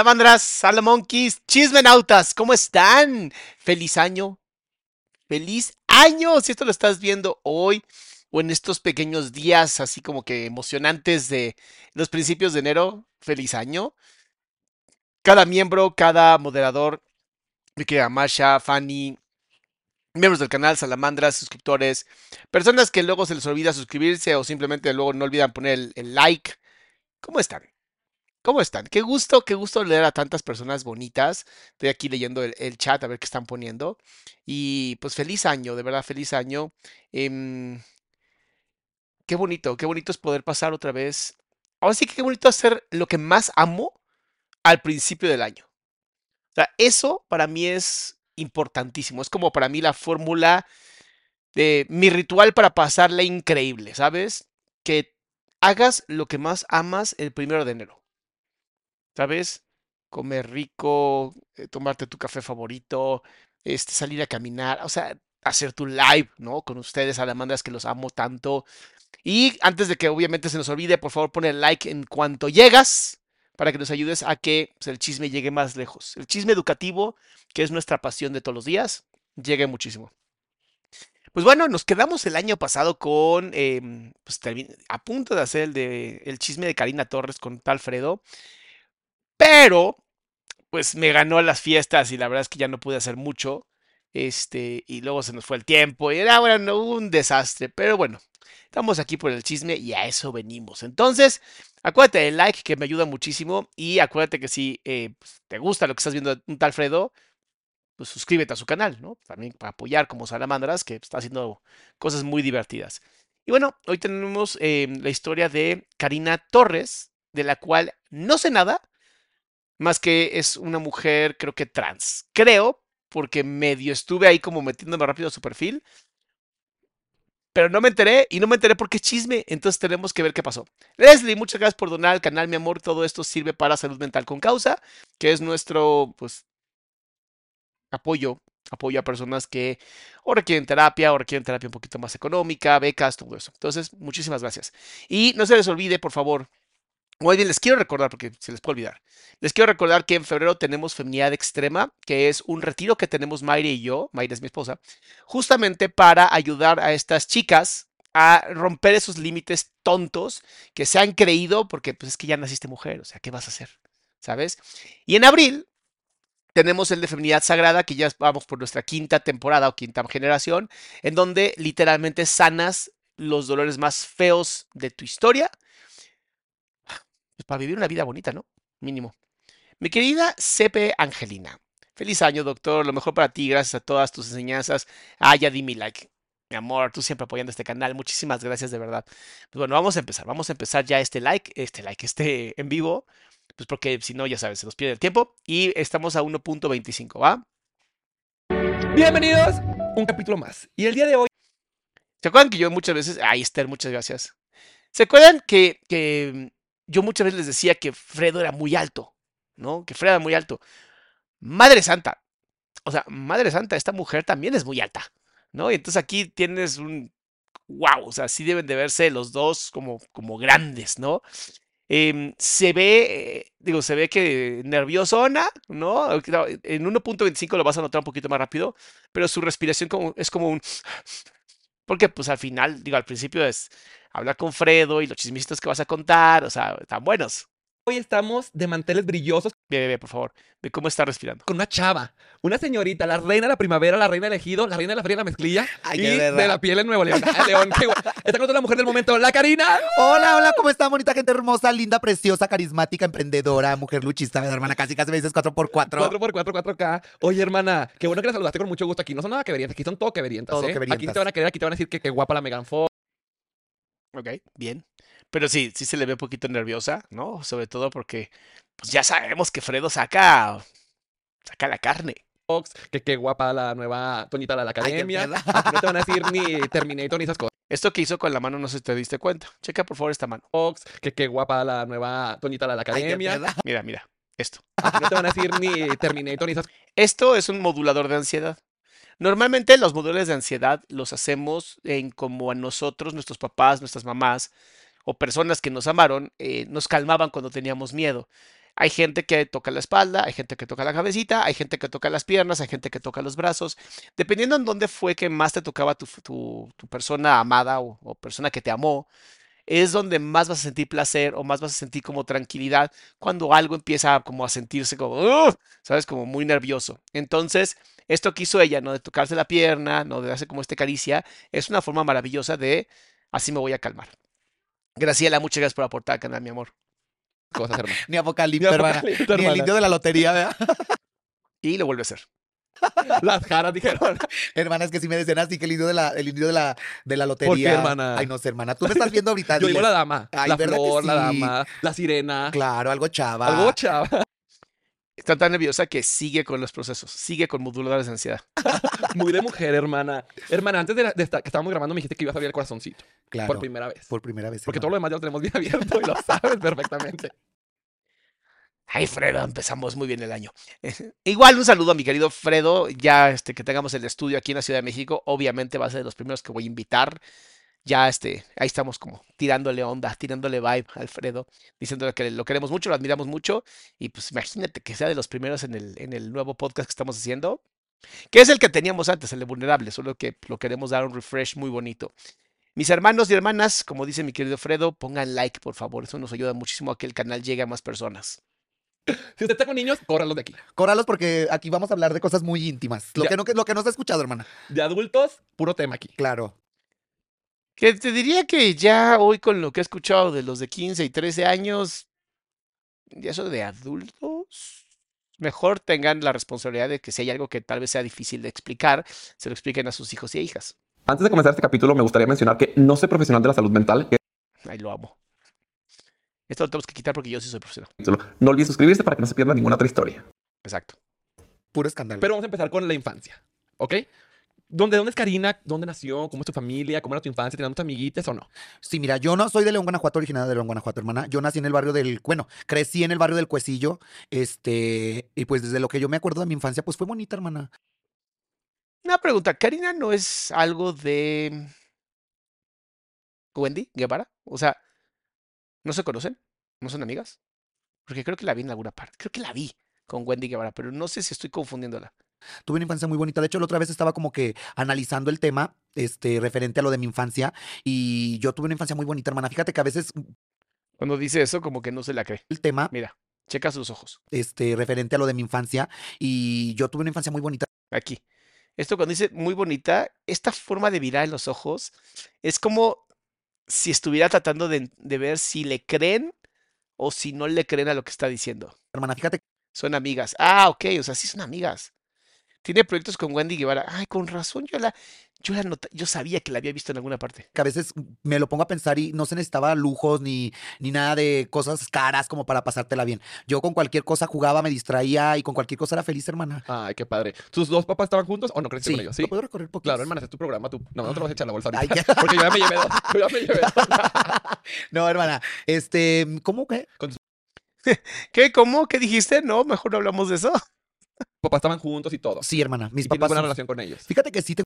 Salamandras, Salamonkeys, Chismenautas, ¿cómo están? Feliz año. Feliz año. Si esto lo estás viendo hoy o en estos pequeños días así como que emocionantes de los principios de enero, feliz año. Cada miembro, cada moderador, mi querida Masha, Fanny, miembros del canal, salamandras, suscriptores, personas que luego se les olvida suscribirse o simplemente luego no olvidan poner el like. ¿Cómo están? ¿Cómo están? Qué gusto, qué gusto leer a tantas personas bonitas. Estoy aquí leyendo el, chat a ver qué están poniendo. Y pues feliz año, de verdad, feliz año. Em, qué bonito, qué bonito es poder pasar otra vez. Ahora sí que qué bonito hacer lo que más amo al principio del año. O sea, eso para mí es importantísimo. Es como para mí la fórmula de mi ritual para pasarla increíble, ¿sabes? Que hagas lo que más amas el primero de enero. ¿Sabes? Comer rico, eh, tomarte tu café favorito, este, salir a caminar, o sea, hacer tu live, ¿no? Con ustedes, salamandras, que los amo tanto. Y antes de que obviamente se nos olvide, por favor, pon el like en cuanto llegas para que nos ayudes a que pues, el chisme llegue más lejos. El chisme educativo, que es nuestra pasión de todos los días, llegue muchísimo. Pues bueno, nos quedamos el año pasado con, em, pues a punto de hacer el, de, el chisme de Karina Torres con Alfredo, pero pues me ganó las fiestas y la verdad es que ya no pude hacer mucho. Este, y luego se nos fue el tiempo y era bueno, un desastre, pero bueno, estamos aquí por el chisme y a eso venimos. Entonces, acuérdate del like que me ayuda muchísimo y acuérdate que si eh, pues, te gusta lo que estás viendo de un tal Alfredo, pues suscríbete a su canal, ¿no? También para apoyar como Salamandras, que está haciendo cosas muy divertidas. Y bueno, hoy tenemos eh, la historia de Karina Torres, de la cual no sé nada, más que es una mujer, creo que trans. Creo, porque medio estuve ahí como metiéndome rápido a su perfil, pero no me enteré y no me enteré porque es chisme, entonces tenemos que ver qué pasó. Leslie, muchas gracias por donar al canal, mi amor. Todo esto sirve para salud mental con causa, que es nuestro, pues, apoyo, apoyo a personas que o requieren terapia o requieren terapia un poquito más económica, becas, todo eso. Entonces, muchísimas gracias. Y no se les olvide, por favor, Muy bien, les quiero recordar, porque se les puede olvidar. Les quiero recordar que en febrero tenemos Feminidad Extrema, que es un retiro que tenemos Mayra y yo, Mayra es mi esposa, justamente para ayudar a estas chicas a romper esos límites tontos que se han creído, porque pues es que ya naciste mujer, o sea, ¿qué vas a hacer? ¿Sabes? Y en abril tenemos el de Feminidad Sagrada, que ya vamos por nuestra quinta temporada o quinta generación, en donde literalmente sanas los dolores más feos de tu historia pues, para vivir una vida bonita, ¿no? Mínimo. Mi querida CP Angelina. Feliz año, doctor. Lo mejor para ti. Gracias a todas tus enseñanzas. Ah, ya di mi like. Mi amor, tú siempre apoyando este canal. Muchísimas gracias de verdad. Pues bueno, vamos a empezar. Vamos a empezar ya este like, este like, este en vivo. Pues porque si no, ya sabes, se nos pierde el tiempo. Y estamos a 1.25, ¿va? Bienvenidos, un capítulo más. Y el día de hoy. ¿Se acuerdan que yo muchas veces. Ay, Esther, muchas gracias. ¿Se acuerdan que, que yo muchas veces les decía que Fredo era muy alto, ¿no? Que Fredo era muy alto. Madre Santa. O sea, Madre Santa, esta mujer también es muy alta, ¿no? Y entonces aquí tienes un... ¡Wow! O sea, sí deben de verse los dos como, como grandes, ¿no? Em, se ve, digo, se ve que nerviosona, ¿no? En 1.25 lo vas a notar un poquito más rápido, pero su respiración como, es como un... Porque pues al final, digo, al principio es hablar con Fredo y los chismistas que vas a contar, o sea, están buenos. Hoy estamos de manteles brillosos. Ve, ve, por favor, ve cómo está respirando. Con una chava, una señorita, la reina de la primavera, la reina elegido, la reina de la feria de la mezclilla Ay, y de la piel en Nuevo León. León, qué. Está con la mujer del momento, la Karina. Hola, hola, ¿cómo está? Bonita gente hermosa, linda, preciosa, carismática, emprendedora, mujer luchista, hermana, casi casi me dices 4x4. 4x4, 4K. Oye, hermana, qué bueno que la saludaste con mucho gusto. Aquí no son nada que verientas, aquí son todo que verientas. Todo ¿eh? Aquí te van a querer, aquí te van a decir que qué guapa la Megan Fox. Ok, bien. Pero sí, sí se le ve un poquito nerviosa, ¿no? Sobre todo porque, pues ya sabemos que Fredo saca, saca la carne. Que qué guapa la nueva Toñita de la academia. Aquí no te van a decir ni Terminator ni esas cosas. Esto que hizo con la mano no sé si te diste cuenta. Checa por favor esta mano. Que qué guapa la nueva Toñita de la academia. Mira, mira, esto. Aquí no te van a decir ni Terminator ni esas Esto es un modulador de ansiedad. Normalmente los moduladores de ansiedad los hacemos en como a nosotros, nuestros papás, nuestras mamás o personas que nos amaron, eh, nos calmaban cuando teníamos miedo. Hay gente que toca la espalda, hay gente que toca la cabecita, hay gente que toca las piernas, hay gente que toca los brazos. Dependiendo en dónde fue que más te tocaba tu, tu- persona amada o, persona que te amó, es donde más vas a sentir placer o más vas a sentir como tranquilidad cuando algo empieza como a sentirse como, ¿sabes? Como muy nervioso. Entonces, esto que hizo ella, ¿no? De tocarse la pierna, ¿no? De hacer como este caricia, es una forma maravillosa de, así me voy a calmar. Graciela, muchas gracias por aportar al canal, mi amor. cosas, hermano. Ni apocalipto, Ni hermana. Ni el indio de la lotería, ¿verdad? Y lo vuelve a hacer. Las caras dijeron. hermana, es que si me decían así que el indio de la, el indio de la, de la lotería. ¿Por qué, hermana? Ay, no sé, hermana. Tú me estás viendo ahorita. Yo digo la dama. Ay, la ¿verdad que flor, la sí? dama, la sirena. Claro, algo chava. Algo chava. Está tan nerviosa que sigue con los procesos, sigue con moduladores de ansiedad. Muy de mujer, hermana. Hermana, antes de, la- de esta- que estábamos grabando me dijiste que ibas a abrir el corazoncito. Claro. Por primera vez. Por primera vez. Porque todo hermana. lo demás ya lo tenemos bien abierto y lo sabes perfectamente. Ay, Fredo, empezamos muy bien el año. Igual un saludo a mi querido Fredo, ya este, que tengamos el estudio aquí en la Ciudad de México, obviamente va a ser de los primeros que voy a invitar. Ya este, ahí estamos como tirándole onda, tirándole vibe a Alfredo, diciéndole que lo queremos mucho, lo admiramos mucho, y pues imagínate que sea de los primeros en el, en el nuevo podcast que estamos haciendo, que es el que teníamos antes, el de Vulnerable, solo que lo queremos dar un refresh muy bonito. Mis hermanos y hermanas, como dice mi querido Fredo, pongan like, por favor, eso nos ayuda muchísimo a que el canal llegue a más personas. Si usted está con niños, córralos de aquí. Córalos porque aquí vamos a hablar de cosas muy íntimas. Lo, Ya. que no, lo que no se ha escuchado, hermana. De adultos, puro tema aquí. Claro. Que te diría que ya hoy con lo que he escuchado de los de 15 y 13 años, ya eso de adultos, mejor tengan la responsabilidad de que si hay algo que tal vez sea difícil de explicar, se lo expliquen a sus hijos y hijas. Antes de comenzar este capítulo, me gustaría mencionar que no soy profesional de la salud mental. que Ahí lo amo. Esto lo tenemos que quitar porque yo sí soy profesional. solo- No olvides suscribirse para que no se pierda ninguna otra historia. Exacto. Puro escándalo. Pero vamos a empezar con la infancia, ¿ok? ¿Dónde, ¿Dónde es Karina? ¿Dónde nació? ¿Cómo es tu familia? ¿Cómo era tu infancia? ¿Tenías muchas amiguitas o no? Sí, mira, yo no soy de León, Guanajuato, originaria de León, Guanajuato, hermana. Yo nací en el barrio del, bueno, crecí en el barrio del Cuecillo, este, y pues desde lo que yo me acuerdo de mi infancia, pues fue bonita, hermana. Una pregunta, ¿Karina no es algo de Wendy Guevara? O sea, ¿no se conocen? ¿No son amigas? Porque creo que la vi en alguna parte. Creo que la vi con Wendy Guevara, pero no sé si estoy confundiéndola. Tuve una infancia muy bonita. De hecho, la otra vez estaba como que analizando el tema, este, referente a lo de mi infancia. Y yo tuve una infancia muy bonita, hermana. Fíjate que a veces Cuando dice eso, como que no se la cree. el tema, Mira, checa sus ojos. este, referente a lo de mi infancia. Y yo tuve una infancia muy bonita. Aquí. Esto cuando dice muy bonita, esta forma de mirar en los ojos es como si estuviera tratando de, de ver si le creen o si no le creen a lo que está diciendo. Hermana, fíjate Son amigas. Ah, ok, o sea, sí son amigas. Tiene proyectos con Wendy Guevara. Ay, con razón, yo la, yo la nota- yo sabía que la había visto en alguna parte. que a veces me lo pongo a pensar y no se necesitaba lujos ni, ni nada de cosas caras como para pasártela bien. Yo con cualquier cosa jugaba, me distraía y con cualquier cosa era feliz, hermana. Ay, qué padre. ¿Tus dos papás estaban juntos o no creciste Sí, con ellos? Sí. lo puedo recorrer poquito. Claro, hermana, es tu programa, tú. No, no te lo vas a echar la bolsa Ay, ya. Porque yo ya me llevé dos. Yo ya me llevé dos. No, hermana, este, ¿cómo que? ¿Qué? ¿Cómo? ¿Qué dijiste? No, mejor no hablamos de eso. Papás estaban juntos y todo. Sí, hermana, mis y tienes papás. buena son- relación con ellos. Fíjate que sí te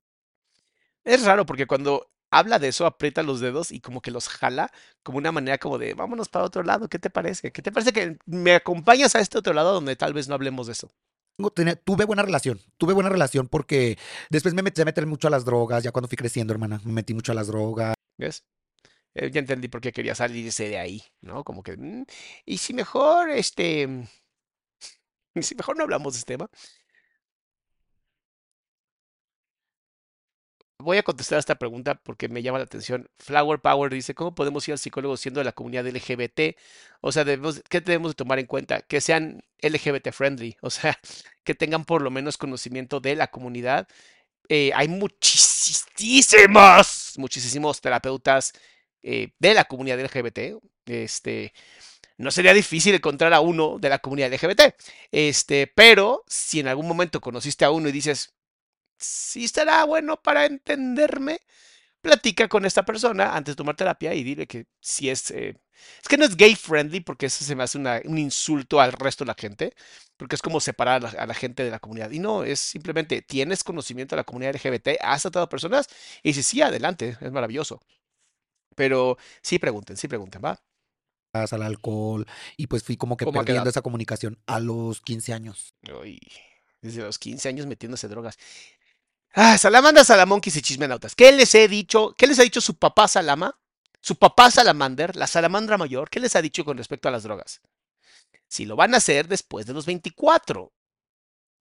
Es raro porque cuando habla de eso aprieta los dedos y como que los jala como una manera como de vámonos para otro lado, ¿qué te parece? ¿Qué te parece que me acompañas a este otro lado donde tal vez no hablemos de eso? tuve buena relación. Tuve buena relación porque después me metí a meter mucho a las drogas, ya cuando fui creciendo, hermana, me metí mucho a las drogas. ¿Ves? Eh, ya entendí por qué quería salirse de ahí, ¿no? Como que, mm, y si mejor, este, si mejor no hablamos de este tema. Voy a contestar esta pregunta porque me llama la atención. Flower Power dice, ¿cómo podemos ir al psicólogo siendo de la comunidad LGBT? O sea, ¿qué debemos de tomar en cuenta? Que sean LGBT friendly, o sea, que tengan por lo menos conocimiento de la comunidad. Eh, hay muchísimos, muchísimos terapeutas eh, de la comunidad LGBT. Este, no sería difícil encontrar a uno de la comunidad LGBT. Este, pero si en algún momento conociste a uno y dices, sí será bueno para entenderme, platica con esta persona antes de tomar terapia y dile que si es... eh, es que no es gay friendly porque eso se me hace un insulto al resto de la gente, porque es como separar a la, gente de la comunidad. Y no, es simplemente, tienes conocimiento de la comunidad LGBT, has tratado a personas y si sí, adelante, es maravilloso. Pero sí pregunten, sí pregunten, ¿va? Al alcohol y pues fui como que ¿Cómo a qué perdiendo esa comunicación a los 15 años. Uy, desde los 15 años metiéndose drogas. Ah, Salamandra, Salamonquis y Chismenautas. ¿Qué les he dicho? ¿Qué les ha dicho su papá Salama? Su papá Salamander, la salamandra mayor, ¿qué les ha dicho con respecto a las drogas? Si lo van a hacer después de los 24.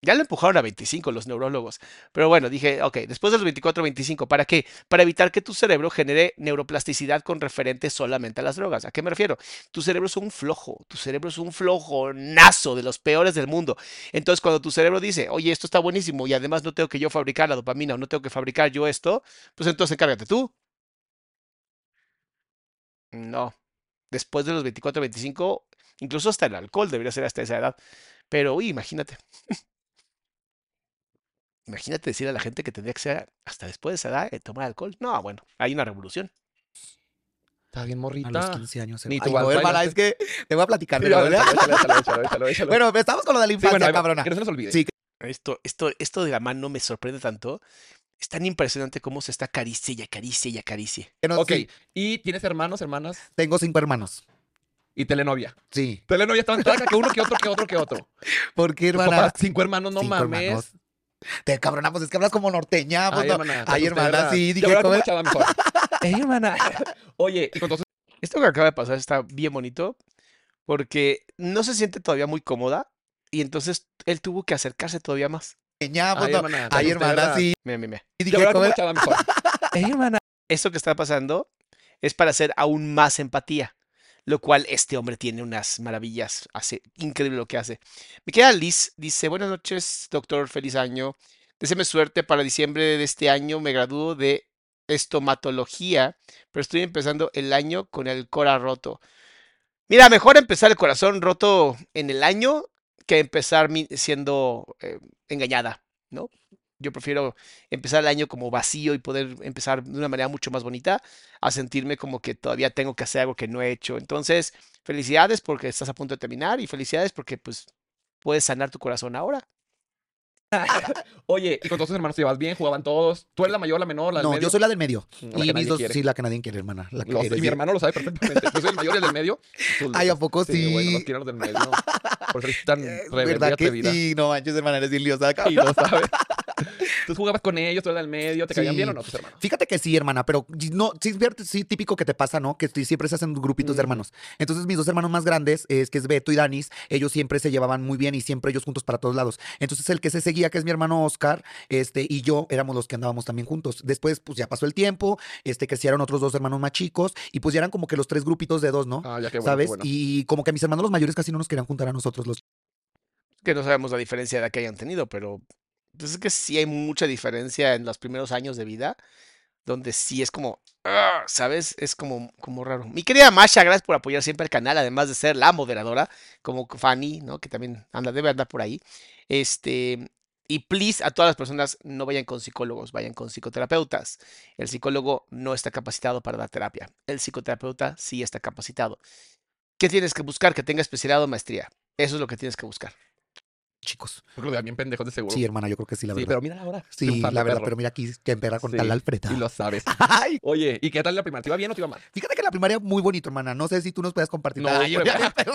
Ya lo empujaron a 25 los neurólogos. Pero bueno, dije, ok, después de los 24 25, ¿para qué? Para evitar que tu cerebro genere neuroplasticidad con referente solamente a las drogas. ¿A qué me refiero? Tu cerebro es un flojo, tu cerebro es un flojonazo de los peores del mundo. Entonces, cuando tu cerebro dice, oye, esto está buenísimo y además no tengo que yo fabricar la dopamina o no tengo que fabricar yo esto, pues entonces encárgate tú. No. Después de los 24, 25, incluso hasta el alcohol debería ser hasta esa edad. Pero, uy, imagínate. Imagínate decir a la gente que tendría que ser hasta después de esa edad eh, tomar alcohol. No, bueno, hay una revolución. Está bien A morrita. los 15 años. Ni Ay, tu es que te voy a platicar. Sí, de a lo- ver, échalo, échalo, échalo, échalo, échalo, échalo. Bueno, estamos con lo de la Sí, infancia, bueno, va, cabrona. que no se nos olvide. Sí, Esto, esto, esto de la mano me sorprende tanto. Es tan impresionante cómo se está acaricia y acaricia y acaricia. que no- Ok, sí, ¿y tienes hermanos, hermanas? tengo cinco hermanos. Y telenovia. Sí. Telenovia estaban todas que uno, que otro, que otro, que otro. ¿Por qué, hermana? papás, cinco hermanos, no Cinco mames. hermanos. Te cabrona, pues es que hablas como norteña. pues, Ay, no. hermana. Ay, asusté, hermana, sí, dije, hablaba como chava mejor. Ey, hermana. Oye, y todos Esto que acaba de pasar está bien bonito porque no se siente todavía muy cómoda y entonces él tuvo que acercarse todavía más. Norteña, pues, Ay, no. hermana, Ay, hermana, sí. Mira, mira, mira. Y Ya dije, hablaba ¿cómo? como chava mejor. Ey, hermana. Esto que está pasando es para hacer aún más empatía, lo cual este hombre tiene unas maravillas, hace increíble lo que hace. Mi querida Liz dice, buenas noches, doctor, feliz año. Deseame suerte para diciembre de este año, me gradúo de estomatología, pero estoy empezando el año con el cora roto. Mira, mejor empezar el corazón roto en el año que empezar siendo eh, engañada, ¿no? Yo prefiero empezar el año como vacío y poder empezar de una manera mucho más bonita a sentirme como que todavía tengo que hacer algo que no he hecho. Entonces, felicidades porque estás a punto de terminar y felicidades porque pues puedes sanar tu corazón ahora. Oye, ¿y con todos tus hermanos te llevas bien? ¿Jugaban todos? ¿Tú eres la mayor, la menor, la del No, medio? yo soy la del medio. La y que mis dos, quiere. sí, la que nadie quiere, hermana. La que Lo sé, eres y mi hermano lo sabe perfectamente. Yo soy el mayor y el del medio. Tú Ay, ¿a poco Sí, sí? los quiero los del medio. Por eso eres tan rebelde y ¿Verdad que atrevida. sí? No manches, hermana, eres bien liosa. Y lo sabes. Tú jugabas con ellos, tú eras del medio, ¿te caían Sí. bien o no tus hermanos? Fíjate que sí, hermana, pero no, sí, sí, típico que te pasa, ¿no? Que siempre se hacen grupitos de Ujú. hermanos. Entonces, mis dos hermanos más grandes, es que es Beto y Danis, ellos siempre se llevaban muy bien y siempre ellos juntos para todos lados. Entonces, el que se seguía, que es mi hermano Oscar, este, y yo éramos los que andábamos también juntos. Después, pues ya pasó el tiempo, este, crecieron otros dos hermanos más chicos, y pues ya eran como que los tres grupitos de dos, ¿no? Ah, ya qué bueno, qué ¿Sabes? bueno. Y como que mis hermanos los mayores casi no nos querían juntar a nosotros los Que no sabemos la diferencia de que hayan tenido, pero pues es que sí hay mucha diferencia en los primeros años de vida, donde sí es como, "Ah", ¿sabes? Es como, como raro. Mi querida Masha, gracias por apoyar siempre el canal, además de ser la moderadora, como Fanny, ¿no? Que también anda, debe andar por ahí. Este, y please, a todas las personas, no vayan con psicólogos, vayan con psicoterapeutas. El psicólogo no está capacitado para dar terapia. El psicoterapeuta sí está capacitado. ¿Qué tienes que buscar? Que tenga especialidad o maestría. Eso es lo que tienes que buscar. Chicos. Porque lo de bien pendejos de seguro. Sí, hermana, yo creo que sí, la Sí, verdad. pero mira ahora. Sí, la verdad, perro. pero mira aquí que emperra con Sí, tal Alfreda. Y lo sabes. Ay, Oye, ¿y qué tal la primaria? ¿Te iba bien o te iba mal? fíjate que la primaria muy bonito, hermana. No sé si tú nos puedes compartir. No, pero- pero-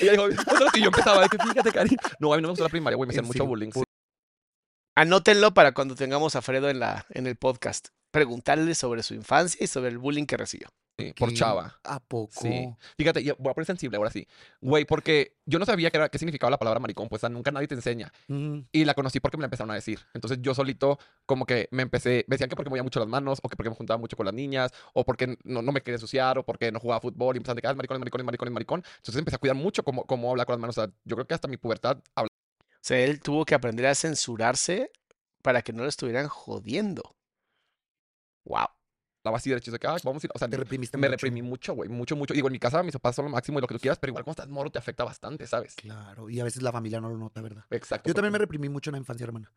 Ella dijo, "Otra que yo empezaba, que fíjate, Cari. No, a mí no me gustó la primaria, güey, me hacían ¿En mucho bullying. sí. Anótenlo para cuando tengamos a Fredo en, la, en el podcast. Preguntarle sobre su infancia y sobre el bullying que recibió. Sí, por chava. ¿A poco? Sí. Fíjate, ya voy a poner sensible ahora sí. Güey, porque yo no sabía qué, era, qué significaba la palabra maricón, pues nunca nadie te enseña. Mm, Y la conocí porque me la empezaron a decir. Entonces yo solito, como que me empecé, me decían que porque movía mucho las manos, o que porque me juntaba mucho con las niñas, o porque no, no me quería ensuciar, o porque no jugaba fútbol, y empezaban de que, ah, maricón, maricón, maricón, maricón. Entonces empecé a cuidar mucho cómo, cómo hablar con las manos. O sea, yo creo que hasta mi pubertad O sea, él tuvo que aprender a censurarse para que no lo estuvieran jodiendo. Wow. Hablaba así derechos de que, ah, vamos a ir. O sea, Te reprimiste me mucho. reprimí mucho, güey, mucho, mucho. Digo, en mi casa mis papás son lo máximo y lo que tú quieras, pero igual cuando estás moro te afecta bastante, ¿sabes? Claro, y a veces la familia no lo nota, ¿verdad? Exacto. Yo también me reprimí mucho en la infancia, hermana.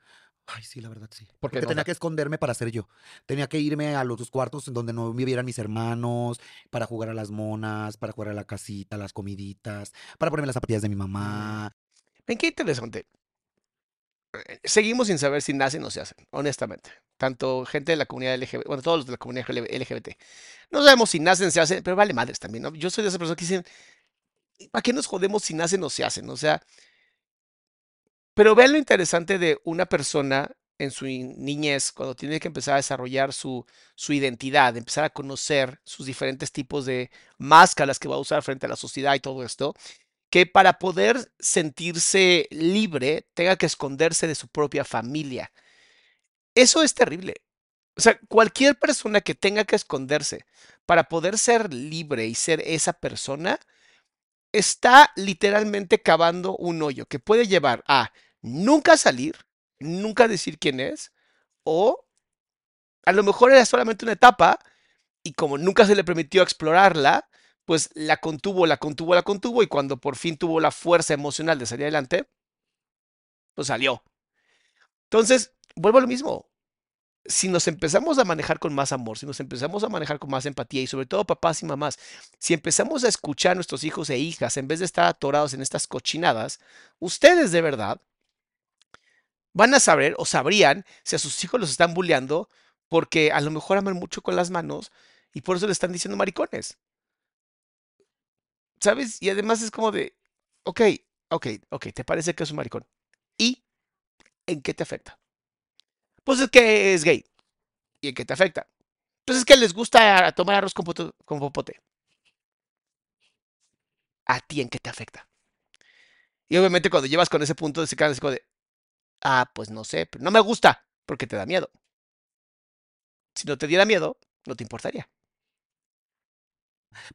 Ay, sí, la verdad, sí. Porque Porque no, o tenía sea- que esconderme para ser yo. Tenía que irme a los dos cuartos en donde no me vieran mis hermanos, para jugar a las monas, para jugar a la casita, a las comiditas, para ponerme las zapatillas de mi mamá. Ven, qué interesante. Seguimos sin saber si nacen o se hacen, honestamente. Tanto gente de la comunidad LGBT, bueno, todos los de la comunidad LGBT. No sabemos si nacen, se hacen, pero vale madres también, ¿no? Yo soy de esas personas que dicen, ¿para qué nos jodemos si nacen o se hacen? O sea, pero vean lo interesante de una persona en su niñez, cuando tiene que empezar a desarrollar su identidad, empezar a conocer sus diferentes tipos de máscaras que va a usar frente a la sociedad y todo esto, que para poder sentirse libre tenga que esconderse de su propia familia. Eso es terrible. O sea, cualquier persona que tenga que esconderse para poder ser libre y ser esa persona, está literalmente cavando un hoyo que puede llevar a nunca salir, nunca decir quién es, o a lo mejor era solamente una etapa y como nunca se le permitió explorarla, pues la contuvo, la contuvo, la contuvo y cuando por fin tuvo la fuerza emocional de salir adelante, pues salió. Entonces, vuelvo a lo mismo. Si nos empezamos a manejar con más amor, si nos empezamos a manejar con más empatía y sobre todo papás y mamás, si empezamos a escuchar a nuestros hijos e hijas en vez de estar atorados en estas cochinadas, ustedes de verdad van a saber o sabrían si a sus hijos los están bulleando porque a lo mejor aman mucho con las manos y por eso le están diciendo maricones. ¿Sabes? Y además es como de, ok, ok, ok, te parece que es un maricón. ¿Y en qué te afecta? Pues es que es gay. ¿Y en qué te afecta? Pues es que les gusta tomar arroz con, con popote. ¿A ti en qué te afecta? Y obviamente cuando llevas con ese punto de se quedan así como de, ah, pues no sé, pero no me gusta porque te da miedo. Si no te diera miedo, no te importaría.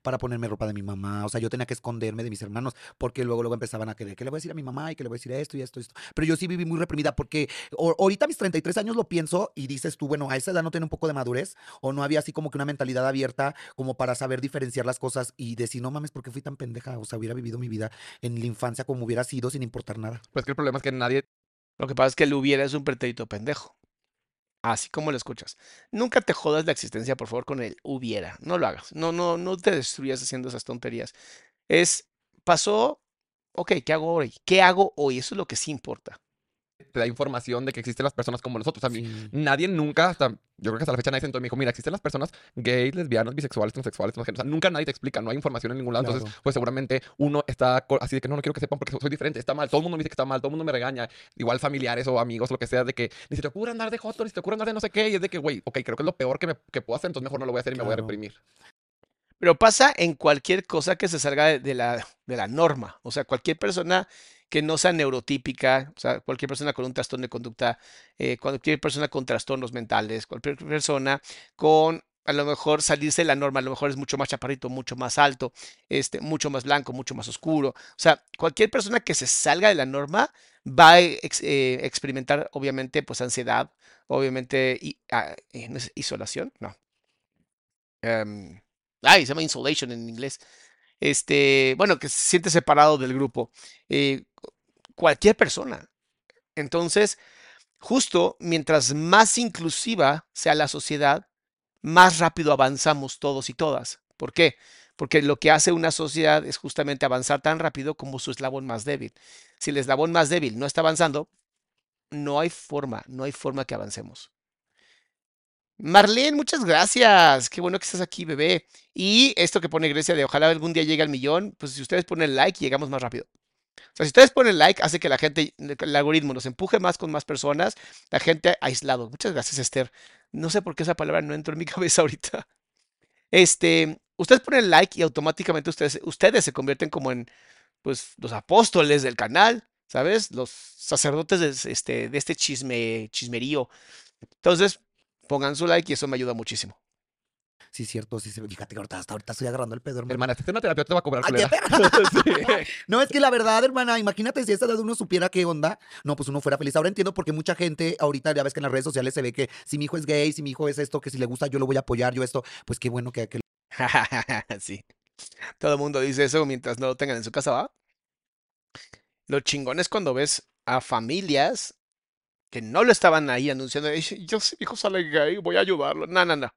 Para ponerme ropa de mi mamá. O sea, yo tenía que esconderme de mis hermanos porque luego, luego empezaban a querer que le voy a decir a mi mamá y que le voy a decir esto y esto y esto. Pero yo sí viví muy reprimida porque ahorita a mis 33 años lo pienso y dices tú, bueno, a esa edad no tenía un poco de madurez o no había así como que una mentalidad abierta como para saber diferenciar las cosas y decir, no mames, ¿por qué fui tan pendeja? O sea, hubiera vivido mi vida en la infancia como hubiera sido sin importar nada. Pues que el problema es que nadie. Lo que pasa es que el hubiera es un pretérito pendejo. Así como lo escuchas. Nunca te jodas la existencia, por favor, con el hubiera. No lo hagas. No, no, no te destruyas haciendo esas tonterías. Es, pasó, ok, ¿qué hago hoy? ¿Qué hago hoy? Eso es lo que sí importa. Te da información de que existen las personas como nosotros. A mí, Sí. nadie nunca, hasta, yo creo que hasta la fecha nadie sentó y me dijo, mira, existen las personas gays, lesbianas, bisexuales, transexuales, transgéneros. O sea, nunca nadie te explica, no hay información en ningún lado. Entonces, Claro. pues seguramente uno está así de que no, no quiero que sepan porque soy diferente, está mal. Todo el mundo me dice que está mal, todo el mundo me regaña. Igual familiares o amigos, lo que sea, de que ni se te ocurra andar de joto, ni se te ocurra andar de no sé qué. Y es de que, güey, ok, creo que es lo peor que, me, que puedo hacer, entonces mejor no lo voy a hacer y me voy a Claro. reprimir. Pero pasa en cualquier cosa que se salga de, de la, de la norma. O sea, cualquier persona que no sea neurotípica, o sea, cualquier persona con un trastorno de conducta, eh, cualquier persona con trastornos mentales, cualquier persona con a lo mejor salirse de la norma, a lo mejor es mucho más chaparrito, mucho más alto, este, mucho más blanco, mucho más oscuro. O sea, cualquier persona que se salga de la norma va a eh, experimentar, obviamente, pues ansiedad, obviamente, y, ah, eh, ¿no es isolación, no. Em, Ay, se llama insulation en inglés. Este, bueno, que se siente separado del grupo. Cualquier persona. Entonces, justo mientras más inclusiva sea la sociedad, más rápido avanzamos todos y todas. ¿Por qué? Porque lo que hace una sociedad es justamente avanzar tan rápido como su eslabón más débil. Si el eslabón más débil no está avanzando, no hay forma, no hay forma que avancemos. Marlene, muchas gracias. Qué bueno que estás aquí, bebé. Y esto que pone Grecia de ojalá algún día llegue al millón, pues si ustedes ponen like, llegamos más rápido. O sea, si ustedes ponen like, hace que la gente, el algoritmo nos empuje más con más personas, la gente aislado. Muchas gracias, Esther. No sé por qué esa palabra no entró en mi cabeza ahorita. Este, ustedes ponen like y automáticamente ustedes, ustedes se convierten como en, pues, los apóstoles del canal, ¿sabes? Los sacerdotes de este, de este chisme, chismerío. Entonces, pongan su like y eso me ayuda muchísimo. Sí, cierto, sí. Fíjate que ahorita, hasta ahorita estoy agarrando el pedo, hermano. Hermana, si te una terapia te va a cobrar Ay. Sí. No, es que la verdad, hermana, imagínate si esta edad uno supiera qué onda. No, pues uno fuera feliz. Ahora entiendo porque mucha gente, ahorita ya ves que en las redes sociales se ve que si mi hijo es gay, si mi hijo es esto, que si le gusta yo lo voy a apoyar, yo esto. Pues qué bueno que, que sí. Todo el mundo dice eso mientras no lo tengan en su casa, ¿va? Lo chingón es cuando ves a familias que no lo estaban ahí anunciando. "Ay, Yo si mi hijo sale gay, voy a ayudarlo. No, no, no.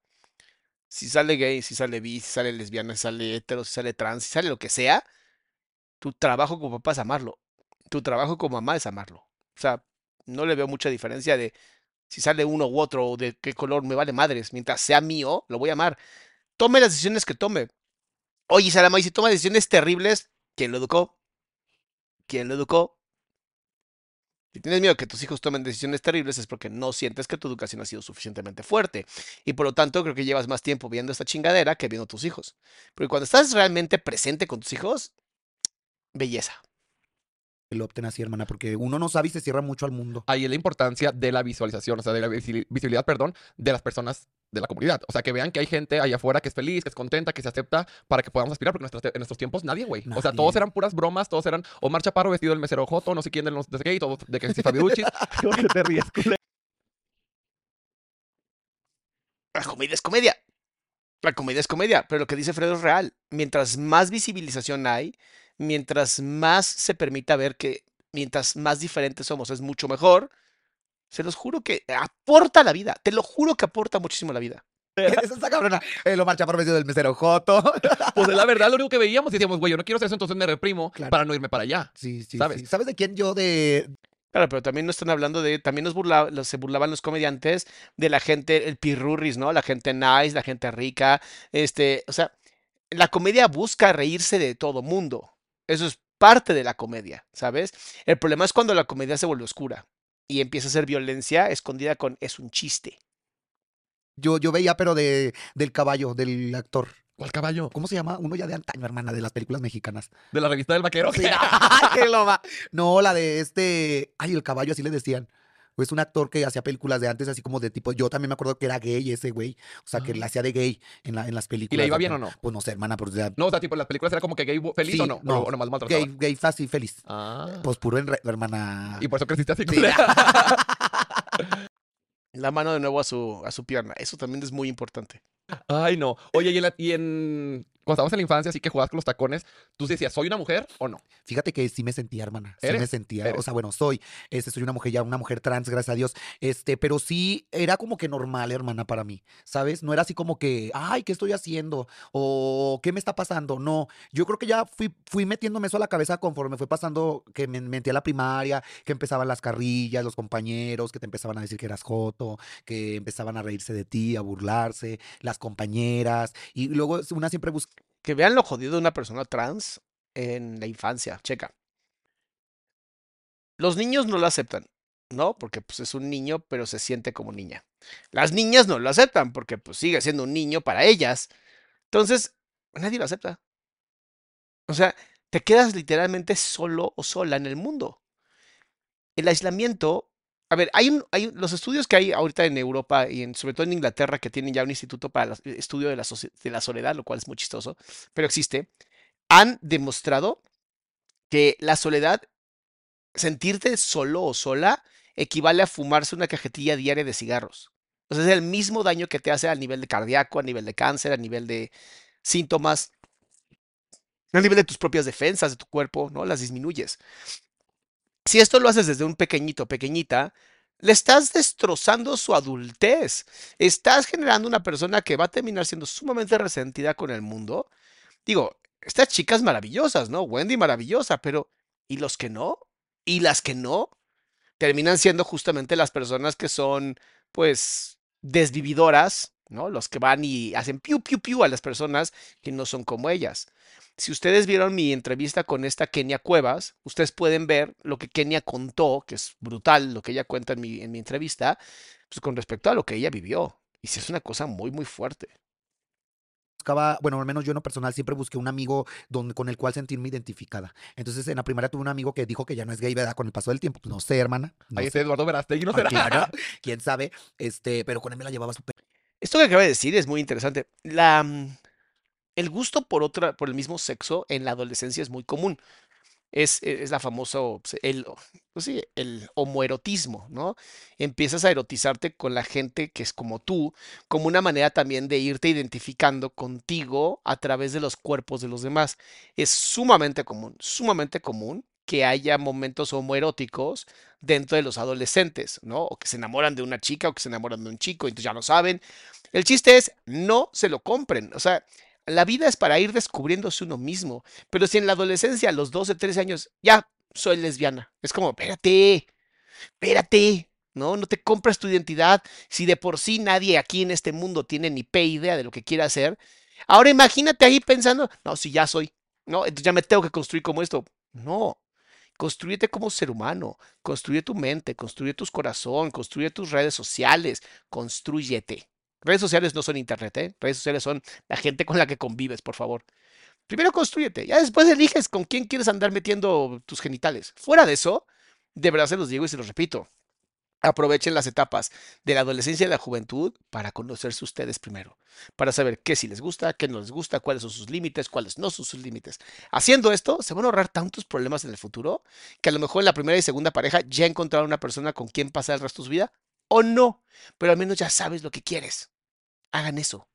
Si sale gay, si sale bi, si sale lesbiana, si sale hetero, si sale trans, si sale lo que sea, tu trabajo como papá es amarlo. Tu trabajo como mamá es amarlo. O sea, no le veo mucha diferencia de si sale uno u otro o de qué color me vale madres. Mientras sea mío, lo voy a amar. Tome las decisiones que tome. Oye, Salama, y si toma decisiones terribles, ¿quién lo educó? ¿Quién lo educó? Si tienes miedo que tus hijos tomen decisiones terribles es porque no sientes que tu educación ha sido suficientemente fuerte. Y por lo tanto creo que llevas más tiempo viendo esta chingadera que viendo tus hijos. Porque cuando estás realmente presente con tus hijos, belleza. Lo opten así, hermana, porque uno no sabe y se cierra mucho al mundo. Ahí es la importancia de la visualización, o sea, de la visi- visibilidad, perdón, de las personas de la comunidad. O sea, que vean que hay gente allá afuera que es feliz, que es contenta, que se acepta, para que podamos aspirar, porque en, nuestros tiempos nadie, güey. O sea, todos eran puras bromas, todos eran Omar Chaparro vestido del mesero Joto, no sé quién de los de gay, todos de que si Fabiuchis. ¿Por qué te ríes? La comedia es comedia. La comedia es comedia, pero lo que dice Fredo es real. Mientras más visibilización hay, mientras más se permita ver que mientras más diferentes somos es mucho mejor, se los juro que aporta a la vida. Te lo juro que aporta muchísimo a la vida. Esa cabrona. Eh, lo marcha por medio del mesero Joto. Pues es la verdad, lo único que veíamos y decíamos, güey, yo no quiero hacer eso, entonces me reprimo Claro. para no irme para allá. Sí, sí, ¿Sabes? sí. ¿Sabes de quién yo de Claro, pero también no están hablando de, también nos burla- los- se burlaban los comediantes de la gente, el pirurris, ¿no? La gente nice, la gente rica, este, o sea, la comedia busca reírse de todo mundo. Eso es parte de la comedia, ¿sabes? El problema es cuando la comedia se vuelve oscura y empieza a ser violencia escondida con es un chiste. yo, yo veía, pero de del caballo, del actor. ¿Cuál caballo? ¿Cómo se llama? Uno ya de antaño, hermana, de las películas mexicanas. De la revista del vaquero. Sí, ¡ay, qué loba! No, la de este. Ay, el caballo, así le decían. Es un actor que hacía películas de antes, así como de tipo. Yo también me acuerdo que era gay ese güey. O sea, que Ah. la hacía de gay en, la, en las películas. iba acá. bien o no? Pues no sé, hermana, pero ya. No, o sea, tipo, en las películas era como que gay feliz Sí, o no, no, o, o nomás maltrataba. Gay, gay fácil, feliz. Ah. Pues puro en hermana. y por eso creciste así, Sí. La mano de nuevo a su, a su pierna. Eso también es muy importante. Ay, no. Oye, y en, la- y en cuando estabas en la infancia, así que jugabas con los tacones, tú decías, ¿soy una mujer o no? Fíjate que sí me sentía, hermana. Sí ¿Eres? me sentía. O sea, bueno, soy. Este, soy una mujer ya, una mujer trans, gracias a Dios. Este, pero sí era como que normal, hermana, para mí. ¿Sabes? No era así como que, ay, ¿qué estoy haciendo? O ¿qué me está pasando? No. Yo creo que ya fui, fui metiéndome eso a la cabeza conforme fue pasando, que me metí a la primaria, que empezaban las carrillas, los compañeros, que te empezaban a decir que eras joto, que empezaban a reírse de ti, a burlarse, las compañeras. Y luego una siempre busca. Que vean lo jodido de una persona trans en la infancia. Checa. Los niños no lo aceptan, ¿no? Porque pues es un niño, pero se siente como niña. Las niñas no lo aceptan porque pues sigue siendo un niño para ellas. Entonces, nadie lo acepta. O sea, te quedas literalmente solo o sola en el mundo. El aislamiento, a ver, hay, un, hay los estudios que hay ahorita en Europa y sobre todo en Inglaterra que tienen ya un instituto para el estudio de la, de la soledad, lo cual es muy chistoso, pero existe, han demostrado que la soledad, sentirte solo o sola, equivale a fumarse una cajetilla diaria de cigarros. O sea, es el mismo daño que te hace a nivel de cardíaco, a nivel de cáncer, a nivel de síntomas, a nivel de tus propias defensas de tu cuerpo, ¿no? Las disminuyes. Si esto lo haces desde un pequeñito, pequeñita, le estás destrozando su adultez. Estás generando una persona que va a terminar siendo sumamente resentida con el mundo. Digo, estas chicas maravillosas, ¿no? Wendy maravillosa, pero ¿y los que no? ¿Y las que no? Terminan siendo justamente las personas que son, pues, desvividoras, ¿no? Los que van y hacen piu, piu, piu a las personas que no son como ellas. Si ustedes vieron mi entrevista con esta Kenia Cuevas, ustedes pueden ver lo que Kenia contó, que es brutal lo que ella cuenta en mi, en mi entrevista, pues con respecto a lo que ella vivió. Y sí es una cosa muy, muy fuerte. buscaba, bueno, al menos yo en lo personal siempre busqué un amigo donde, con el cual sentirme identificada. Entonces, en la primaria tuve un amigo que dijo que ya no es gay, ¿verdad? Con el paso del tiempo. Pues no sé, hermana. No Ahí sé. está Eduardo Verástegui, no Ah, será. claro, quién sabe. Este, pero con él me la llevaba súper. Esto que acaba de decir es muy interesante. Mm, el gusto por otra, por el mismo sexo en la adolescencia es muy común. Es, e- la famosa, obs- el, pues sí, el homoerotismo, ¿no? Empiezas a erotizarte con la gente que es como tú, como una manera también de irte identificando contigo a través de los cuerpos de los demás. Es sumamente común, sumamente común que haya momentos homoeróticos dentro de los adolescentes, ¿no? O que se enamoran de una chica o que se enamoran de un chico, entonces ya lo saben. El chiste es, no se lo compren. O sea, la vida es para ir descubriéndose uno mismo. Pero si en la adolescencia, a los 12, 13 años, ya soy lesbiana, es como, espérate, espérate, ¿no? No te compras tu identidad. Si de por sí nadie aquí en este mundo tiene ni pe idea de lo que quiere hacer, ahora imagínate ahí pensando, no, si ya soy, ¿no? Entonces ya me tengo que construir como esto. No. Construyete como ser humano, construye tu mente, construye tus corazón, construye tus redes sociales, construyete. Redes sociales no son internet, ¿eh? Redes sociales son la gente con la que convives, por favor. Primero construyete, ya después eliges con quién quieres andar metiendo tus genitales. Fuera de eso, de verdad se los digo y se los repito. Aprovechen las etapas de la adolescencia y la juventud para conocerse ustedes primero, para saber qué sí les gusta, qué no les gusta, cuáles son sus límites, cuáles no son sus límites. Haciendo esto, se van a ahorrar tantos problemas en el futuro que a lo mejor en la primera y segunda pareja ya encontraron una persona con quien pasar el resto de su vida o no, pero al menos ya sabes lo que quieres. Hagan eso.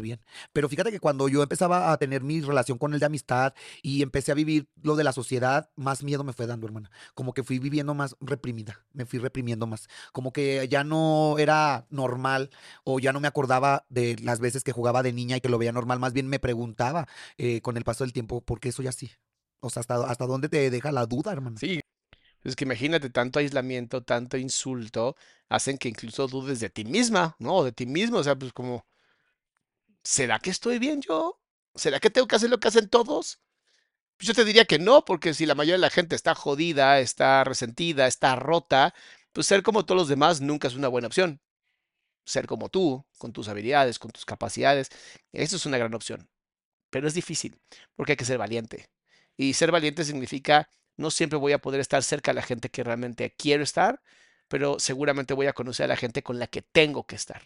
Bien. Pero fíjate que cuando yo empezaba a tener mi relación con él de amistad y empecé a vivir lo de la sociedad, más miedo me fue dando, hermana. Como que fui viviendo más reprimida, me fui reprimiendo más. Como que ya no era normal o ya no me acordaba de las veces que jugaba de niña y que lo veía normal. Más bien me preguntaba eh, con el paso del tiempo, ¿por qué soy así? O sea, ¿hasta, hasta dónde te deja la duda, hermana? Sí, Es que imagínate, tanto aislamiento, tanto insulto, hacen que incluso dudes de ti misma, ¿no? De ti mismo, o sea, pues como, ¿será que estoy bien yo? ¿Será que tengo que hacer lo que hacen todos? Pues yo te diría que no, porque si la mayoría de la gente está jodida, está resentida, está rota, pues ser como todos los demás nunca es una buena opción. Ser como tú, con tus habilidades, con tus capacidades, eso es una gran opción. Pero es difícil, porque hay que ser valiente. Y ser valiente significa no siempre voy a poder estar cerca de la gente que realmente quiero estar, pero seguramente voy a conocer a la gente con la que tengo que estar.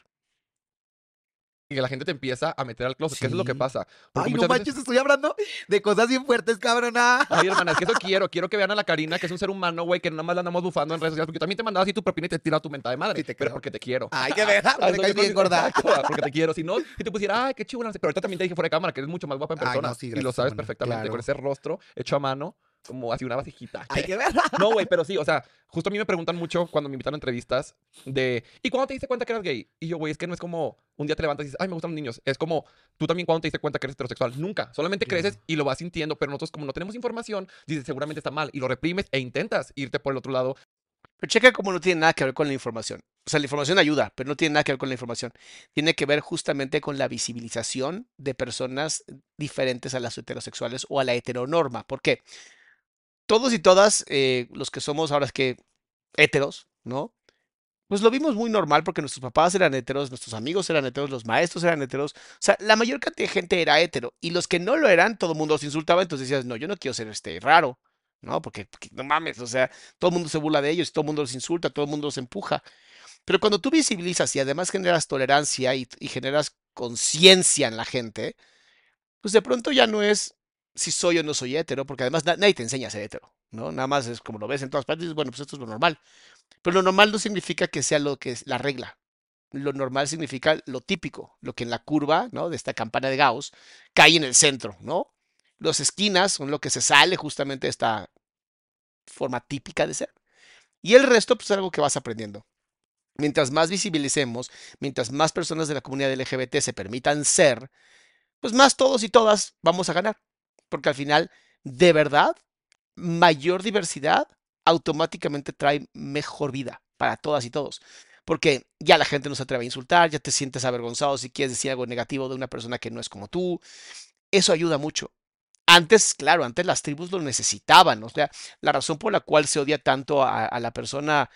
Que la gente te empieza a meter al closet, que eso es lo que Sí. pasa. Porque Ay, no veces- manches, estoy hablando de cosas bien fuertes, cabrona. Ay, hermana, es que eso quiero. Quiero que vean a la Karina, que es un ser humano, güey, que nada más la andamos bufando en redes sociales. Porque también te mandaba así tu propina y te tira tu mentada de madre. Sí, te pero creo. porque te quiero. Ay, qué verga, Ah, me eso caes bien gorda. exacto, porque te quiero. Si no, si te pusiera, ay, qué chido. Pero ahorita también te dije fuera de cámara que eres mucho más guapa en Ay, persona. no, sí, y lo gracias, sabes hermana, perfectamente. claro. Con ese rostro hecho a mano, como así una vasijita. Ay, qué verga. No, güey, pero sí, o sea, justo a mí me preguntan mucho cuando me invitan a entrevistas de, ¿y cuándo te diste cuenta que eras gay? Y yo, güey, es que no es como un día te levantas y dices, ay, me gustan los niños. Es como, tú también cuando te diste cuenta que eres heterosexual. Nunca. Solamente creces y lo vas sintiendo, pero nosotros como no tenemos información, dices, seguramente está mal y lo reprimes e intentas irte por el otro lado. Pero checa cómo no tiene nada que ver con la información. O sea, la información ayuda, pero no tiene nada que ver con la información. Tiene que ver justamente con la visibilización de personas diferentes a las heterosexuales o a la heteronorma. ¿Por qué? Todos y todas, eh, los que somos ahora es que heteros, ¿no? Pues lo vimos muy normal porque nuestros papás eran heteros, nuestros amigos eran heteros, los maestros eran heteros. O sea, la mayor cantidad de gente era hetero. Y los que no lo eran, todo el mundo los insultaba. Entonces decías, no, yo no quiero ser este raro, ¿no? Porque, no mames, o sea, todo el mundo se burla de ellos, todo el mundo los insulta, todo el mundo los empuja. Pero cuando tú visibilizas y además generas tolerancia y generas conciencia en la gente, pues de pronto ya no es si soy o no soy hetero, porque además na- nadie te enseña a ser hetero, ¿no? Nada más es como lo ves en todas partes, bueno, pues esto es lo normal. Pero lo normal no significa que sea lo que es la regla. Lo normal significa lo típico, lo que en la curva, ¿no? De esta campana de Gauss cae en el centro, ¿no? Las esquinas son lo que se sale justamente de esta forma típica de ser. Y el resto, pues es algo que vas aprendiendo. Mientras más visibilicemos, mientras más personas de la comunidad LGBT se permitan ser, pues más todos y todas vamos a ganar. Porque al final, de verdad, mayor diversidad automáticamente trae mejor vida para todas y todos. Porque ya la gente no se atreve a insultar, ya te sientes avergonzado si quieres decir algo negativo de una persona que no es como tú. Eso ayuda mucho. Antes, claro, antes las tribus lo necesitaban. O sea, la razón por la cual se odia tanto a, la persona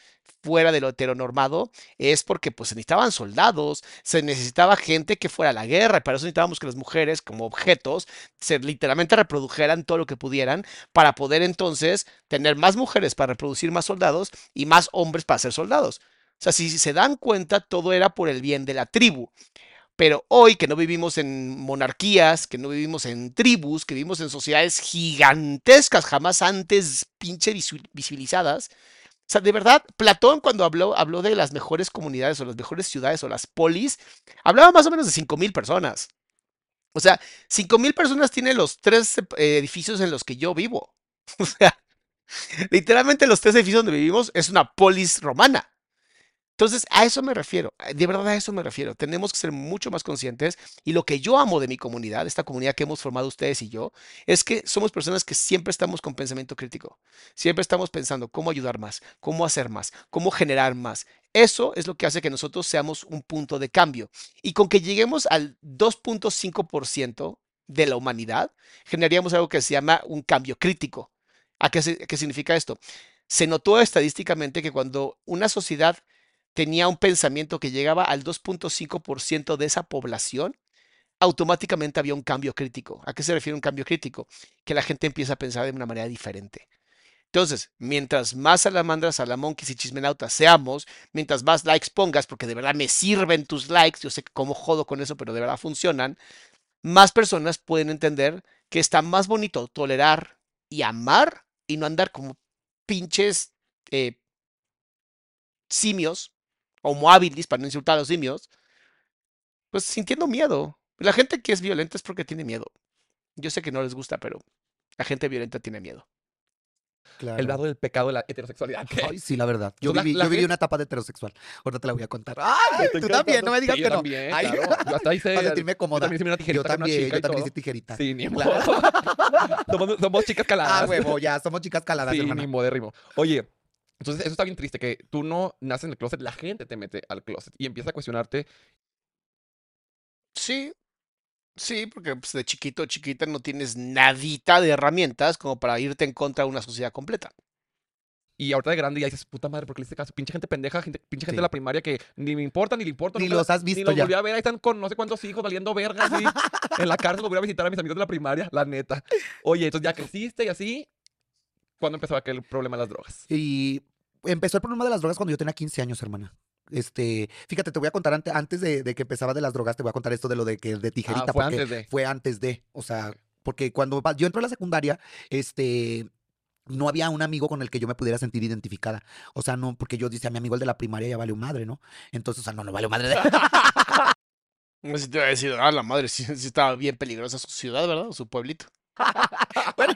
fuera de lo heteronormado es porque pues se necesitaban soldados, se necesitaba gente que fuera a la guerra, y para eso necesitábamos que las mujeres como objetos se literalmente reprodujeran todo lo que pudieran para poder entonces tener más mujeres para reproducir más soldados y más hombres para ser soldados. O sea, si se dan cuenta, todo era por el bien de la tribu. Pero hoy que no vivimos en monarquías, que no vivimos en tribus, que vivimos en sociedades gigantescas, jamás antes pinche visibilizadas. O sea, de verdad, Platón cuando habló, habló de las mejores comunidades o las mejores ciudades o las polis, hablaba más o menos de 5.000 personas. O sea, 5.000 personas tienen los tres edificios en los que yo vivo. O sea, literalmente los tres edificios donde vivimos es una polis romana. Entonces, a eso me refiero, de verdad a eso me refiero. Tenemos que ser mucho más conscientes y lo que yo amo de mi comunidad, esta comunidad que hemos formado ustedes y yo, es que somos personas que siempre estamos con pensamiento crítico. Siempre estamos pensando cómo ayudar más, cómo hacer más, cómo generar más. Eso es lo que hace que nosotros seamos un punto de cambio. Y con que lleguemos al 2.5% de la humanidad, generaríamos algo que se llama un cambio crítico. ¿A qué, qué significa esto? Se notó estadísticamente que cuando una sociedad tenía un pensamiento que llegaba al 2.5% de esa población, automáticamente había un cambio crítico. ¿A qué se refiere un cambio crítico? Que la gente empieza a pensar de una manera diferente. Entonces, mientras más salamandras, salamonquis y chismenautas seamos, mientras más likes pongas, porque de verdad me sirven tus likes, yo sé cómo jodo con eso, pero de verdad funcionan, más personas pueden entender que está más bonito tolerar y amar y no andar como pinches eh, simios, homo habilis, para no insultar a los simios, pues sintiendo miedo. La gente que es violenta es porque tiene miedo. Yo sé que no les gusta, pero la gente violenta tiene miedo. Claro. El lado del pecado de la heterosexualidad. ¿qué? Ay, sí, la verdad. Yo La- viví, la yo viví una etapa de heterosexual. Ahorita te la voy a contar. Ay, tú también, no me digas Sí, que yo no. También, Ay, claro. Yo hasta hice. Para sentirme Yo cómoda. también hice una tijerita Yo también, chica yo también hice tijerita. Sí, ni Claro. modo. somos, somos chicas caladas. Ah, huevo, ya, somos chicas caladas, Sí, hermana. ni modérrimo. Oye, entonces eso está bien triste, que tú no naces en el closet, la gente te mete al closet y empieza a cuestionarte. Sí, sí, porque pues, de chiquito chiquita no tienes nadita de herramientas como para irte en contra de una sociedad completa. Y ahorita de grande ya dices, puta madre, ¿por qué le hice caso? Pinche gente pendeja, gente, pinche gente Sí. de la primaria que ni me importa, ni le importa. Ni nunca los has visto Ni los ya. volví a ver, ahí están con no sé cuántos hijos valiendo verga, así. en la cárcel, volví a visitar a mis amigos de la primaria, la neta. Oye, entonces ya creciste y así. ¿Cuándo empezó aquel problema de las drogas? Y empezó el problema de las drogas cuando yo tenía 15 años, hermana. Este, fíjate, te voy a contar ante- antes de, de que empezaba de las drogas, te voy a contar esto de lo de que de tijerita, Ah, fue porque antes de. fue antes de, o sea, porque cuando yo entré a la secundaria, este, no había un amigo con el que yo me pudiera sentir identificada. O sea, no, porque yo decía, mi amigo el de la primaria ya valió madre, ¿no? Entonces, o sea, no, no valió madre. No sé si te voy a decir, ah, la madre, sí, sí estaba bien peligrosa su ciudad, ¿verdad? O su pueblito. Bueno,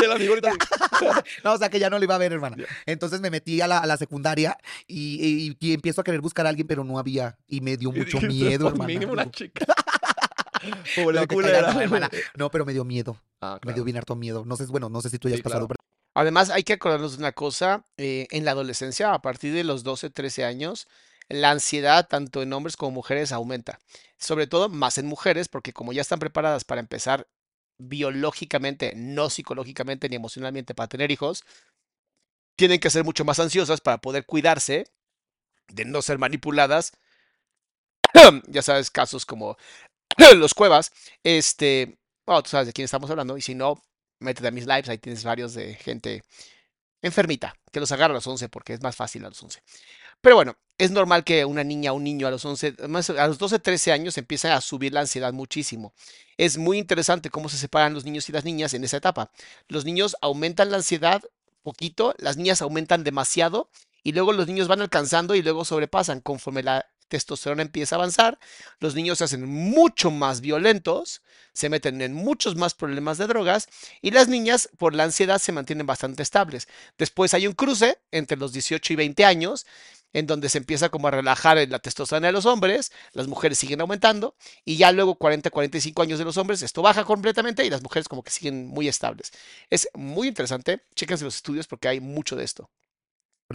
Y el amigo ahorita. no, o sea, que ya no lo iba a ver, hermana. Entonces me metí a la, a la secundaria y, y- y empiezo a querer buscar a alguien, pero no había. Y me dio mucho miedo, "Por hermana. mínimo una chica. Pobre No, culera. no, hermana. No, pero me dio miedo. Ah, Me dio bien harto miedo. No sé, bueno, no sé si tú ya has Sí, pasado claro. por Además, hay que acordarnos de una cosa, eh, en la adolescencia, a partir de los 12, 13 años, la ansiedad tanto en hombres como mujeres aumenta. Sobre todo más en mujeres, porque como ya están preparadas para empezar biológicamente, no psicológicamente ni emocionalmente para tener hijos, tienen que ser mucho más ansiosas para poder cuidarse de no ser manipuladas. ya sabes, casos como los cuevas, este, bueno, tú sabes de quién estamos hablando, y si no, métete a mis lives, ahí tienes varios de gente enfermita, que los agarra a los 11 porque es más fácil a los 11. Pero bueno, es normal que una niña o un niño a los 11, más a los 12, 13 años empieza a subir la ansiedad muchísimo. Es muy interesante cómo se separan los niños y las niñas en esa etapa. Los niños aumentan la ansiedad poquito, las niñas aumentan demasiado y luego los niños van alcanzando y luego sobrepasan conforme la testosterona empieza a avanzar, los niños se hacen mucho más violentos, se meten en muchos más problemas de drogas y las niñas por la ansiedad se mantienen bastante estables. Después hay un cruce entre los 18 y 20 años en donde se empieza como a relajar la testosterona de los hombres, las mujeres siguen aumentando y ya luego 40, 45 años de los hombres esto baja completamente y las mujeres como que siguen muy estables. Es muy interesante, chéquense los estudios porque hay mucho de esto.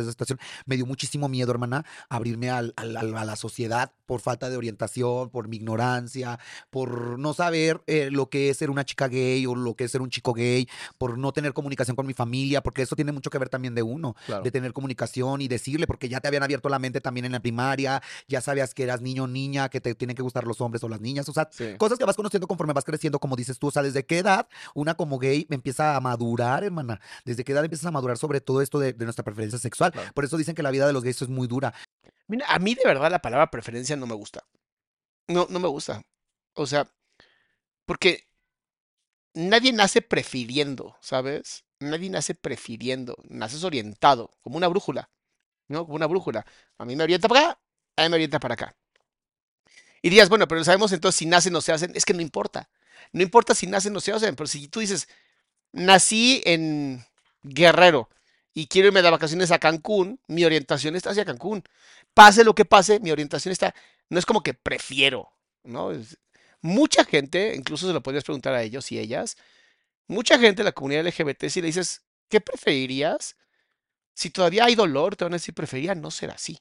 Esa situación. Me dio muchísimo miedo, hermana, abrirme al- al- al- a la sociedad por falta de orientación, por mi ignorancia, por no saber eh, lo que es ser una chica gay o lo que es ser un chico gay, por no tener comunicación con mi familia, porque eso tiene mucho que ver también de uno, Claro. de tener comunicación y decirle, porque ya te habían abierto la mente también en la primaria, ya sabías que eras niño o niña, que te tienen que gustar los hombres o las niñas, o sea, Sí. cosas que vas conociendo conforme vas creciendo, como dices tú, o sea, desde qué edad una como gay empieza a madurar, hermana, desde qué edad empiezas a madurar sobre todo esto de, de nuestra preferencia sexual. Claro. Por eso dicen que la vida de los gays es muy dura. Mira, a mí de verdad la palabra preferencia no me gusta. No, no me gusta. O sea, porque nadie nace prefiriendo, ¿sabes? Nadie nace prefiriendo. Naces orientado, como una brújula. ¿No? Como una brújula. A mí me orienta para acá, a mí me orienta para acá. Y dirías, bueno, pero sabemos entonces si nacen o se hacen. Es que no importa. No importa si nacen o se hacen. Pero si tú dices, nací en Guerrero y quiero irme de vacaciones a Cancún, mi orientación está hacia Cancún. Pase lo que pase, mi orientación está. No es como que prefiero, ¿no? Es- mucha gente, incluso se lo podrías preguntar a ellos y ellas, mucha gente de la comunidad LGBT, si le dices, ¿qué preferirías? Si todavía hay dolor, te van a decir, preferiría no ser así.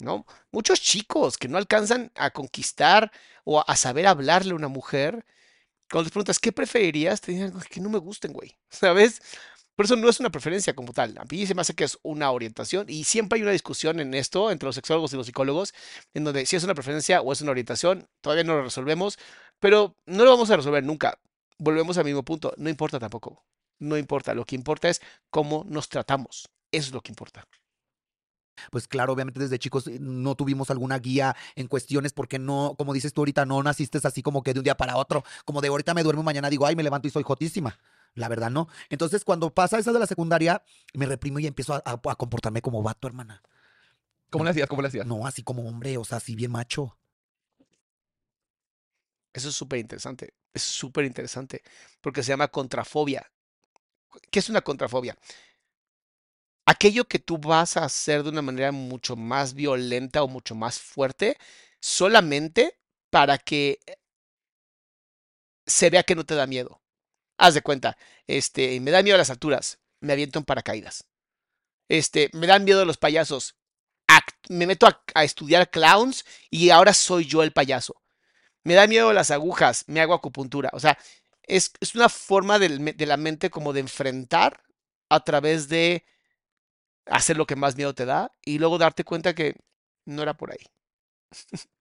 ¿No? Muchos chicos que no alcanzan a conquistar o a, saber hablarle a una mujer, cuando les preguntas, ¿qué preferirías? Te dicen, "Es que no me gusten, güey. ¿Sabes? Por eso no es una preferencia como tal. A mí se me hace que es una orientación y siempre hay una discusión en esto entre los sexólogos y los psicólogos en donde si es una preferencia o es una orientación, todavía no lo resolvemos, pero no lo vamos a resolver nunca. Volvemos al mismo punto, no importa tampoco. No importa, lo que importa es cómo nos tratamos. Eso es lo que importa. Pues claro, obviamente desde chicos eh, no tuvimos alguna guía en cuestiones porque no, como dices tú ahorita, no naciste así como que de un día para otro, como de ahorita me duermo, mañana digo, ay, me levanto y soy jotísima. La verdad, no. Entonces, cuando pasa esa de la secundaria, me reprimo y empiezo a, a- a comportarme como vato, hermana. ¿Cómo le hacías? ¿Cómo le hacías? No, así como hombre, o sea, así bien macho. Eso es súper interesante. Es súper interesante porque se llama contrafobia. ¿Qué es una contrafobia? Aquello que tú vas a hacer de una manera mucho más violenta o mucho más fuerte solamente para que se vea que no te da miedo. Haz de cuenta, este, me da miedo a las alturas, me aviento en paracaídas. Este, me dan miedo los payasos. me meto a, a estudiar clowns y ahora soy yo el payaso. Me da miedo las agujas, me hago acupuntura. O sea, es, es una forma de la mente como de enfrentar a través de hacer lo que más miedo te da y luego darte cuenta que no era por ahí.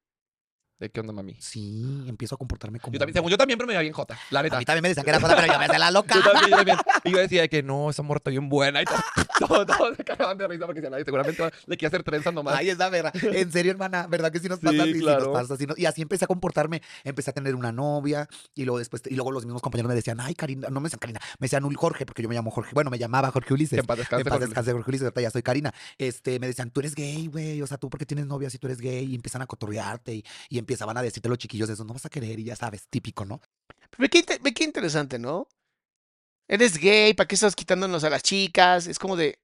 ¿De qué onda, mami? Sí, empiezo a comportarme como. Yo también, según yo también, pero me veía bien jota, la A neta. mí también me decían que era joda, pero yo me hacía la loca. Yo también, yo también. Y yo decía de que no, esa morra está bien buena. Y todo, todo, todos se cagaban de risa porque decían, "Ay, seguramente va- le quiere hacer trenzas nomás. Ay, esa verdad. En serio, hermana, ¿verdad que sí nos Sí, pasa así? Sí, claro. nos pasa así. ¿no? Y así empecé a comportarme. Empecé a tener una novia y luego después, y luego los mismos compañeros me decían, ay, Karina, no me decían Karina, me decían Ul- Jorge, porque yo me llamo Jorge. Bueno, me llamaba Jorge Ulises. Que en paz descanse, En paz descanse, Jorge Ulises, ahorita ya soy Karina. Este, me decían, tú eres gay, güey. O sea, tú porque tienes novia si tú eres gay. Y empiezan a cotorrearte y, y empezaban a decirte los chiquillos eso, no vas a querer y ya sabes, típico, ¿no? Ve qué, ve qué interesante, ¿no? Eres gay, ¿para qué estás quitándonos a las chicas? Es como de.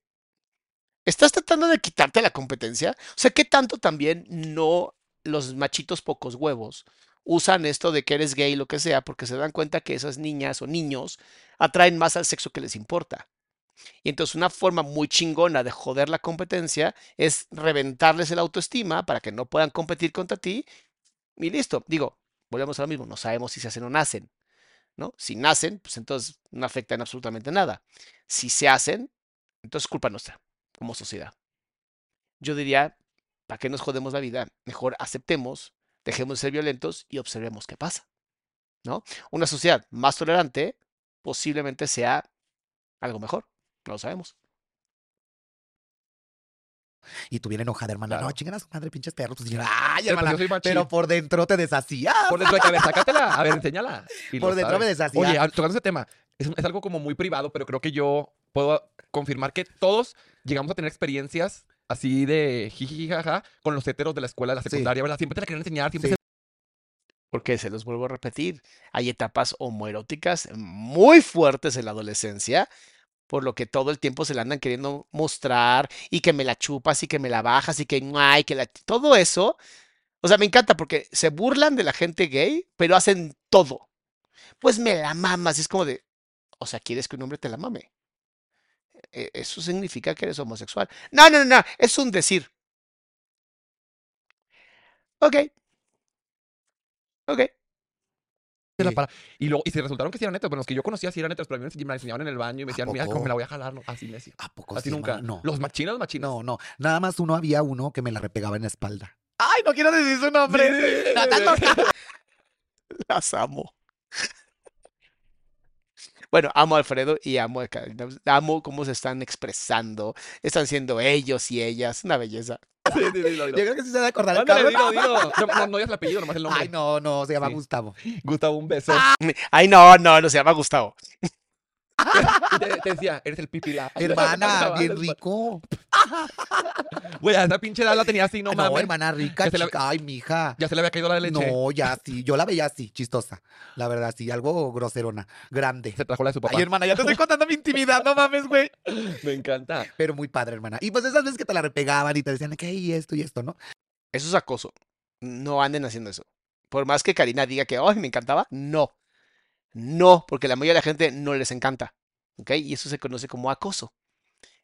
¿Estás tratando de quitarte la competencia? O sea, ¿qué tanto también no los machitos pocos huevos usan esto de que eres gay, lo que sea, porque se dan cuenta que esas niñas o niños atraen más al sexo que les importa? Y entonces una forma muy chingona de joder la competencia es reventarles el autoestima para que no puedan competir contra ti y listo. Digo, volvemos a lo mismo, no sabemos si se hacen o nacen, ¿no? Si nacen, pues entonces no afectan absolutamente nada. Si se hacen, entonces es culpa nuestra como sociedad. Yo diría, ¿para qué nos jodemos la vida? Mejor aceptemos, dejemos de ser violentos y observemos qué pasa, ¿no? Una sociedad más tolerante posiblemente sea algo mejor, no lo sabemos. Y tú bien enojada, hermana. Claro. No, chingan a su madre, pinches perros. Pues, yo, ay, Pero, pues, hermana. yo soy machín. Pero por dentro te deshacías. Por dentro a ver, sácatela. A ver, enséñala. Y Por dentro me sabes. deshacía. Oye, tocando ese tema, es, es algo como muy privado, pero creo que yo puedo confirmar que todos llegamos a tener experiencias así de jiji, jaja, con los heteros de la escuela, de la Sí. secundaria, ¿verdad? Siempre te la quieren enseñar, siempre Sí. Porque se los vuelvo a repetir, hay etapas homoeróticas muy fuertes en la adolescencia, por lo que todo el tiempo se la andan queriendo mostrar y que me la chupas y que me la bajas y que ay, que la todo eso. O sea, me encanta porque se burlan de la gente gay, pero hacen todo. Pues me la mamas, es como de, o sea, ¿quieres que un hombre te la mame? E- Eso significa que eres homosexual. No, no, no, no, es un decir. Ok. Ok. La para. Y, luego, y se resultaron que sí eran heteros, pero los que yo conocía sí eran heteros, pero a mí me enseñaban en el baño y me ¿A decían, mira, cómo me la voy a jalar. No, así me decían. ¿A poco Así sí, nunca. hermana? No. Los machinos, machinos. No, no. Nada más uno había uno que me la repegaba en la espalda. Ay, no quiero decir su nombre. Las amo. Bueno, amo a Alfredo y amo a. Amo cómo se están expresando. Están siendo ellos y ellas. Una belleza. Sí, sí, dilo, Yo creo que sí se acordar Ándale, cabrón. dilo, dilo. No, no, no digas el apellido, nomás el nombre. Ay, no, no, se llama. Gustavo. Gustavo, un beso. Ay, no, no, no se llama Gustavo. Te, te decía, eres el pipila. Hermana, bien rico. Güey, a esa pinche edad la tenía así, no No, mames. hermana rica, se la- chica. Ay, mija. Ya se le había caído la leche. No, ya sí. Yo la veía así, chistosa. La verdad, sí. Algo groserona. Grande. Se trajo la de su papá. Ay, hermana, ya te estoy contando mi intimidad, no mames, güey. Me encanta. Pero muy padre, hermana. Y pues esas veces que te la repegaban y te decían que y esto y esto, ¿no? Eso es acoso. No anden haciendo eso. Por más que Karina diga que, ay, me encantaba, no. No, porque la mayoría de la gente no les encanta. ¿Ok? Y eso se conoce como acoso.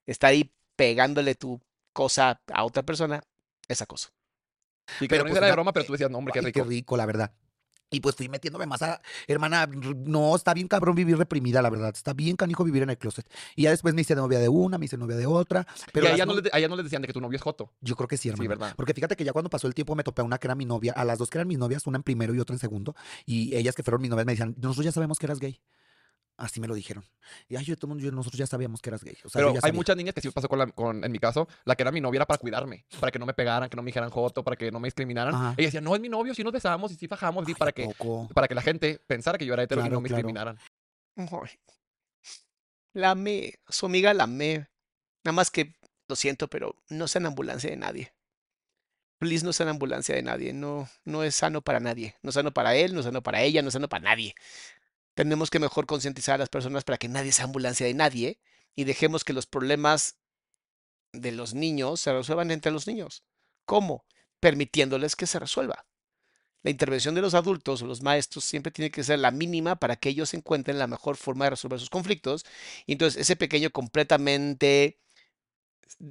Está ahí pegándole tu cosa a otra persona, es acoso. Que Pero, no pues, era de broma, pero tú decías, no, hombre, qué Ay, rico. Qué rico, la verdad. Y pues fui metiéndome más a, hermana, no, está bien cabrón vivir reprimida, la verdad. Está bien canijo vivir en el closet. Y ya después me hice novia de una, me hice novia de otra. Pero a ella, no no- les, no decían de que tu novio es joto. yo creo que sí, hermano. ¿verdad? Porque fíjate que ya cuando pasó el tiempo me topé a una que era mi novia, a las dos que eran mis novias, una en primero y otra en segundo. Y ellas que fueron mis novias me decían, nosotros ya sabemos que eras gay. Así me lo dijeron. Y ay, yo, todo el mundo, yo- nosotros ya sabíamos que eras gay. O sea, yo Pero ya hay sabía. muchas niñas que sí pasó con, la, con, en mi caso, la que era mi novia era para cuidarme, para que no me pegaran, que no me dijeran joto, para que no me discriminaran. Ajá. Ella decía, no, es mi novio, sí nos besamos y sí fajamos, Ay, para ¿a que, poco? para que la gente pensara que yo era hetero y Claro, no me claro. discriminaran. Ay. La amé, su amiga la amé. Nada más que, lo siento, pero no sean ambulancia de nadie. Please no sean ambulancia de nadie. No, no es sano para nadie. No es sano para él, no es sano para ella, no es sano para nadie. Tenemos que mejor concientizar a las personas para que nadie sea ambulancia de nadie y dejemos que los problemas de los niños se resuelvan entre los niños. ¿Cómo? Permitiéndoles que se resuelva. La intervención de los adultos o los maestros siempre tiene que ser la mínima para que ellos encuentren la mejor forma de resolver sus conflictos. Y entonces ese pequeño completamente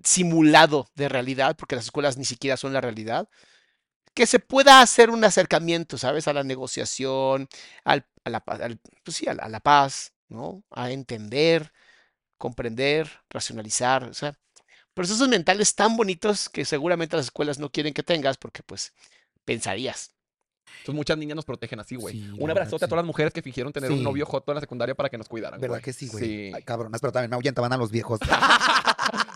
simulado de realidad, porque las escuelas ni siquiera son la realidad, que se pueda hacer un acercamiento, ¿sabes? A la negociación, al- a, la, al- pues sí, a la- a la paz, ¿no? A entender, comprender, racionalizar, o sea, procesos mentales tan bonitos que seguramente las escuelas no quieren que tengas porque pues pensarías. Entonces muchas niñas nos protegen así, güey. Sí, la un abrazote a sí. todas las mujeres que fingieron tener Sí. un novio joto en la secundaria para que nos cuidaran, ¿Verdad güey. que sí, güey? Sí. Ay, cabronas, pero también me ahuyentaban a los viejos.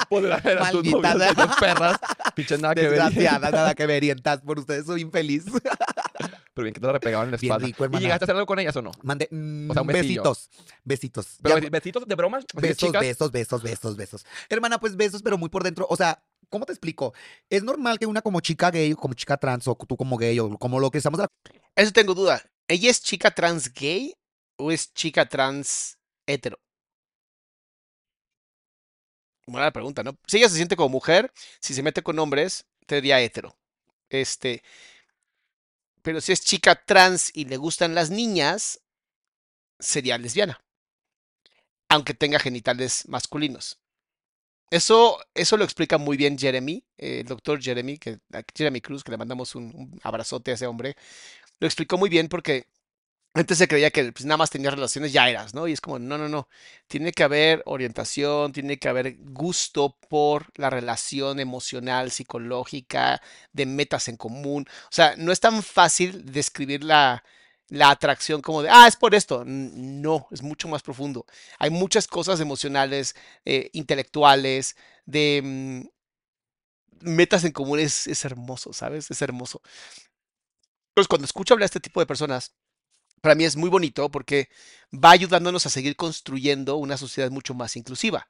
Pues eran tus novios, perras. Pinches nada que ver. Desgraciadas, nada que verientas. Por ustedes soy infeliz. Pero bien que te la repegaban en la espalda. rico. ¿Y llegaste a hacer algo con ellas o no? Mande, mm, O sea, un besillo. besitos. Besitos. Pero Ya- besitos de bromas. de besos, besos, besos, besos, besos. Hermana, pues besos, pero muy por dentro. O sea, ¿cómo te explico? Es normal que una como chica gay, o como chica trans, o tú como gay, o como lo que estamos la Eso tengo duda. ¿Ella es chica trans gay o es chica trans hetero? Buena pregunta, ¿no? Si ella se siente como mujer, si se mete con hombres, te diría hetero. Este. Pero si es chica trans y le gustan las niñas, sería lesbiana. Aunque tenga genitales masculinos. Eso, eso lo explica muy bien Jeremy, eh, el doctor Jeremy, que, Jeremy Cruz, que le mandamos un abrazote a ese hombre. Lo explicó muy bien porque antes se creía que pues, nada más tenías relaciones, ya eras, ¿no? Y es como, no, no, no. Tiene que haber orientación, tiene que haber gusto por la relación emocional, psicológica, de metas en común. O sea, no es tan fácil describir la, la atracción como de, ah, es por esto. No, es mucho más profundo. Hay muchas cosas emocionales, eh, intelectuales, de mm, metas en común. Es, es hermoso, ¿sabes? Es hermoso. Entonces, cuando escucho hablar a este tipo de personas, para mí es muy bonito porque va ayudándonos a seguir construyendo una sociedad mucho más inclusiva.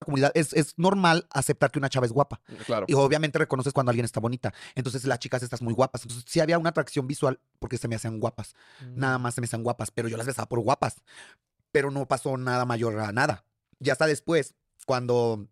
comunidad. Es, es normal aceptar que una chava es guapa. Claro. Y obviamente reconoces cuando alguien está bonita. Entonces las chicas estás muy guapas. Entonces sí había una atracción visual porque se me hacían guapas. Nada más se me hacían guapas. Pero yo las besaba por guapas. Pero no pasó nada mayor a nada. Ya hasta después, cuando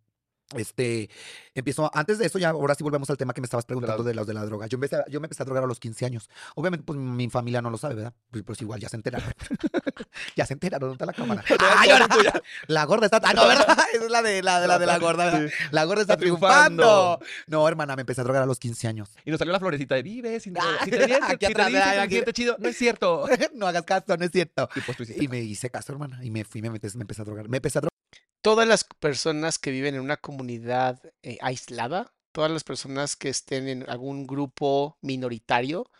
este empiezo, antes de eso, ya ahora sí volvemos al tema que me estabas preguntando de los de la droga. Yo, empecé, yo me empecé a drogar a los 15 años. Obviamente, pues mi familia no lo sabe, ¿verdad? Pues, pues igual ya se enteraron. ya se enteraron, ¿dónde está la cámara? ¡Ay, ahora! La gorda está. Ah, no, ¿verdad? Esa es la de la, de la, de la gorda. ¿verdad? La gorda está, Está triunfando. triunfando. No, hermana, me empecé a drogar a los 15 años. Y nos salió la florecita de vive, sin Ah, si te, aquí si atrás, aquí. siente chido. No es cierto. no hagas caso, no es cierto. Y pues tú Y me hice caso, hermana. Y me fui, me, metes- me empecé a drogar. Me empecé a drogar. Todas las personas que viven en una comunidad eh, aislada, todas las personas que estén en algún grupo minoritario,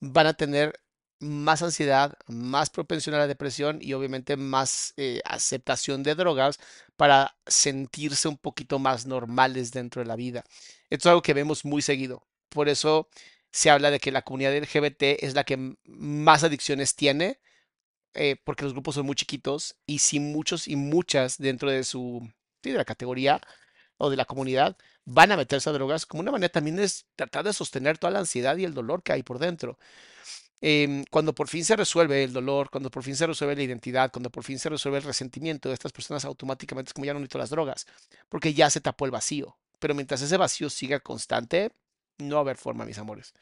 van a tener más ansiedad, más propensión a la depresión y obviamente más eh, aceptación de drogas para sentirse un poquito más normales dentro de la vida. Esto es algo que vemos muy seguido. Por eso se habla de que la comunidad LGBT es la que más adicciones tiene, eh, porque los grupos son muy chiquitos y si muchos y muchas dentro de su de la categoría o de la comunidad van a meterse a drogas como una manera también es tratar de sostener toda la ansiedad y el dolor que hay por dentro. Em, cuando por fin se resuelve el dolor, cuando por fin se resuelve la identidad, cuando por fin se resuelve el resentimiento de estas personas, automáticamente es como ya no necesito las drogas, porque ya se tapó el vacío. Pero mientras ese vacío siga constante, no va a haber forma, mis amores.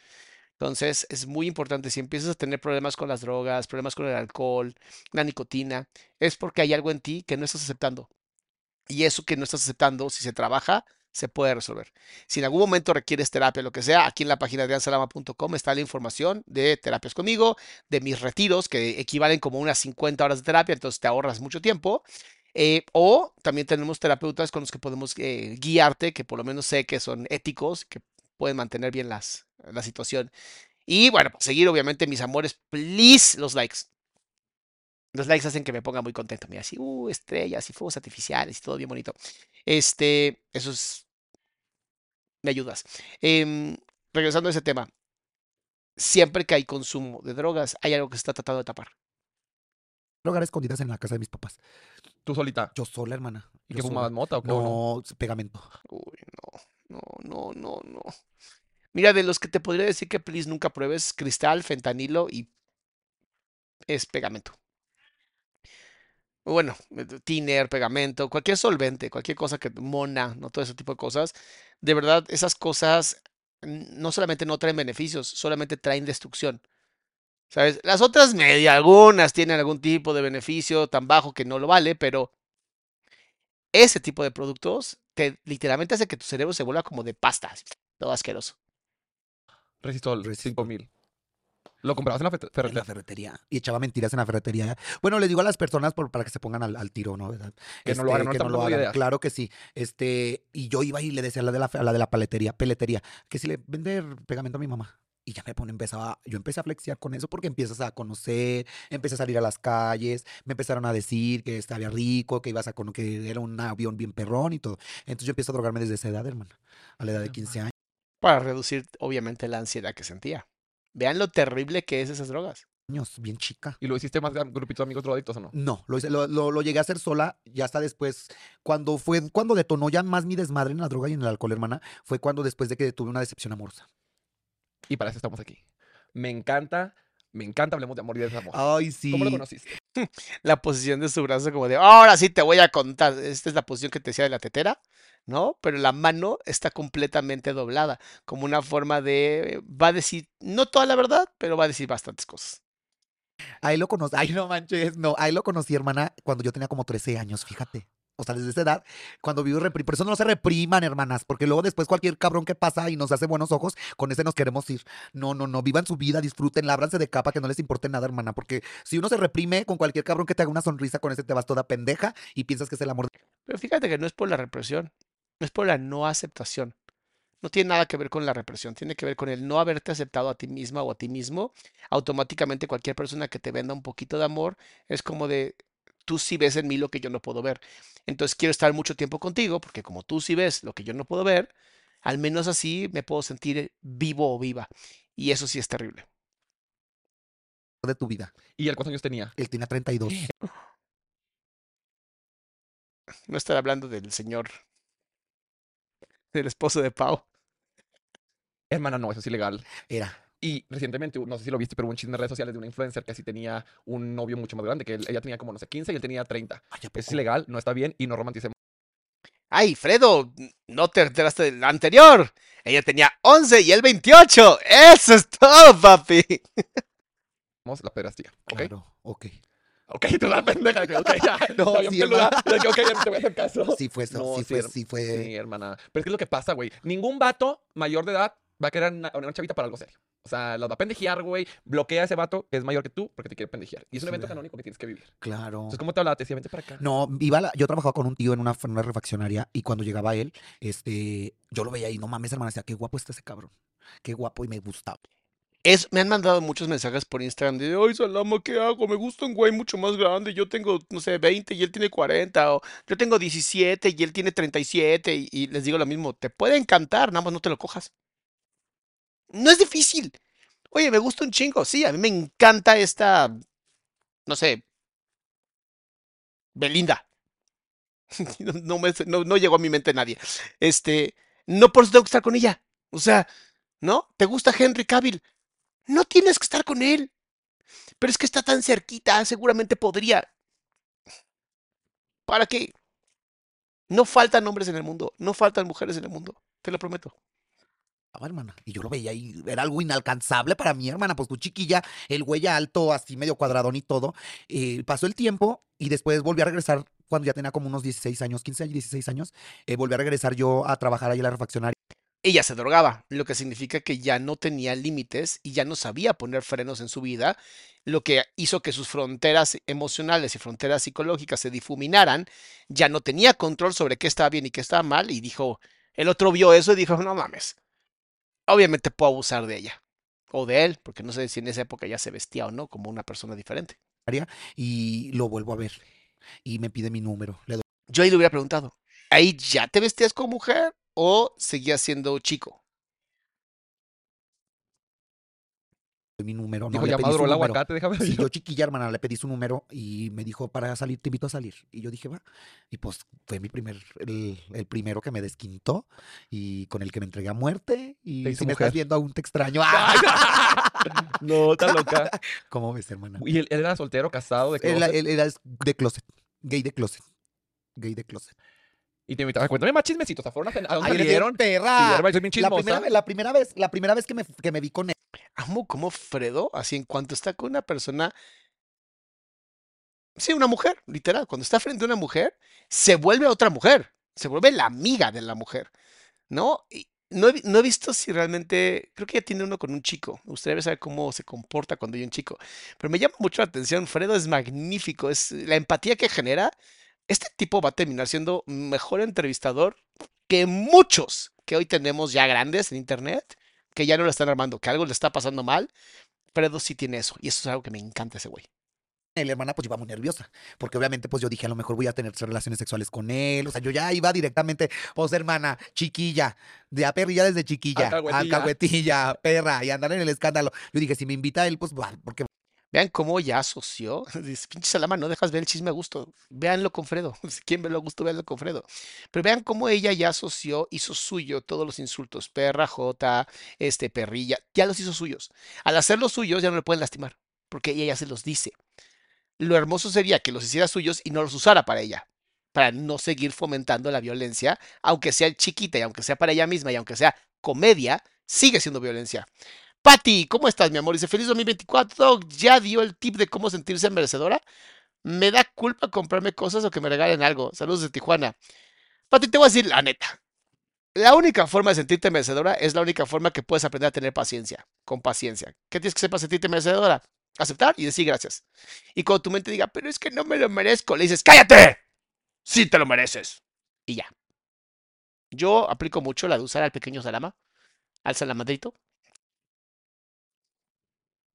Entonces, es muy importante, si empiezas a tener problemas con las drogas, problemas con el alcohol, la nicotina, es porque hay algo en ti que no estás aceptando. Y eso que no estás aceptando, si se trabaja, se puede resolver. Si en algún momento requieres terapia, lo que sea, aquí en la página de ansalama.com está la información de terapias conmigo, de mis retiros, que equivalen como unas 50 horas de terapia, entonces te ahorras mucho tiempo. Eh, o también tenemos terapeutas con los que podemos eh, guiarte, que por lo menos sé que son éticos, que pueden mantener bien las, la situación. Y bueno, para seguir, obviamente, mis amores, please, los likes. Los likes hacen que me ponga muy contento. Mira, así, uh, estrellas y fuegos artificiales y todo bien bonito. Este, eso es. Me ayudas. Em, regresando a ese tema. Siempre que hay consumo de drogas, hay algo que se está tratando de tapar. Drogar escondidas en la casa de mis papás. Tú solita. Yo sola, hermana. ¿Y Yo que sola. fumabas mota o qué? o no? No, pegamento. Uy, no, no, no, no, no. Mira, de los que te podría decir que please nunca pruebes, cristal, fentanilo y es pegamento. Bueno, eh, thinner, pegamento, cualquier solvente, cualquier cosa que mona, no todo ese tipo de cosas. De verdad, esas cosas no solamente no traen beneficios, solamente traen destrucción. ¿Sabes? Las otras media, algunas tienen algún tipo de beneficio tan bajo que no lo vale, pero ese tipo de productos te literalmente hace que tu cerebro se vuelva como de pasta, así, todo asqueroso. Resistol, Resistol. 5000. ¿Lo comprabas en la fe- En la ferretería? Y echaba mentiras en la ferretería. Bueno, les digo a las personas por- para que se pongan al, al tiro, ¿no? ¿Verdad? Que no lo hagan, no que estamos lo hagan. Claro que sí. Este, y yo iba y le decía a la de la, fe- a la de la paletería, peletería, que si le vende pegamento a mi mamá. Y ya me pone, empezaba, yo empecé a flexear con eso porque empiezas a conocer, empecé a salir a las calles, me empezaron a decir que estaba rico, que ibas a cono- que era un avión bien perrón y todo. Entonces yo empiezo a drogarme desde esa edad, hermano, a la edad de 15 años. Para reducir, obviamente, la ansiedad que sentía. Vean lo terrible que es esas drogas. bien chica. ¿Y lo hiciste más de grupitos de amigos drogadictos o no? No, lo, hice- lo, lo- lo llegué a hacer sola, ya hasta después, cuando fue, cuando detonó ya más mi desmadre en la droga y en el alcohol, hermana, fue cuando después de que tuve una decepción amorosa. Y para eso estamos aquí. Me encanta, me encanta, hablemos de amor y de desamor. Ay, sí. ¿Cómo lo conociste? La posición de su brazo como de, ahora sí te voy a contar. Esta es la posición que te decía de la tetera, ¿no? Pero la mano está completamente doblada, como una forma de, va a decir, no toda la verdad, pero va a decir bastantes cosas. Ahí lo conocí, ay, no manches, no, ahí lo conocí, hermana, cuando yo tenía como 13 años, fíjate. O sea, desde esa edad, cuando vivo reprimir. Por eso no se repriman, hermanas, porque luego después cualquier cabrón que pasa y nos hace buenos ojos, con ese nos queremos ir. No, no, no, vivan su vida, disfruten, lábranse de capa, que no les importe nada, hermana, porque si uno se reprime con cualquier cabrón que te haga una sonrisa, con ese te vas toda pendeja y piensas que es el amor. de- Pero fíjate que no es por la represión, no es por la no aceptación. No tiene nada que ver con la represión, tiene que ver con el no haberte aceptado a ti misma o a ti mismo. Automáticamente cualquier persona que te venda un poquito de amor es como de, tú sí ves en mí lo que yo no puedo ver. Entonces quiero estar mucho tiempo contigo porque como tú sí ves lo que yo no puedo ver, al menos así me puedo sentir vivo o viva. Y eso sí es terrible. de tu vida. ¿Y él cuántos años tenía? Él tiene 32. No estar hablando del señor, del esposo de Pau. Hermana, no, eso es ilegal. Era. Y recientemente, no sé si lo viste, pero hubo un chisme en redes sociales de una influencer que sí tenía un novio mucho más grande, que él- ella tenía como, no sé, 15 y él tenía 30. Ay, ¿a Es ilegal, no está bien y no romanticemos Ay, Fredo, no te enteraste del anterior. Ella tenía 11 y él 28. Eso es todo, papi. la pederastía, ¿ok? Claro, ok. Ok, tú la pendeja. Ok, ya. No, sí, peluda, ok, ya te voy a hacer caso. Sí fue eso, No, sí, sí, fue, sí fue. Sí, hermana. Pero es que es lo que pasa, güey. Ningún vato mayor de edad va a querer una, una chavita para algo serio. O sea, los va a pendejear, güey. Bloquea a ese vato que es mayor que tú porque te quiere pendejear. Y es un evento Claro. canónico que tienes que vivir. Claro. Entonces, ¿cómo te hablaba? Te decía, vente para acá. No, iba la- yo trabajaba con un tío en una, en una refaccionaria y cuando llegaba él, este, yo lo veía y no mames, hermana, decía, qué guapo está ese cabrón. Qué guapo y me gustaba. Es, me han mandado muchos mensajes por Instagram de, ay, Salama, ¿qué hago? Me gusta un güey mucho más grande. Yo tengo, no sé, 20 y él tiene 40. O yo tengo 17 y él tiene 37. Y, y les digo lo mismo, te puede encantar, nada más no te lo cojas. No es difícil. Oye, me gusta un chingo. Sí, a mí me encanta esta, no sé, Belinda. No, llegó a mi mente nadie. Este, no por eso tengo que estar con ella. O sea, ¿no? ¿Te gusta Henry Cavill? No tienes que estar con él. Pero es que está tan cerquita, seguramente podría. ¿Para qué? No faltan hombres en el mundo, no faltan mujeres en el mundo, te lo prometo. Ah, hermana. Y yo lo veía y era algo inalcanzable para mí, hermana. Pues tu chiquilla, el güey alto, así medio cuadradón y todo. Eh, pasó el tiempo y después volví a regresar cuando ya tenía como unos 16 años, 15 años, 16 años. eh, volví a regresar yo a trabajar ahí en la refaccionaria. Ella se drogaba, lo que significa que ya no tenía límites y ya no sabía poner frenos en su vida, lo que hizo que sus fronteras emocionales y fronteras psicológicas se difuminaran, ya no tenía control sobre qué estaba bien y qué estaba mal y dijo, el otro vio eso y dijo, no mames, obviamente puedo abusar de ella o de él, porque no sé si en esa época ya se vestía o no como una persona diferente. y lo vuelvo a ver. Y me pide mi número. Le doy Yo ahí le hubiera preguntado, ¿ahí ya te vestías como mujer o seguías siendo chico? Mi número. No, Dijo, le ya maduró el aguacate, déjame Sí, yo chiquilla, hermana, le pedí su número y me dijo, para salir, te invito a salir. Y yo dije, va. Y pues fue mi primer, el, el primero que me desquintó y con el que me entregué a muerte. Te Y si me estás viendo, aún te extraño. No, está loca. ¿Cómo ves, hermana? ¿Y él, él era soltero, casado, de Él, closet? él era de closet. Gay de closet. Gay de closet. Y te invitaba, cuéntame más chismecitos. ¿A, fueron a, cen- a dónde salieron? Sí, perra. Soy bien La primera, vez- la primera vez, la primera vez que me, que me vi con él. amo como Fredo, así en cuanto está con una persona, sí, una mujer, literal, cuando está frente a una mujer, se vuelve otra mujer, se vuelve la amiga de la mujer, ¿no? Y no he, no he visto si realmente, creo que ya tiene uno con un chico, me gustaría saber cómo se comporta cuando hay un chico, pero me llama mucho la atención, Fredo es magnífico, es la empatía que genera, este tipo va a terminar siendo mejor entrevistador que muchos que hoy tenemos ya grandes en internet, que ya no lo están armando, que algo le está pasando mal. Fredo sí tiene eso, y eso es algo que me encanta ese güey. La hermana pues iba muy nerviosa, porque obviamente pues yo dije a lo mejor voy a tener relaciones sexuales con él, o sea, yo ya iba directamente, pues hermana, chiquilla, de a perrilla desde chiquilla, Alcahuetilla. alcahuetilla, perra, y andar en el escándalo. Yo dije, si me invita él, pues va, porque Vean cómo ya asoció. Dice, pinche Salama, no dejas ver el chisme a gusto. Véanlo con Fredo. Si quieren verlo a gusto, véanlo con Fredo. Pero vean cómo ella ya asoció, hizo suyo todos los insultos. Perra, jota, este, perrilla. Ya los hizo suyos. Al hacerlos suyos ya no le pueden lastimar. Porque ella ya se los dice. Lo hermoso sería que los hiciera suyos y no los usara para ella. Para no seguir fomentando la violencia. Aunque sea chiquita y aunque sea para ella misma y aunque sea comedia, sigue siendo violencia. Patti, ¿cómo estás, mi amor? Dice, feliz 2024. ¿Ya dio el tip de cómo sentirse merecedora? Me da culpa comprarme cosas o que me regalen algo. Saludos de Tijuana. Pati, te voy a decir la neta. La única forma de sentirte merecedora es la única forma que puedes aprender a tener paciencia. Con paciencia. ¿Qué tienes que para sentirte merecedora? Aceptar y decir gracias. Y cuando tu mente diga, pero es que no me lo merezco, le dices, ¡cállate! Sí te lo mereces. Y ya. Yo aplico mucho la de usar al pequeño salama, al salamadrito,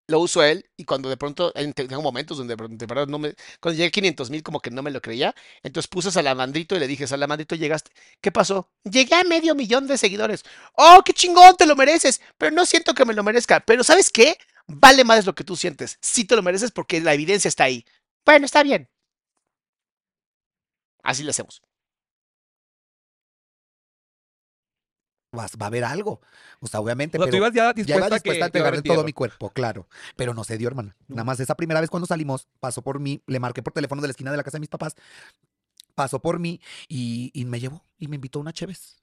lo uso él y cuando de pronto, en- tengo momentos donde de de verdad no me, cuando llegué a 500 mil como que no me lo creía, entonces puse a Salamandrito y le dije, Salamandrito, llegaste, ¿qué pasó? Llegué a medio millón de seguidores. ¡Oh, qué chingón, te lo mereces! Pero no siento que me lo merezca. Pero ¿sabes qué? Vale más lo que tú sientes. Sí te lo mereces porque la evidencia está ahí. Bueno, está bien. Así lo hacemos. Vas, va a haber algo. O sea, obviamente, O sea, tú pero ibas ya ya dispuesta, iba a que dispuesta a iba entregarle todo mi cuerpo, claro. Pero no se dio, hermana. Nada más esa primera vez cuando salimos, pasó por mí, le marqué por teléfono de la esquina de la casa de mis papás, pasó por mí y, y me llevó y me invitó a una Cheves.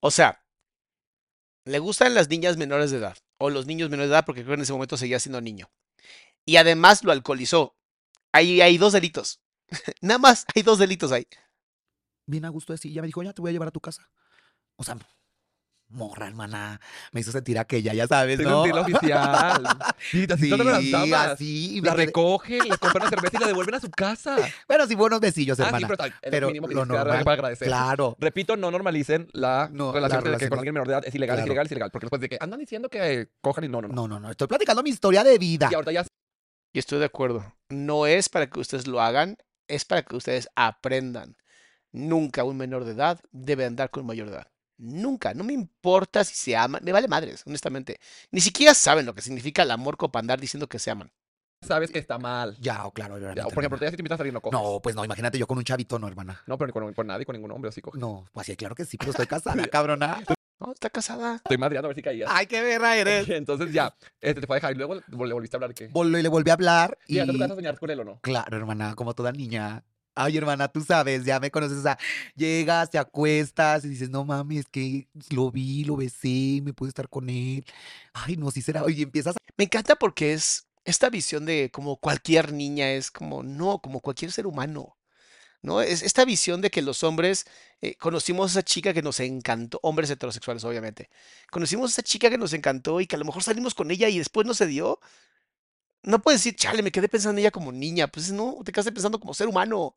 O sea, le gustan las niñas menores de edad o los niños menores de edad porque creo que en ese momento seguía siendo niño. Y además lo alcoholizó. Ahí hay dos delitos. Nada más hay dos delitos ahí. Bien a gusto así. Ya me dijo, ya te voy a llevar a tu casa. O sea, morra, hermana. Me hizo sentir aquella, ya sabes, ¿no? que sentir la oficial. Y así Sí, tratan a las damas. así. y me La quedé- recogen, le compran la cerveza y la devuelven a su casa. Bueno, sí, buenos besillos, Ah, sí, hermana. pero tal, es lo mínimo que lo tienes que dar normal, para agradecer. Claro. Repito, no normalicen la No, relación, la de que relación con alguien menor de edad es ilegal, es Claro. ilegal, es ilegal. Porque después de que andan diciendo que cojan y no, no, no. No, no, no. Estoy platicando mi historia de vida. Y ahorita ya Y estoy de acuerdo. No es para que ustedes lo hagan, es para que ustedes aprendan. Nunca un menor de edad debe andar con un mayor de edad. Nunca. No me importa si se aman. Me vale madres, honestamente. Ni siquiera saben lo que significa el amor para andar diciendo que se aman. sabes que está mal. Ya, oh, claro. Ya, o por ejemplo, ya si te invitas a salir no coges. No, pues no, imagínate yo con un chavito, no, hermana. No, pero ni con, con nadie, con ningún hombre, así coges. No, pues sí, claro que sí, pero estoy casada, cabrona. No, está casada. Estoy madreando a ver si caías. Ay, qué verra eres. Entonces ya, este te fue a dejar y luego le volviste a hablar que. Vol- y le volví a hablar Y y... ya te vas a soñar con él o no. Claro, hermana, como toda niña. Ay, hermana, tú sabes, ya me conoces, o sea, llegas, te acuestas y dices, no mames, es que lo vi, lo besé, me pude estar con él. Ay, no, sí será. Y empiezas. Me encanta porque es esta visión de como cualquier niña, es como, no, como cualquier ser humano. ¿No? Es esta visión de que los hombres, eh, conocimos a esa chica que nos encantó, hombres heterosexuales, obviamente. Conocimos a esa chica que nos encantó y que a lo mejor salimos con ella y después no se dio. No puedes decir, chale, me quedé pensando en ella como niña. Pues no, te quedaste pensando como ser humano.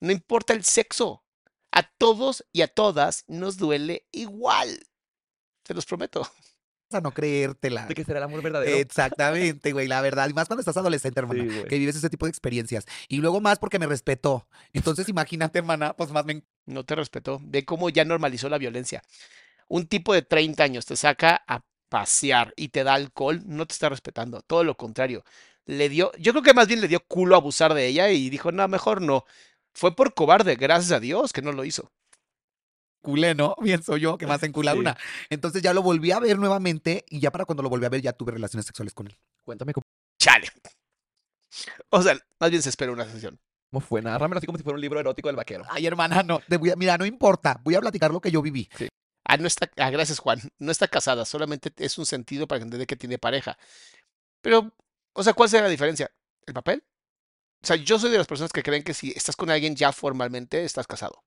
No importa el sexo. A todos y a todas nos duele igual. Te los prometo. a no creértela. De que será el amor verdadero. Exactamente, güey, la verdad. Y más cuando estás adolescente, hermana, Sí, que vives ese tipo de experiencias. Y luego más porque me respetó. Entonces, imagínate, hermana, pues más me... No te respetó. Ve cómo ya normalizó la violencia. Un tipo de 30 años te saca a pasear y te da alcohol, no te está respetando. Todo lo contrario. Le dio, yo creo que más bien le dio culo abusar de ella y dijo, no, mejor no. Fue por cobarde, gracias a Dios que no lo hizo. culé, ¿no? Pienso yo que más encula Sí. una. Entonces ya lo volví a ver nuevamente y ya para cuando lo volví a ver ya tuve relaciones sexuales con él. Cuéntame cómo Chale. O sea, más bien se espera una sesión. fue. Narrámelo así como si fuera un libro erótico del vaquero. Ay, hermana, no. te voy a- mira, no importa. Voy a platicar lo que yo viví. Ah, no está, ah, gracias Juan, no está casada, solamente es un sentido para entender que tiene pareja. Pero, o sea, ¿cuál será la diferencia? ¿El papel? O sea, yo soy de las personas que creen que si estás con alguien ya formalmente, estás casado.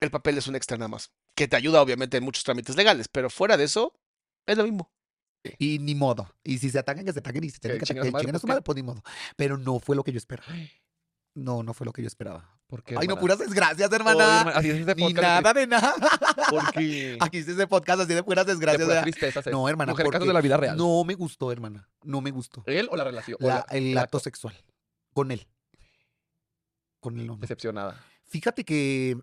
El papel es un extra nada más, que te ayuda obviamente en muchos trámites legales, pero fuera de eso, es lo mismo. Y ni modo. Y si se atacan, que se ataquen. Y si tienen Que atacar, a su pues ni modo. Pero no fue lo que yo esperaba. No, no fue lo que yo esperaba. ¿Por qué, Ay, no, puras desgracias, hermana. así es este Ni podcast. nada de nada. ¿Por qué? Aquí es ese podcast así de puras De desgracias. puras ¿verdad? tristezas. No, hermana, Mujer, porque casos de la vida real. No me gustó, hermana. No me gustó. ¿Él o la relación? O La- la- el el acto sexual. Con él. Con él no. no. Decepcionada. Fíjate que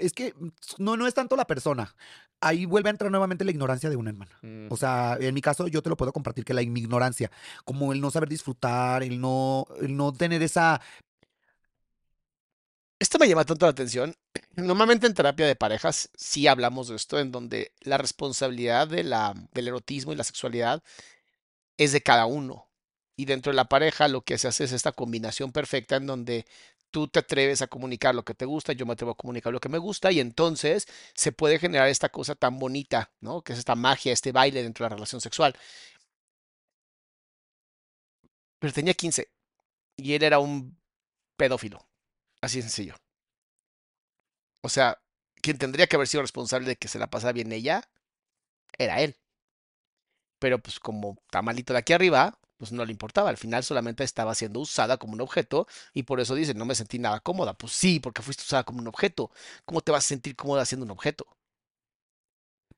es que no, no es tanto la persona. Ahí vuelve a entrar nuevamente la ignorancia de una hermana. Mm. O sea, en mi caso yo te lo puedo compartir que la ignorancia, como el no saber disfrutar, el no, el no tener esa Esto me llama tanto la atención. Normalmente en terapia de parejas sí hablamos de esto, en donde la responsabilidad del erotismo y la sexualidad es de cada uno. Y dentro de la pareja lo que se hace es esta combinación perfecta en donde tú te atreves a comunicar lo que te gusta, yo me atrevo a comunicar lo que me gusta, y entonces se puede generar esta cosa tan bonita, ¿no? Que es esta magia, este baile dentro de la relación sexual. Pero tenía 15 y él era un pedófilo. Así de sencillo. O sea, quien tendría que haber sido responsable de que se la pasara bien ella era él. Pero pues como está malito de aquí arriba, pues no le importaba. Al final solamente estaba siendo usada como un objeto y por eso dice, no me sentí nada cómoda. Pues sí, porque fuiste usada como un objeto. ¿Cómo te vas a sentir cómoda siendo un objeto?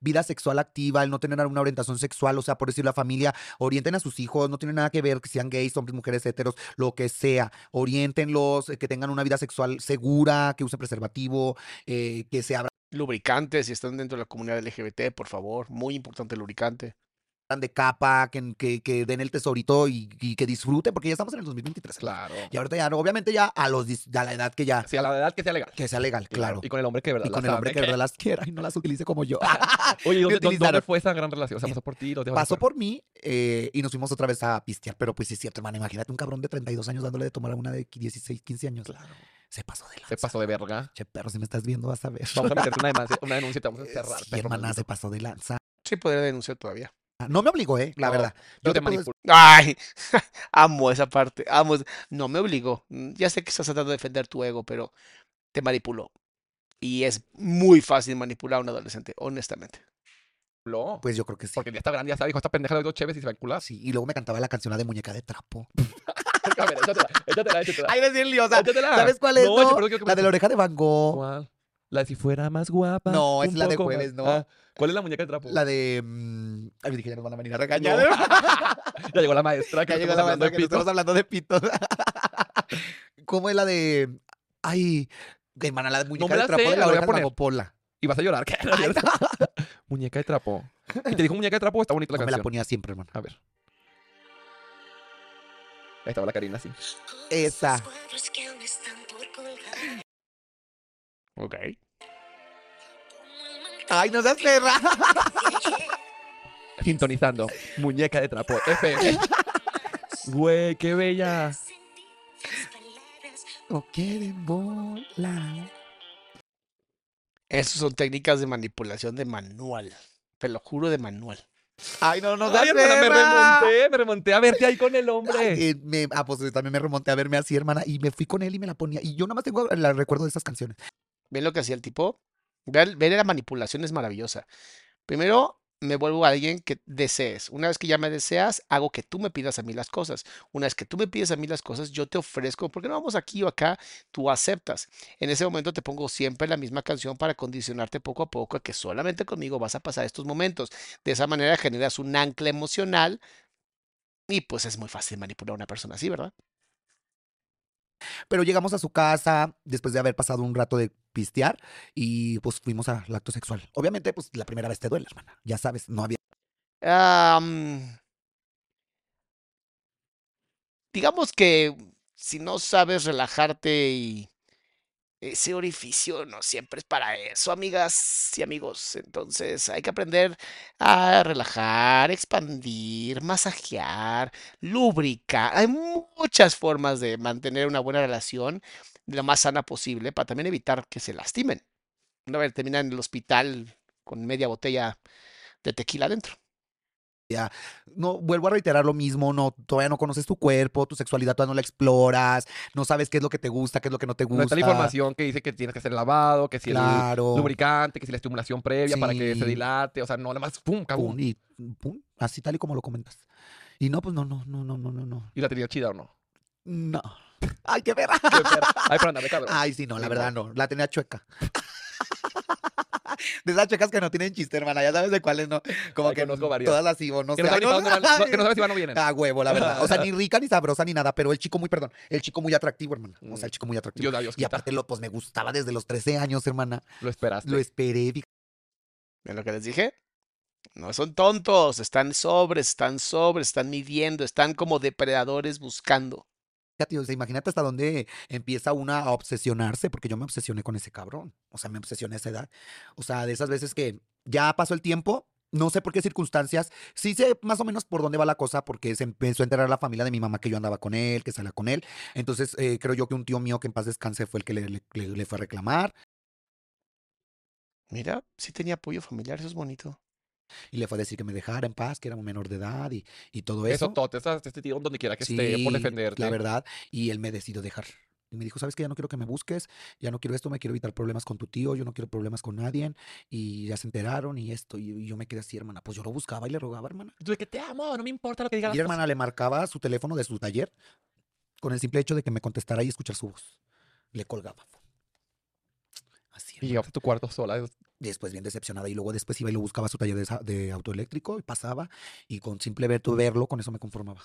Vida sexual activa, el no tener una orientación sexual, o sea, por decir la familia, orienten a sus hijos, no tiene nada que ver que sean gays, hombres, mujeres, heteros, lo que sea, orientenlos, eh, que tengan una vida sexual segura, que usen preservativo, eh, que se abran Lubricantes, si están dentro de la comunidad LGBT, por favor, muy importante el lubricante. De capa, que, que, que den el tesorito y, y que disfruten, porque ya estamos en el 2023. Claro. Y ahorita ya, no, obviamente ya a los a la edad que ya, Sí, a la edad que sea legal. que sea legal, claro. Y con el hombre que de verdad Y con las el hombre que de verdad las quiera y no las utilice como yo. Oye, ¿y me ¿dónde, dónde- fue esa gran relación? O sea, pasó por ti, Pasó por mí eh, y nos fuimos otra vez a pistear, pero pues sí es cierto, hermano, imagínate un cabrón de 32 años dándole de tomar a una de 16, 15 años. Claro. Se pasó de lanza. Se pasó de verga. Che, perro, si me estás viendo vas a ver. Vamos a meterte una denuncia, una denuncia y te vamos a encerrar. Sí, hermana, se pasó de lanza. Sí, podría denunciar todavía. No me obligó, eh, la No, verdad. Yo te puedo. Ay, amo esa parte, amo. No me obligó. Ya sé que estás tratando de defender tu ego, pero te manipuló. Y es muy fácil manipular a un adolescente, honestamente. Pues yo creo que sí. Porque ya está grande, ya sabe, dijo, esta pendeja de dos cheves y se va a encular. Sí, y luego me cantaba la canción de muñeca de trapo. A ver, échatela, échatela, échatela. Ay, bien liosa. Échatela. ¿Sabes cuál es? No, no? yo que La me- de la oreja de Van Gogh. ¿Cuál? La de si fuera más guapa. No, es la de más- jueves, ¿no? Ah, ¿Cuál es la muñeca de trapo? La de. mm, Ay, dije, ya nos van a venir a regañar. ya llegó la maestra. que Ya llegó la de que pito. estamos hablando de pitos. ¿Cómo es la de. Ay, hermana, la de muñeca me de la trapo sé, de la la voy a oreja de poner. Magopola. Y vas a llorar. ¿qué? muñeca de trapo. Y te dijo muñeca de trapo, está bonita la No me la canción. ponía siempre, hermano. A ver. Ahí estaba la Karina, sí. Esa. Ok. Ay, no seas perra. Sintonizando. Muñeca de trapo. FM. Güey, qué bella. No quieren volar. Esas son técnicas de manipulación de manual. Te lo juro de manual. Ay, no, no Ay, hermana, me remonté, me remonté a verte ahí con el hombre. Ay, eh, me- ah, pues también me remonté a verme así, hermana, y me fui con él y me la ponía. Y yo nada más tengo el recuerdo de esas canciones. ¿Ven lo que hacía el tipo? Ver, la manipulación es maravillosa. Primero, me vuelvo alguien que desees. Una vez que ya me deseas, hago que tú me pidas a mí las cosas. Una vez que tú me pides a mí las cosas, yo te ofrezco, porque no vamos aquí o acá, tú aceptas. En ese momento te pongo siempre la misma canción para condicionarte poco a poco a que solamente conmigo vas a pasar estos momentos. De esa manera generas un ancla emocional y pues es muy fácil manipular a una persona así, ¿verdad? Pero llegamos a su casa después de haber pasado un rato de y pues fuimos al acto sexual. Obviamente, pues la primera vez te duele, hermana. Ya sabes, no había. Am, digamos que si no sabes relajarte y ese orificio no siempre es para eso, amigas y amigos. Entonces hay que aprender a relajar, expandir, masajear, lubricar. Hay muchas formas de mantener una buena relación de lo más sana posible para también evitar que se lastimen. No ver terminar en el hospital con media botella de tequila adentro. No, vuelvo a reiterar lo mismo, no, todavía no conoces tu cuerpo, tu sexualidad todavía no la exploras, no sabes qué es lo que te gusta, qué es lo que no te No gusta. está la información que dice que tienes que hacer lavado, que si Claro. el lubricante, que si la estimulación previa para que se dilate. O sea, no, nada más, pum, cabum. Pum, y pum, así tal y como lo comentas. Y no, pues no, no, no, no, no, no, no. ¿Y la tenía chida o no? No. Ay, qué perra. Qué perra. Ay, pero andame cabrón. Ay, sí, no, la verdad no. La tenía chueca. De esas chuecas que no tienen chiste, hermana. Ya sabes de cuáles, ¿no? Como Ay, que conozco varias. todas así, o no que, sé. no ay, van- que no sabes si van o vienen. A huevo, la verdad. O sea, ni rica, ni sabrosa, ni nada. Pero el chico muy, perdón, el chico muy atractivo, hermana. O sea, el chico muy atractivo. Dios Dios y aparte, lo, pues me gustaba desde los 13 años, hermana. Lo esperaste. Lo esperé. ¿Ven lo que les dije? No son tontos, están sobres, están sobres, están midiendo, están como depredadores buscando. Imagínate hasta dónde empieza una a obsesionarse, porque yo me obsesioné con ese cabrón. O sea, me obsesioné a esa edad. O sea, de esas veces que ya pasó el tiempo, no sé por qué circunstancias, sí sé más o menos por dónde va la cosa, porque se empezó a enterar la familia de mi mamá que yo andaba con él, que salía con él. Entonces, eh, creo yo que un tío mío que en paz descanse fue el que le- le fue a reclamar Mira, sí tenía apoyo familiar, eso es bonito. Y le fue a decir que me dejara en paz, que era un menor de edad y, y todo eso. Eso, todo, estás este tío donde quiera que esté por Sí, defenderte. La verdad. Y él me decidió dejar. Y me dijo, ¿sabes qué? Ya no quiero que me busques, ya no quiero esto, me quiero evitar problemas con tu tío, yo no quiero problemas con nadie. Y ya se enteraron y esto. Y, y yo me quedé así, hermana. Pues yo lo buscaba y le rogaba, hermana. Tú de que te amo, no me importa lo que Y las hermana le marcaba su teléfono de su taller con el simple hecho de que me contestara y escuchar su voz. Le colgaba. Así. Y llegabas a tu cuarto sola. Después bien decepcionada y luego después iba y lo buscaba su taller de, de autoeléctrico y pasaba y con simple ver, verlo, con eso me conformaba.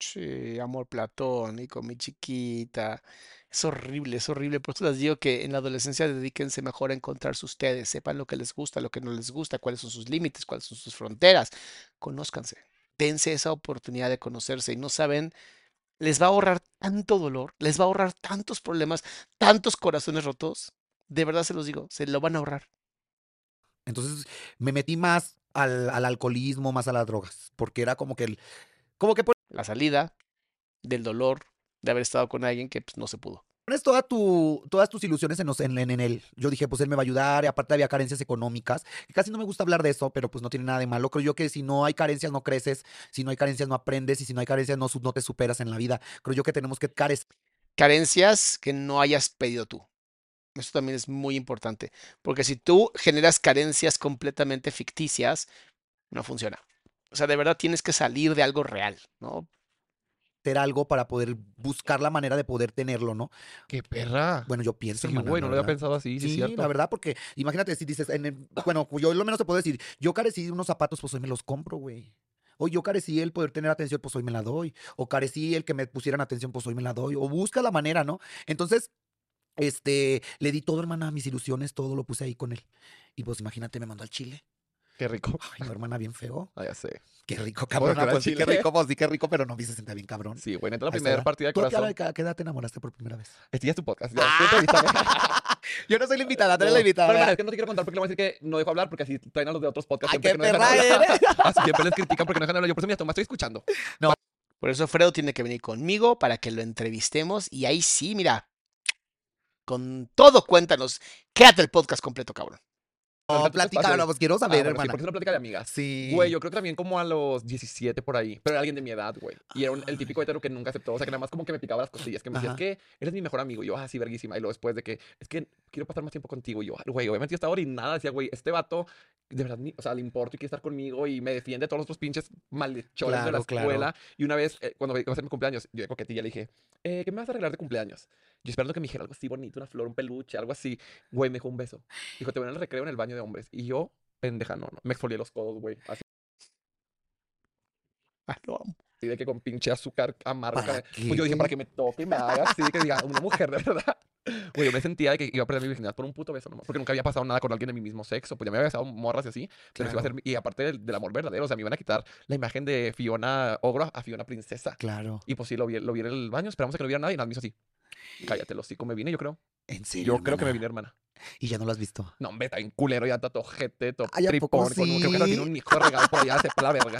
Sí, amor platónico, mi chiquita. Es horrible, es horrible. Por eso les digo que en la adolescencia dedíquense mejor a encontrarse ustedes, sepan lo que les gusta, lo que no les gusta, cuáles son sus límites, cuáles son sus fronteras. Conózcanse, dense esa oportunidad de conocerse y no saben, les va a ahorrar tanto dolor, les va a ahorrar tantos problemas, tantos corazones rotos. De verdad se los digo, se lo van a ahorrar. Entonces me metí más al, al alcoholismo, más a las drogas, porque era como que el, como que La salida del dolor de haber estado con alguien que pues, no se pudo. pones toda tu, todas tus ilusiones en, en, en- él. Yo dije, pues él me va a ayudar, y aparte había carencias económicas, casi no me gusta hablar de eso, pero pues no tiene nada de malo. Creo yo que si no hay carencias no creces, si no hay carencias no aprendes, y si no hay carencias no, no te superas en la vida. Creo yo que tenemos que carecer. carencias que no hayas pedido tú. Eso también es muy importante, porque si tú generas carencias completamente ficticias, no funciona. O sea, de verdad tienes que salir de algo real, ¿no? algo para poder buscar la manera de poder tenerlo, ¿no? ¡Qué perra! Bueno, yo pienso, sí, hermana, güey, no lo había pensado así, sí, es Sí, cierto. la verdad, porque imagínate si dices, en el- bueno, yo lo menos te puedo decir, yo carecí de unos zapatos, pues hoy me los compro, güey. O yo carecí el poder tener atención, pues hoy me la doy. O carecí el que me pusieran atención, pues hoy me la doy. O busca la manera, ¿no? Entonces, este, le di todo, hermana, mis ilusiones, todo lo puse ahí con él. Y pues imagínate, me mandó al Chile. Qué rico. Ay, no, hermana, bien feo. Ah, ya sé. Qué rico, ¿Cómo que cabrón. Pues sí, qué rico, pues sí, qué rico, pero no me hice sentir bien, cabrón. Sí, güey, neta la primera partida de ¿Tú corazón. edad- a qué edad te enamoraste por primera vez? Este ya es tu podcast. Ya, tú entrevístame. Yo no soy la invitada, tú eres No, la invitada. Pero, hermana, es que no te quiero contar porque le voy a decir que no dejo hablar porque así traen a los de otros podcasts. Ay, siempre qué que no dejan perra eres. Así siempre les critican porque no dejan hablar. Yo por eso, mira, toma, estoy escuchando. Por eso Fredo tiene que venir conmigo para que lo entrevistemos y ahí sí, mira, con todo cuéntanos. Quédate el podcast completo, cabrón. No, platícalo, pues quiero Ah, saber, bueno, sí, hermana. porque es una plática de amigas. Sí. Güey, yo creo que también como a los 17 por ahí. Pero era alguien de mi edad, güey. Y era un- el típico hetero que nunca aceptó. O sea, que nada más como que me picaba las costillas. Que me decía, Ajá. es que eres mi mejor amigo. Y yo, ah, sí, verguísima. Y luego después de que, es que quiero pasar más tiempo contigo. Y yo, "Ah, güey, obviamente yo estaba orinada. Decía, güey, este vato, de verdad, ni- o sea, le importa y quiere estar conmigo. Y me defiende de todos los otros pinches malhechores de la Claro, claro. escuela. Y una vez, eh, cuando iba a ser mi cumpleaños, yo de coquetilla le dije, eh, ¿qué me vas a arreglar de cumpleaños? Yo esperando que me dijera algo así bonito, una flor, un peluche, algo así. Güey, me dejó un beso. Dijo, te voy en el recreo en el baño de hombres. Y yo, pendeja, no, no. Me exfolié los codos, güey. Así Ah, lo amo. de que con pinche azúcar amargo. ¿Para que- Pues yo dije, para que me toque y me haga así, que diga, una mujer de verdad. Güey, yo me sentía de que iba a perder mi virginidad por un puto beso nomás. Porque nunca había pasado nada con alguien de mi mismo sexo. Pues ya me había besado morras y así. Pero eso iba a ser. Y aparte del, del amor verdadero, o sea, me iban a quitar la imagen de Fiona ogro a Fiona princesa. Claro. Y pues sí, lo vi, lo vi en el baño. Esperamos a que no viera nadie. Y nada, me hizo así. Cállate, los hocico. Me vine, yo creo. En serio. Yo creo que me hermana? vine, hermana. Y ya no lo has visto. No, hombre, está bien culero, ya está todo jete, todo Ay, ¿a poco tripón. con un- Creo que ahora tiene sí? un hijo regalo por allá, sepa la verga.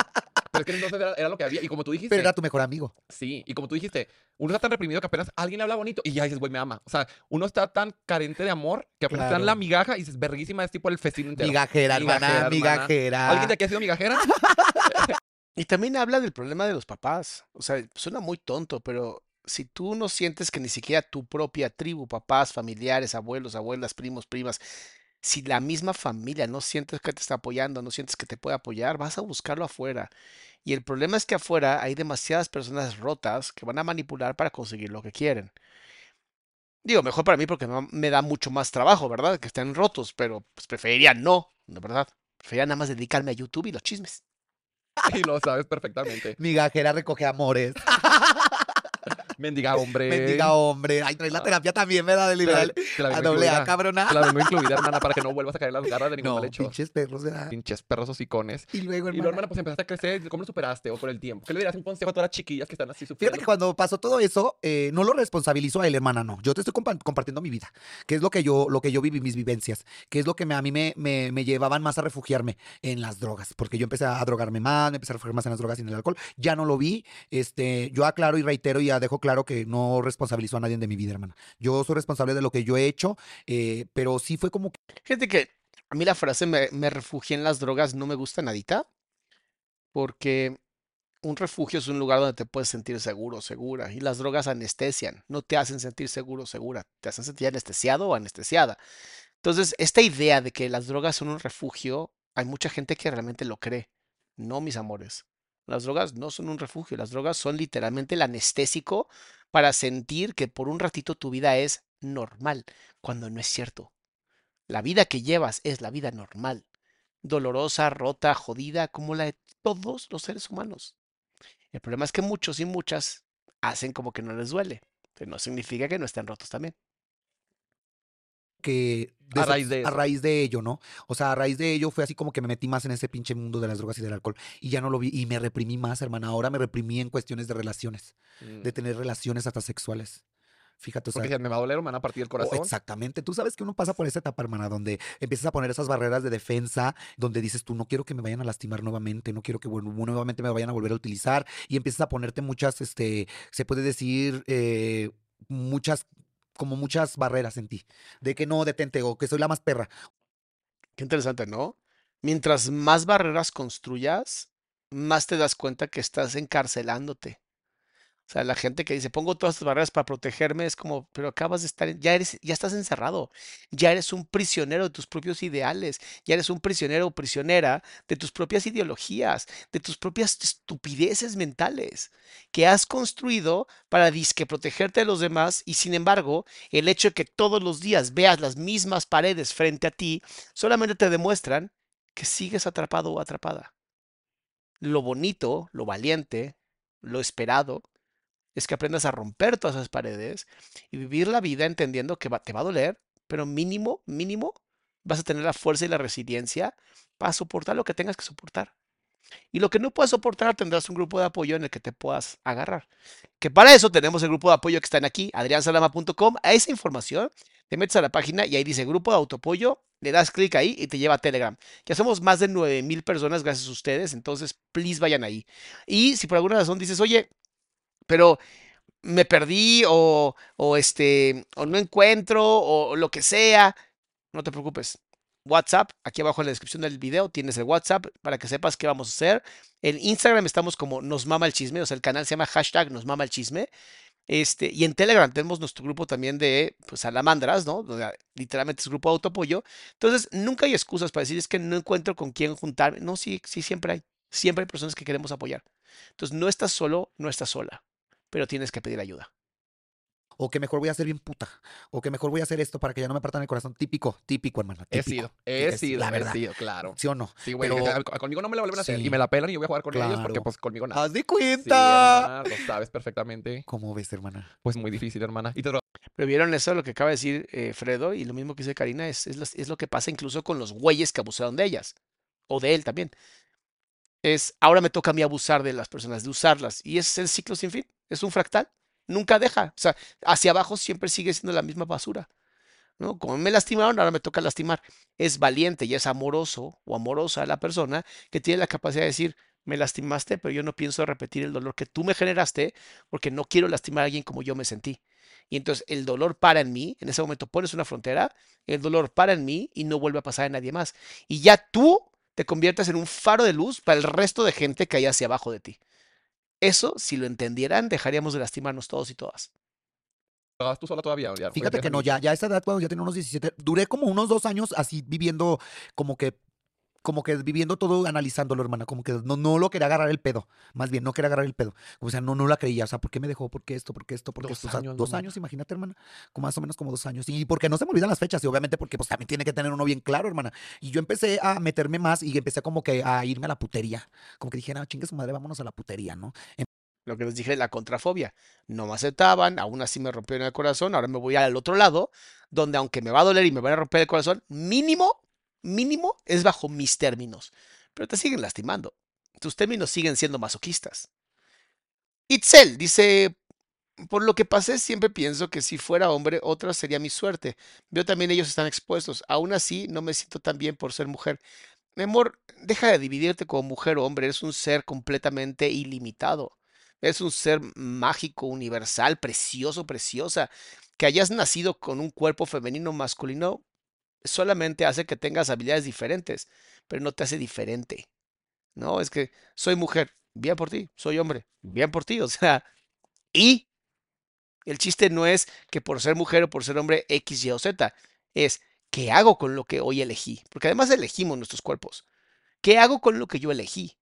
Pero es que entonces era, era lo que había. Y como tú dijiste. Pero era tu mejor amigo. Sí, y como tú dijiste, uno está tan reprimido que apenas alguien habla bonito y ya dices, güey, me ama. O sea, uno está tan carente de amor que apenas te dan Claro. la migaja y dices, verguísima, es tipo el festín entero. Migajera, hermana, Migajera, hermana. migajera. ¿Alguien de aquí ha sido migajera? Y también habla del problema de los papás. O sea, suena muy tonto, pero si tú no sientes que ni siquiera tu propia tribu, papás, familiares, abuelos, abuelas, primos, primas, Si la misma familia no sientes que te está apoyando, no sientes que te puede apoyar, vas a buscarlo afuera. Y el problema es que afuera hay demasiadas personas rotas que van a manipular para conseguir lo que quieren. Digo, mejor para mí porque no- me da mucho más trabajo, ¿verdad? Que estén rotos, pero pues preferiría no, de verdad. Preferiría nada más dedicarme a YouTube y los chismes. Y lo sabes perfectamente. Migajera recoge amores. Mendiga hombre. Bendiga hombre. Ay, traes la terapia también, ¿verdad? De Te la- liberal. A doble A, cabrona. Te la vengo incluida, hermana, para que no vuelvas a caer en las garras de ningún No, mal hecho. pinches perros, ¿verdad? Pinches perros hocicones. Y luego, Y luego, hermana. hermana, pues empezaste a crecer. ¿Cómo lo superaste? ¿O con el tiempo? ¿Qué le dirías un consejo a todas las chiquillas que están así Fíjate sufriendo? que cuando pasó todo eso, eh, no lo responsabilizo a él, hermana, no. Yo te estoy compa- compartiendo mi vida, que es lo que yo, lo que yo viví, mis vivencias, que es lo que me- a mí me, me, me llevaban más a refugiarme en las drogas, porque yo empecé a drogarme más, me empecé a refugiar más en las drogas y en el alcohol. Ya no lo vi. Este, yo aclaro y reitero y ya dejo claro que no responsabilizo a nadie de mi vida, hermana. Yo soy responsable de lo que yo he hecho, eh, pero sí fue como que Fíjate que a mí la frase me, me refugié en las drogas no me gusta nadita, porque un refugio es un lugar donde te puedes sentir seguro, segura, y las drogas anestesian, no te hacen sentir seguro, segura, te hacen sentir anestesiado o anestesiada. Entonces, esta idea de que las drogas son un refugio, hay mucha gente que realmente lo cree. No, mis amores. Las drogas no son un refugio, las drogas son literalmente el anestésico para sentir que por un ratito tu vida es normal, cuando no es cierto. La vida que llevas es la vida normal, dolorosa, rota, jodida, como la de todos los seres humanos. El problema es que muchos y muchas hacen como que no les duele, pero no significa que no estén rotos también. Que A raíz de a raíz de ello, ¿no? O sea, a raíz de ello fue así como que me metí más en ese pinche mundo de las drogas y del alcohol y ya no lo vi y me reprimí más, hermana. Ahora me reprimí en cuestiones de relaciones, Mm. de tener relaciones hasta sexuales. Fíjate, o sea, Porque me va a doler, me van a partir el o corazón. exactamente. Tú sabes que uno pasa por esa etapa, hermana, donde empiezas a poner esas barreras de defensa, donde dices tú, no quiero que me vayan a lastimar nuevamente, no quiero que bueno, nuevamente me vayan a volver a utilizar, y empiezas a ponerte muchas, este, se puede decir, eh, muchas, como muchas barreras en ti, de que no detente o que soy la más perra. Qué interesante, ¿no? Mientras más barreras construyas, más te das cuenta que estás encarcelándote. O sea, la gente que dice, pongo todas estas barreras para protegerme, es como, pero acabas de estar, ya eres, ya estás encerrado, ya eres un prisionero de tus propios ideales, ya eres un prisionero o prisionera de tus propias ideologías, de tus propias estupideces mentales que has construido para disque protegerte de los demás y sin embargo, el hecho de que todos los días veas las mismas paredes frente a ti, solamente te demuestran que sigues atrapado o atrapada. Lo bonito, lo valiente, lo esperado, es que aprendas a romper todas esas paredes y vivir la vida entendiendo que va- te va a doler, pero mínimo, mínimo, vas a tener la fuerza y la resiliencia para soportar lo que tengas que soportar. Y lo que no puedas soportar, tendrás un grupo de apoyo en el que te puedas agarrar. Que para eso tenemos el grupo de apoyo que están aquí, adriansalama.com. A esa información te metes a la página y ahí dice grupo de autoapoyo, le das clic ahí y te lleva a Telegram. Ya somos más de 9000 personas gracias a ustedes, entonces please vayan ahí. Y si por alguna razón dices, oye, pero me perdí o, o este, o no encuentro o lo que sea, no te preocupes. WhatsApp, aquí abajo en la descripción del video tienes el WhatsApp para que sepas qué vamos a hacer. En Instagram estamos como Nos Mama el Chisme, o sea, el canal se llama hashtag Nos Mama el Chisme. Este, y en Telegram tenemos nuestro grupo también de pues, salamandras, ¿no? Literalmente es grupo de autoapoyo. Entonces, nunca hay excusas para decir es que no encuentro con quién juntarme. No, sí, sí, siempre hay. Siempre hay personas que queremos apoyar. Entonces, no estás solo, no estás sola, pero tienes que pedir ayuda. O que mejor voy a ser bien puta. O que mejor voy a hacer esto para que ya no me partan el corazón. Típico, típico, hermana. He típico. sido, he Es sido, la he verdad. sido, claro. ¿Sí o no? Sí, güey, Pero- conmigo no me la vuelven a hacer Sí. y me la pelan y yo voy a jugar con ellos porque pues conmigo nada. Haz de Sí, cuenta. hermana, lo sabes perfectamente. ¿Cómo ves, hermana? Pues muy difícil, hermana. Y te Pero vieron eso, lo que acaba de decir eh, Fredo, y lo mismo que dice Karina, es, es, lo- es lo que pasa incluso con los güeyes que abusaron de ellas, o de él también. Es, ahora me toca a mí abusar de las personas, de usarlas, y es el ciclo sin fin, es un fractal, nunca deja, o sea, hacia abajo siempre sigue siendo la misma basura. ¿no? Como me lastimaron, ahora me toca lastimar. Es valiente y es amoroso o amorosa la persona que tiene la capacidad de decir, me lastimaste, pero yo no pienso repetir el dolor que tú me generaste porque no quiero lastimar a alguien como yo me sentí. Y entonces el dolor para en mí, en ese momento pones una frontera, el dolor para en mí y no vuelve a pasar a nadie más. Y ya tú te conviertes en un faro de luz para el resto de gente que hay hacia abajo de ti. Eso, si lo entendieran, dejaríamos de lastimarnos todos y todas. ¿Estabas tú sola todavía? ya Fíjate que no, ya, ya a esa edad, cuando ya tenía unos 17, duré como unos dos años así viviendo, como que, como que viviendo todo, analizándolo, hermana, como que no, no lo quería agarrar el pedo, más bien, no quería agarrar el pedo. O sea, no, no la creía, o sea, ¿por qué me dejó? ¿Por qué esto? ¿Por qué esto? ¿Por qué Dos esto? O sea, años, dos años, imagínate, hermana, como más o menos como dos años. Y porque no se me olvidan las fechas, y obviamente porque pues también tiene que tener uno bien claro, hermana. Y yo empecé a meterme más y empecé como que a irme a la putería. Como que dije, no, chingue su madre, vámonos a la putería, ¿no? Lo que les dije, la contrafobia. No me aceptaban, aún así me rompieron el corazón, ahora me voy al otro lado, donde aunque me va a doler y me van a romper el corazón, mínimo, mínimo es bajo mis términos. Pero te siguen lastimando. Tus términos siguen siendo masoquistas. Itzel dice, por lo que pasé, siempre pienso que si fuera hombre, otra sería mi suerte. Veo también ellos están expuestos. Aún así, no me siento tan bien por ser mujer. Mi amor, deja de dividirte como mujer o hombre. Eres un ser completamente ilimitado. Es un ser mágico, universal, precioso, preciosa. Que hayas nacido con un cuerpo femenino o masculino solamente hace que tengas habilidades diferentes, pero no te hace diferente. No, es que soy mujer, bien por ti, soy hombre, bien por ti, o sea, y el chiste no es que por ser mujer o por ser hombre X, Y o Z, es qué hago con lo que hoy elegí, porque además elegimos nuestros cuerpos. ¿Qué hago con lo que yo elegí?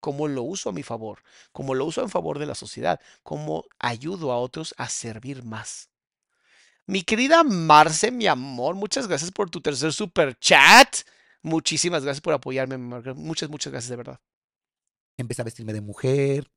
¿Cómo lo uso a mi favor? ¿Cómo lo uso en favor de la sociedad? ¿Cómo ayudo a otros a servir más? Mi querida Marce, mi amor, muchas gracias por tu tercer super chat. Muchísimas gracias por apoyarme, mi. Muchas, muchas gracias, de verdad. Empecé a vestirme de mujer.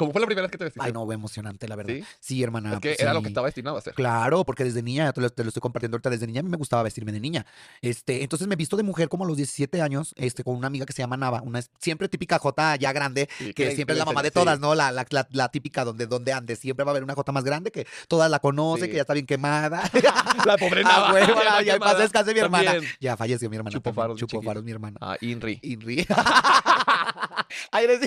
¿Cómo fue la primera vez que te vestiste? Ay, no, emocionante, la verdad. ¿Sí? Sí, hermana. Es que pues, era lo que estaba destinado a hacer. Claro, porque desde niña, te lo, te lo estoy compartiendo ahorita, desde niña a mí me gustaba vestirme de niña. Este, entonces me visto de mujer como a los 17 años, este, con una amiga que se llama Nava, una siempre típica Jota ya grande, Sí, que siempre es la mamá de todas. ¿no? La, la, la, la típica donde, donde andes, siempre va a haber una Jota más grande que todas la conocen, que ya está bien quemada. La pobre Ah, Nava, ya está ya quemada. descanse mi hermana. También. Ya falleció mi hermana. Chupo faros, Chupo faros, mi hermana. Ah, Inri. Inri. Ay, eres,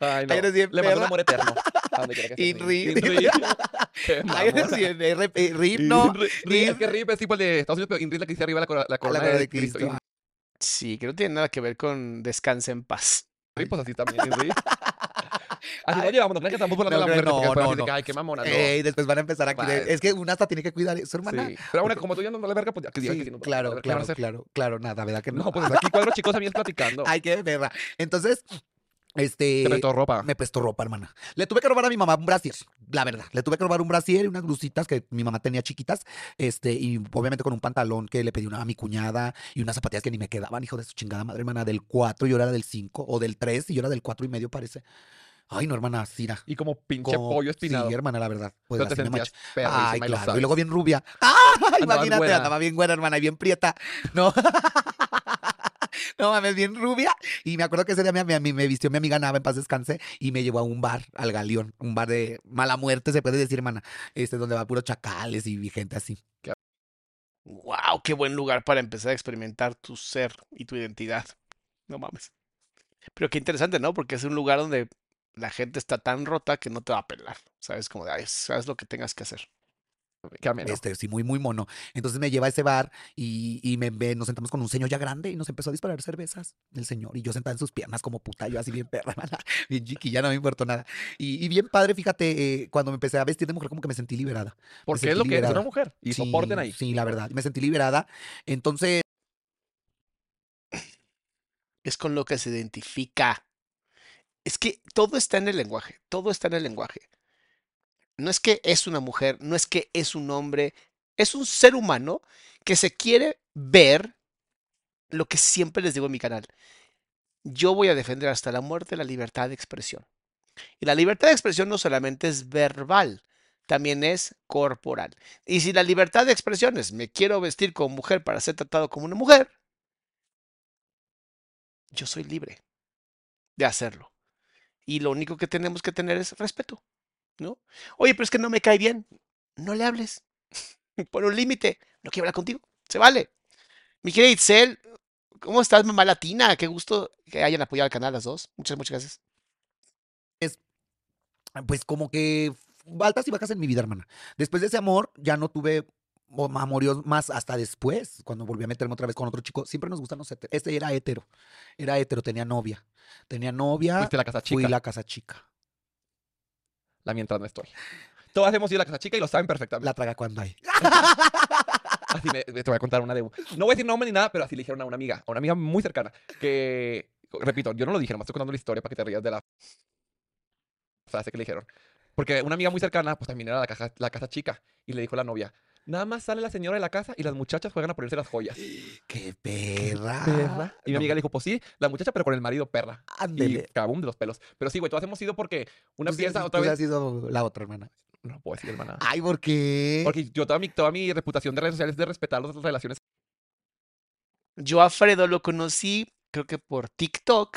Ay, no. Ay, eres bien Le mando un amor eterno. A donde quiera que esté. Inri. Inri. Rip, rip, ¿no? Es Rip. que Rip es tipo el de Estados Unidos, pero Inri es la que dice arriba la, la A corona la de Cristo. Cristo. Sí, que no tiene nada que ver con descanse en paz. Inri, pues así también, Inri. Así nos llevamos, no crean que estamos burlando No, a la mujer, no, porque no, no. que, ay, qué mamona, no. Ey, después van a empezar de- Vale. Es que una hasta tiene que cuidar eso, hermana. Sí. Pero bueno, como tú ya no le verga, pues ya que Sí, que no, claro, a ver, ¿qué van a claro, claro, claro, nada, ¿verdad que no? No, pues aquí cuatro chicos amigos platicando. Ay, qué perra. Entonces, este. Te prestó ropa. Me prestó ropa, hermana. Le tuve que robar a mi mamá un brasier, la verdad. Le tuve que robar un brasier y unas blusitas que mi mamá tenía chiquitas. Este, y obviamente con un pantalón que le pedí una, a mi cuñada y unas zapatillas que ni me quedaban, hijo de su chingada madre, hermana, del 4, yo era del 5, o del 3 y yo era del 4 y medio, parece. Ay, no, hermana, Cira. Y como pinche pollo espinado. Sí, hermana, la verdad. Pues Pero te sentías Ay, y claro. Y luego bien rubia. ¡Ah! Imagínate, andaba bien buena, hermana, y bien prieta. No. No mames, bien rubia. Y me acuerdo que ese día me, me, me vistió mi amiga Nava en paz descanse y me llevó a un bar, al Galeón. Un bar de mala muerte, se puede decir, hermana. Este, donde va puros chacales y gente así. ¡Wow! ¡Qué buen lugar para empezar a experimentar tu ser y tu identidad! No mames. Pero qué interesante, ¿no? Porque es un lugar donde la gente está tan rota que no te va a pelar. ¿Sabes? Como de, "Ay, sabes lo que tengas que hacer. Qué ameno. Este, sí, muy, muy mono. Entonces me lleva a ese bar y, y me, nos sentamos con un señor ya grande y nos empezó a disparar cervezas el señor. Y yo sentada en sus piernas como puta, yo así bien perra, bien chiquilla, no me importó nada. Y, y bien padre, fíjate, eh, cuando me empecé a vestir de mujer, como que me sentí liberada. Porque es lo que liberada. una mujer. Y Sí, soporten ahí. Sí, la verdad, me sentí liberada. Entonces, Es con lo que se identifica. Es que todo está en el lenguaje. Todo está en el lenguaje. No es que es una mujer, no es que es un hombre, es un ser humano que se quiere ver lo que siempre les digo en mi canal. Yo voy a defender hasta la muerte la libertad de expresión. Y la libertad de expresión no solamente es verbal, también es corporal. Y si la libertad de expresión es me quiero vestir como mujer para ser tratado como una mujer, yo soy libre de hacerlo. Y lo único que tenemos que tener es respeto, ¿no? Oye, pero es que no me cae bien. No le hables. Pon un límite. No quiero hablar contigo. Se vale. Mi querida Itzel, ¿cómo estás, mamá latina? Qué gusto que hayan apoyado al canal las dos. Muchas, muchas gracias. pues como que altas y bajas en mi vida, hermana. Después de ese amor, ya no tuve o- amoríos más hasta después, cuando volví a meterme otra vez con otro chico. Siempre nos gustan los. Este era hetero. Era hetero, tenía novia. Tenía novia. Fuiste la casa Fui chica. la casa chica. La mientras no estoy. Todas hemos ido a la casa chica y lo saben perfectamente. La traga cuando hay. Así me, te voy a contar una de. No voy a decir nombre ni nada, pero así le dijeron a una amiga, a una amiga muy cercana, que. Repito, yo no lo dije, nomás estoy contando la historia para que te rías de la frase que le dijeron. Porque una amiga muy cercana, pues también era la, caja, la casa chica, y le dijo a la novia: Nada más sale la señora de la casa y las muchachas juegan a ponerse las joyas. ¡Qué perra! Perra. Y mi No, amiga le dijo: Pues sí, la muchacha, pero con el marido perra. Y Ándele. cabum de los pelos. Pero sí, güey, todas hemos ido porque una Tú sí- piensa tú otra sí vez. has sido la otra hermana. No puedo decir, hermana. Ay, ¿por qué? Porque yo toda mi, toda mi reputación de redes sociales es de respetar las relaciones Yo a Fredo lo conocí, creo que por TikTok,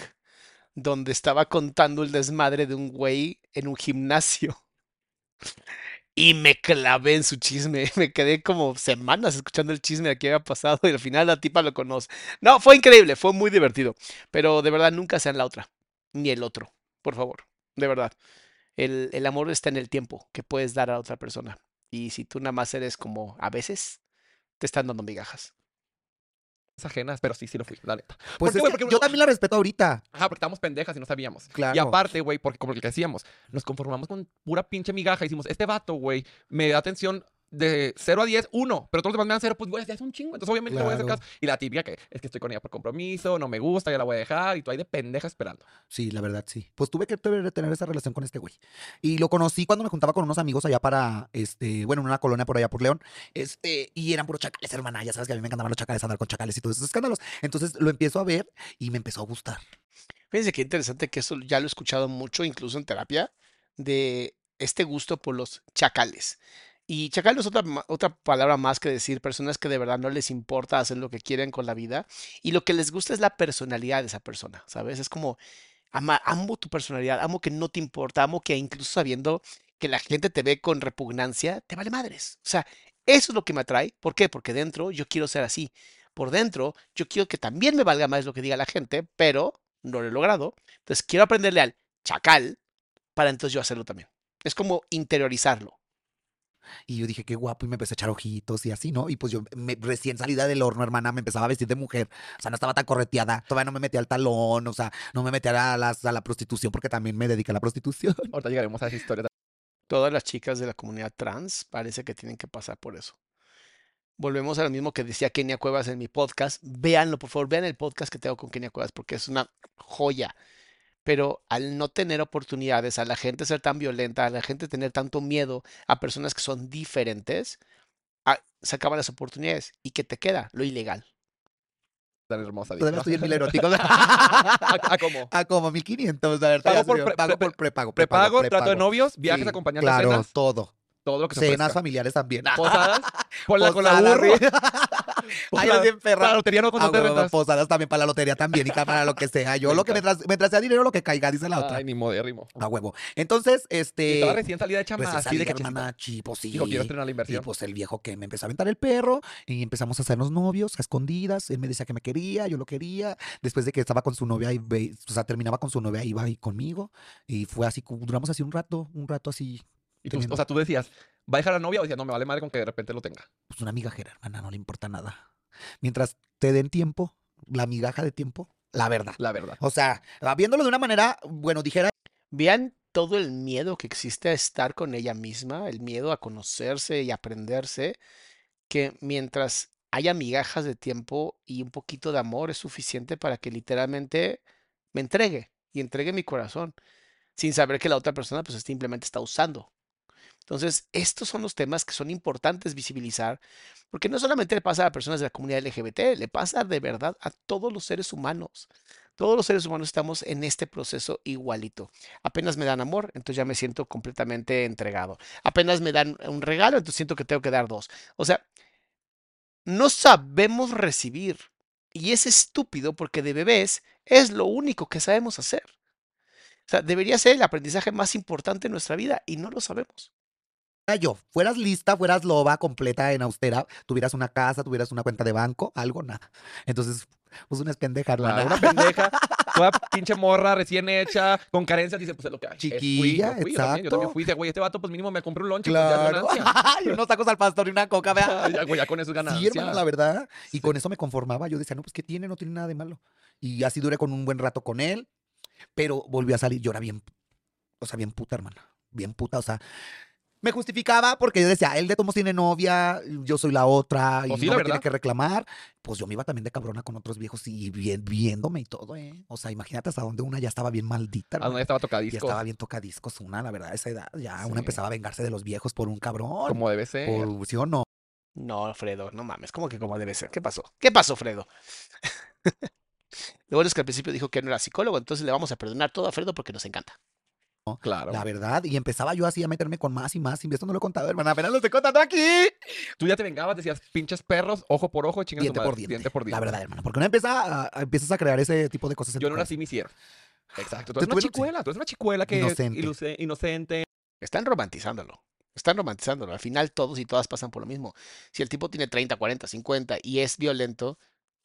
donde estaba contando el desmadre de un güey en un gimnasio. Y me clavé en su chisme. Me quedé como semanas escuchando el chisme de qué había pasado y al final la tipa lo conoce. No, fue increíble, fue muy divertido. Pero de verdad nunca sean la otra, ni el otro, por favor. De verdad. El, el amor está en el tiempo que puedes dar a otra persona. Y si tú nada más eres como a veces, te están dando migajas. Ajenas, pero sí, sí lo fui, la neta. Pues qué, es güey? que Porque yo también la respeto ahorita. Ajá, porque estábamos pendejas y no sabíamos. Claro. Y aparte, güey, porque como lo que decíamos, nos conformamos con pura pinche migaja. Hicimos, este vato, güey, me da atención de 0 a 10, 1, pero todos los demás me dan 0, pues, güey, ya es un chingo. Entonces, obviamente, le voy a hacer Claro. caso. Y la típica que es que estoy con ella por compromiso, no me gusta, ya la voy a dejar, y tú ahí de pendeja esperando. Sí, la verdad, sí. Pues tuve que tener tener esa relación con este güey. Y lo conocí cuando me juntaba con unos amigos allá para, este, bueno, en una colonia por allá por León. Este, y eran puros chacales, hermana. Ya sabes que a mí me encantaban los chacales, andar con chacales y todos esos escándalos. Entonces lo empiezo a ver y me empezó a gustar. Fíjense qué interesante que eso ya lo he escuchado mucho, incluso en terapia, de este gusto por los chacales. Y chacal es otra, otra palabra más que decir personas que de verdad no les importa hacer lo que quieren con la vida y lo que les gusta es la personalidad de esa persona, ¿sabes? Es como, ama- amo tu personalidad, amo que no te importa, amo que incluso sabiendo que la gente te ve con repugnancia, te vale madres. O sea, eso es lo que me atrae. ¿Por qué? Porque dentro yo quiero ser así. Por dentro yo quiero que también me valga más lo que diga la gente, pero no lo he logrado. Entonces quiero aprenderle al chacal para entonces yo hacerlo también. Es como interiorizarlo. Y yo dije, qué guapo, y me empecé a echar ojitos y así, ¿no? Y pues yo me- recién salida del horno, hermana, me empezaba a vestir de mujer. O sea, no estaba tan correteada. Todavía no me metía al talón, o sea, no me metía a, a la prostitución porque también me dediqué a la prostitución. Ahorita llegaremos a esa historia. Todas las chicas de la comunidad trans parece que tienen que pasar por eso. Volvemos a lo mismo que decía Kenia Cuevas en mi podcast. Véanlo, por favor, vean el podcast que tengo con Kenia Cuevas porque es una joya. Pero al no tener oportunidades, a la gente ser tan violenta, a la gente tener tanto miedo a personas que son diferentes, ah, se acaban las oportunidades. ¿Y qué te queda? Lo ilegal. Tan hermosa. Todavía estoy en mil eróticos. ¿A, a cómo? Ah, como 1500. A ver, Pago por pre- pago pre- por prepago. Prepago, trato de prepago. novios, viajes Sí, acompañantes, Claro, cenas, todo. todo lo que se Cenas ofrezca. familiares también. Posadas, ponla con la burro. Ay, yo bien perra. La lotería no con Ah, te huevo, rentas. posadas también para la lotería también y para lo que sea. Yo lo que mientras, mientras sea dinero, lo que caiga, dice la otra. Ay, ni modérrimo. A huevo. Entonces, Y este. estaba recién salida de recién así de hermana, chi, pues sí. Dijo, quiero estrenar la Y inversión. pues el viejo que me empezó a aventar el perro y empezamos a hacernos novios a escondidas. Él me decía que me quería, yo lo quería. Después de que estaba con su novia y o sea, terminaba con su novia, iba ahí conmigo. Y fue así, duramos así un rato, un rato así, Y tú, teniendo- o sea, tú decías, ¿va a dejar a la novia? O decías, no, me vale madre con que de repente lo tenga. pues una migajera, hermana, no le importa nada. Mientras te den tiempo, la migaja de tiempo, la verdad. La verdad. O sea, viéndolo de una manera, bueno, dijera Vean todo el miedo que existe a estar con ella misma, el miedo a conocerse y aprenderse, que mientras haya migajas de tiempo y un poquito de amor es suficiente para que literalmente me entregue y entregue mi corazón, sin saber que la otra persona pues simplemente está usando. Entonces, estos son los temas que son importantes visibilizar, porque no solamente le pasa a personas de la comunidad LGBT, le pasa de verdad a todos los seres humanos. Todos los seres humanos estamos en este proceso igualito. Apenas me dan amor, entonces ya me siento completamente entregado. Apenas me dan un regalo, entonces siento que tengo que dar dos. O sea, no sabemos recibir. Y es estúpido porque de bebés es lo único que sabemos hacer. O sea, debería ser el aprendizaje más importante en nuestra vida y no lo sabemos. Yo, fueras lista, fueras loba, completa en austera, tuvieras una casa, tuvieras una cuenta de banco, algo, nada. Entonces, pues una es pendeja, La- hermana. una pendeja, toda pinche morra recién hecha, con carencias, dice, pues es lo que hay. Es- fui, Chiquilla, yo fui, yo también, yo también exacto. fui, dice, güey, este vato, pues mínimo me compré un lonche, pues Claro. ganancia. y unos tacos al pastor y una coca, vea. ya, güey, ya con eso es ganancia. Sí, hermano, la verdad. Y Sí. con eso me conformaba. Yo decía, no, pues, ¿qué tiene? No tiene nada de malo. Y así duré con un buen rato con él. Pero volví a salir. Yo era bien, o sea, bien puta, hermana. Bien puta. O sea, Me justificaba porque yo decía, él de todos tiene novia, yo soy la otra, y Pues sí, no la me tiene que reclamar. Pues yo me iba también de cabrona con otros viejos y bien- viéndome y todo, ¿eh? O sea, imagínate hasta donde una ya estaba bien maldita. ¿A hermano. dónde estaba Ya tocadisco? estaba bien tocadiscos una, la verdad, a esa edad. Ya Sí. una empezaba a vengarse de los viejos por un cabrón. Como debe ser. Por, ¿Sí o no? No, Fredo, no mames, ¿cómo que como debe ser? ¿Qué pasó? ¿Qué pasó, Fredo? Lo bueno es que al principio dijo que no era psicólogo, entonces le vamos a perdonar todo a Fredo porque nos encanta. Claro. La verdad. Y empezaba yo así a meterme con más y más. Y esto no lo he contado, hermana. Apenas lo estoy contando aquí. Tú ya te vengabas, decías, pinches perros, ojo por ojo, chingas Diente por diente. por diente. La verdad, hermana. Porque uno empieza a, a- empiezas a crear ese tipo de cosas en Yo no nací, me hicieron. Exacto. Tú eres una chicuela, tú eres una chicuela que Inocente. iluce- inocente. Están romantizándolo. Están romantizándolo. Al final todos y todas pasan por lo mismo. Si el tipo tiene 30, 40, 50 y es violento,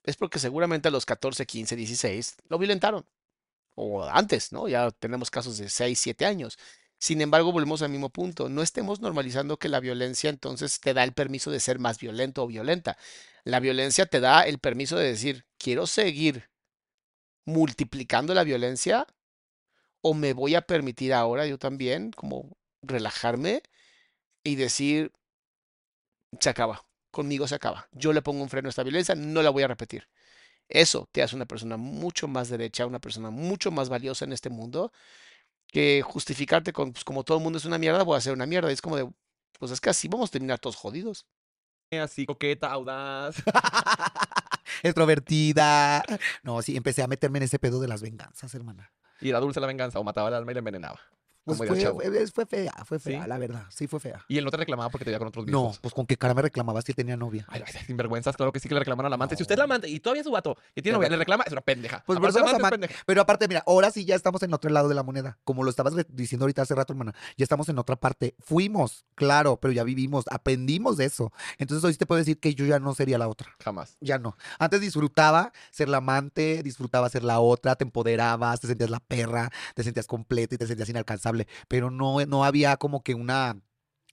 es porque seguramente a los 14, 15, 16 lo violentaron. O antes, ¿no? Ya tenemos casos de 6, 7 años. Sin embargo, volvemos al mismo punto. No estemos normalizando que la violencia entonces te da el permiso de ser más violento o violenta. La violencia te da el permiso de decir, quiero seguir multiplicando la violencia o me voy a permitir ahora yo también como relajarme y decir, se acaba, conmigo se acaba. Yo le pongo un freno a esta violencia, no la voy a repetir. Eso te hace una persona mucho más derecha, una persona mucho más valiosa en este mundo que justificarte con, pues como todo el mundo es una mierda, voy a hacer una mierda. Y es como de, pues es que así vamos a terminar todos jodidos. Así, coqueta, audaz. Extrovertida. No, sí, empecé a meterme en ese pedo de las venganzas, hermana. Y era dulce la venganza, o mataba el alma y la envenenaba. Pues fue, fue, fue fea, fue fea, ¿Sí? la verdad. Sí, fue fea. Y él no te reclamaba porque te veía con otros No, viejos. pues con qué cara me reclamaba si él tenía novia. Ay, ay, sinvergüenzas, claro que sí que le reclaman al amante. Si No. usted es la amante y todavía es su vato y tiene novia, le reclama, es una pendeja. Pues Aparte, amante es aman- pendeja. Pero aparte, mira, ahora sí ya estamos en otro lado de la moneda. Como lo estabas diciendo ahorita hace rato, hermana. Ya estamos en otra parte. Fuimos, claro, pero ya vivimos, aprendimos de eso. Entonces hoy sí te puedo decir que yo ya no sería la otra. Jamás. Ya no. Antes disfrutaba ser la amante, disfrutaba ser la otra, te empoderabas, te sentías la perra, te sentías completa y te sentías inalcanzable. Pero no, no había como que una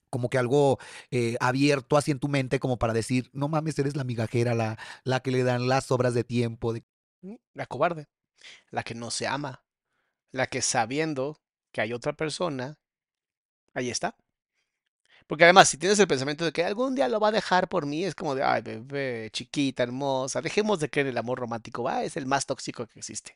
como que algo eh, abierto así en tu mente como para decir, no mames, eres la migajera, la, la que le dan las obras de tiempo. de- ¿m? La cobarde, la que no se ama, la que sabiendo que hay otra persona, ahí está. Porque además, si tienes el pensamiento de que algún día lo va a dejar por mí, es como de, ay, bebé, chiquita, hermosa, dejemos de creer el amor romántico, va, es el más tóxico que existe.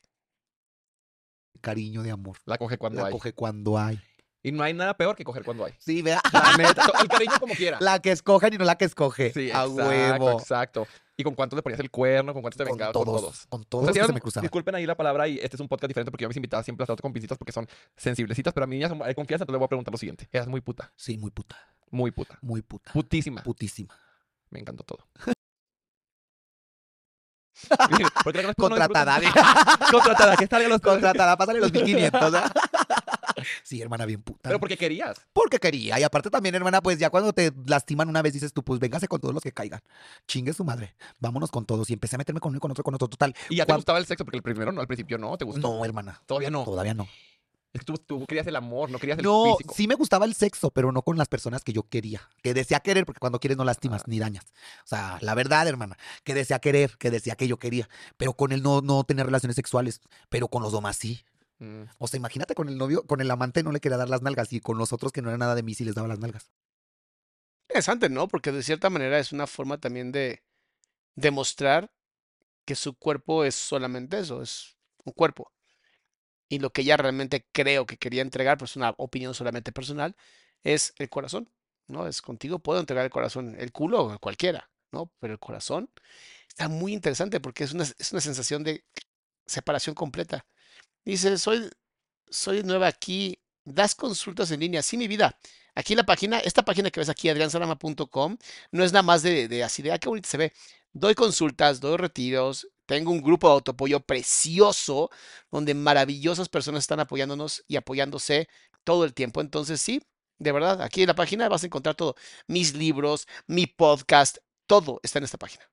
Cariño, de amor. La coge cuando la hay. coge cuando hay. Y no hay nada peor que coger cuando hay. Sí, vea. La neta, el cariño como quiera. La que escogen y no la que escoge. Sí, a exacto, huevo. exacto. ¿Y con cuántos le ponías el cuerno? ¿Con cuántos te Con vengabas? todos, Con todos. con O todos sea, sí que se me cruzaban. disculpen ahí la palabra y este es un podcast diferente porque yo a mis invitadas siempre las trato con pincitas porque son sensiblecitas, pero a mí niñas hay confianza, entonces le voy a preguntar lo siguiente. Eras muy puta, Sí, muy puta. muy puta, Muy puta. putísima. Putísima. Me encantó todo. Contratada. Contratada, que salgan los Contratada, pásale los 1500. ¿eh? Sí, hermana, bien puta. Pero porque querías. Porque quería. Y aparte también, hermana, pues ya cuando te lastiman una vez dices tú, pues véngase con todos los que caigan. Chingue su madre. Vámonos con todos. Y empecé a meterme con uno y con otro, con otro. Total. Y ya te gustaba el sexo porque el primero no, al principio no, te gustó. No, hermana. Todavía no. Todavía no. Es que tú, tú querías el amor, no querías el No, físico. sí me gustaba el sexo, pero no con las personas que yo quería. Que decía querer, porque cuando quieres no lastimas Ah. ni dañas. O sea, la verdad, hermana, que decía querer, que decía que yo quería. Pero con él no, no tener relaciones sexuales. Pero con los demás sí. Mm. O sea, imagínate con el novio, con el amante no le quería dar las nalgas y con los otros que no era nada de mí sí les daba las nalgas. Interesante, ¿no? Porque de cierta manera es una forma también de demostrar que su cuerpo es solamente eso, es un cuerpo. Y lo que ella realmente creo que quería entregar, pues una opinión solamente personal, es el corazón, ¿no? Es contigo puedo entregar el corazón, el culo, cualquiera, ¿no? Pero el corazón está muy interesante porque es una, es una sensación de separación completa. Dice, soy, soy nueva aquí, das consultas en línea, sí, mi vida. Aquí la página, esta página que ves aquí, adriansarama.com, no es nada más de, de así de, ah, qué bonito se ve. Doy consultas, doy retiros, tengo un grupo de autoapoyo precioso donde maravillosas personas están apoyándonos y apoyándose todo el tiempo. Entonces, sí, de verdad, aquí en la página vas a encontrar todo. Mis libros, mi podcast, todo está en esta página.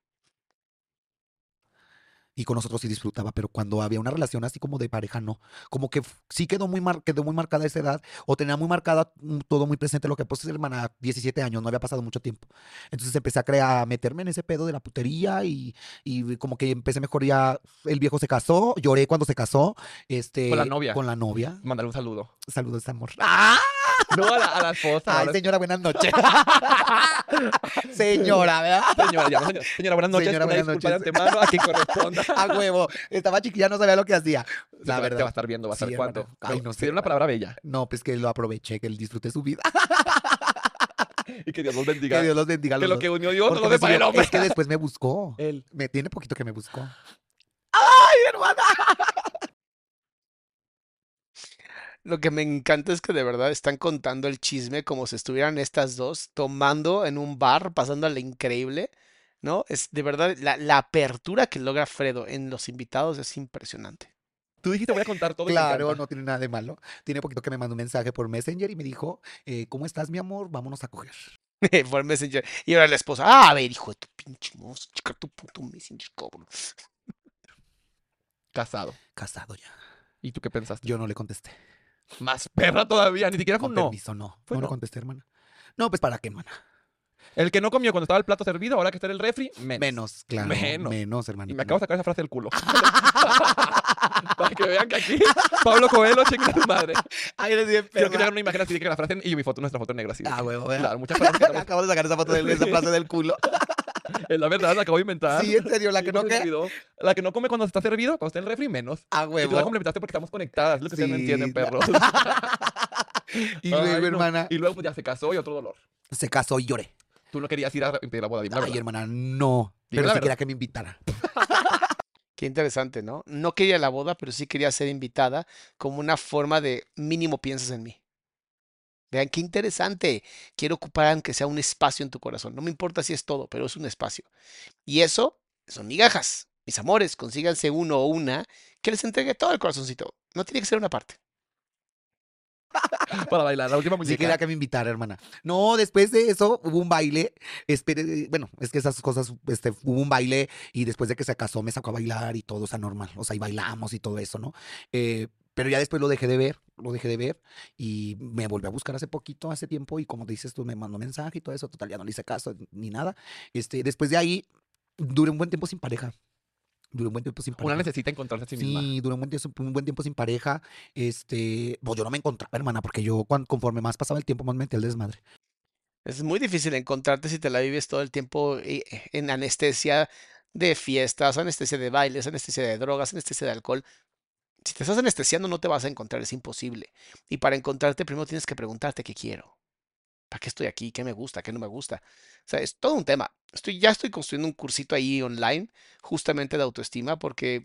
Y con nosotros sí disfrutaba, pero cuando había una relación así como de pareja, no. Como que sí quedó muy, mar- quedó muy marcada esa edad, o tenía muy marcada mm, todo muy presente, lo que pues hermana, 17 años, no había pasado mucho tiempo. Entonces empecé a crear, a meterme en ese pedo de la putería y, y como que empecé mejor ya, el viejo se casó, lloré cuando se casó, este... Con la novia. Con la novia. Mándale un saludo. Saludos, amor. ¡Ah! No, a la, a la esposa. Ay, ahora- señora, buenas noches. señora, ¿verdad? Señora, ya señora, señora, buenas noches. Señora, una buenas disculpa de noches. antemano a quien corresponda. A huevo. Estaba chiquilla, no sabía lo que hacía. Se La te va- verdad. Te va a estar viendo, va a Sí, estar cuánto. hermana. Ay, no sé. Tiene una palabra bella. No, pues que lo aproveché, que él disfrute su vida. Y que Dios los bendiga. Que Dios los bendiga. a Que los lo dos. que unió Dios no Porque lo me separe el hombre. Es que después me buscó. Él. Me tiene poquito que me buscó. ¡Ay, hermana! Lo que me encanta es que de verdad están contando el chisme como si estuvieran estas dos tomando en un bar, pasándole increíble, ¿no? Es de verdad la, la apertura que logra Fredo en los invitados es impresionante. Tú dijiste, voy a contar todo. Claro, no tiene nada de malo. Tiene poquito que me mandó un mensaje por Messenger y me dijo, eh, ¿cómo estás, mi amor? Vámonos a coger. Por Messenger. Y ahora la esposa, ah, a ver, hijo de tu pinche mozo, chica, tu puto Messenger, cabrón. Casado. Casado ya. ¿Y tú qué pensaste? Yo no le contesté. Más perra todavía, ni siquiera fue un no. permiso, no. Fue no le no. contesté, hermana. No, pues ¿para qué, hermana? El que no comió cuando estaba el plato servido, ahora que está en el refri, menos. Menos, claro. Menos. Menos, hermanito. Y me acabo de sacar esa frase del culo. Para que vean que aquí Pablo Coelho chinga su madre. Ay, eres bien Quiero que le hagan una imagen así de que la frase y mi foto, nuestra foto negra así. Ah, huevo. Claro, muchas estamos- Acabo de sacar esa foto de esa frase del culo. Es la verdad, la acabo de inventar. Sí, en serio, la que Sí, no se me que. olvidó. La que no come cuando está servido, cuando está en el refri, menos. A Y tú huevo. la complementaste porque estamos conectadas. Es lo que ustedes no Sí, entienden, perros. Y Ay, luego, no. hermana, Y luego pues ya se casó y otro dolor. se casó y lloré. Tú no querías ir a impedir la boda. dime la Ay, verdad. hermana, no. Dime Pero sí quería que me invitara. Qué interesante, ¿no? No quería la boda, pero sí quería ser invitada como una forma de mínimo piensas en mí. Vean qué interesante. Quiero ocupar aunque sea un espacio en tu corazón. No me importa si es todo, pero es un espacio. Y eso son migajas. Mis amores, consíganse uno o una que les entregue todo el corazoncito. No tiene que ser una parte. Para bailar, la última Sí muñeca. quería que me invitara, hermana. No, después de eso hubo un baile. Espere, bueno, es que esas cosas, este, hubo un baile y después de que se casó me sacó a bailar y todo, o sea, normal. O sea, y bailamos y todo eso, ¿no? Eh, pero ya después lo dejé de ver, lo dejé de ver y me volvió a buscar hace poquito, hace tiempo y como dices tú, me mandó mensaje y todo eso, total, ya no le hice caso ni nada. Este, después de ahí, duré un buen tiempo sin pareja. Duré un buen tiempo sin pareja. Una necesita encontrarse a sí misma. Sí, duré un buen, tiempo, un buen tiempo sin pareja. Este, pues yo no me encontraba, hermana, porque yo conforme más pasaba el tiempo, más me metía el desmadre. Es muy difícil encontrarte si te la vives todo el tiempo eh, en anestesia de fiestas, anestesia de bailes, anestesia de drogas, anestesia de alcohol. Si te estás anestesiando no te vas a encontrar, es imposible. Y para encontrarte primero tienes que preguntarte qué quiero. ¿Para qué estoy aquí? ¿Qué me gusta? ¿Qué no me gusta? O sea, es todo un tema. Estoy, ya estoy construyendo un cursito ahí online justamente de autoestima porque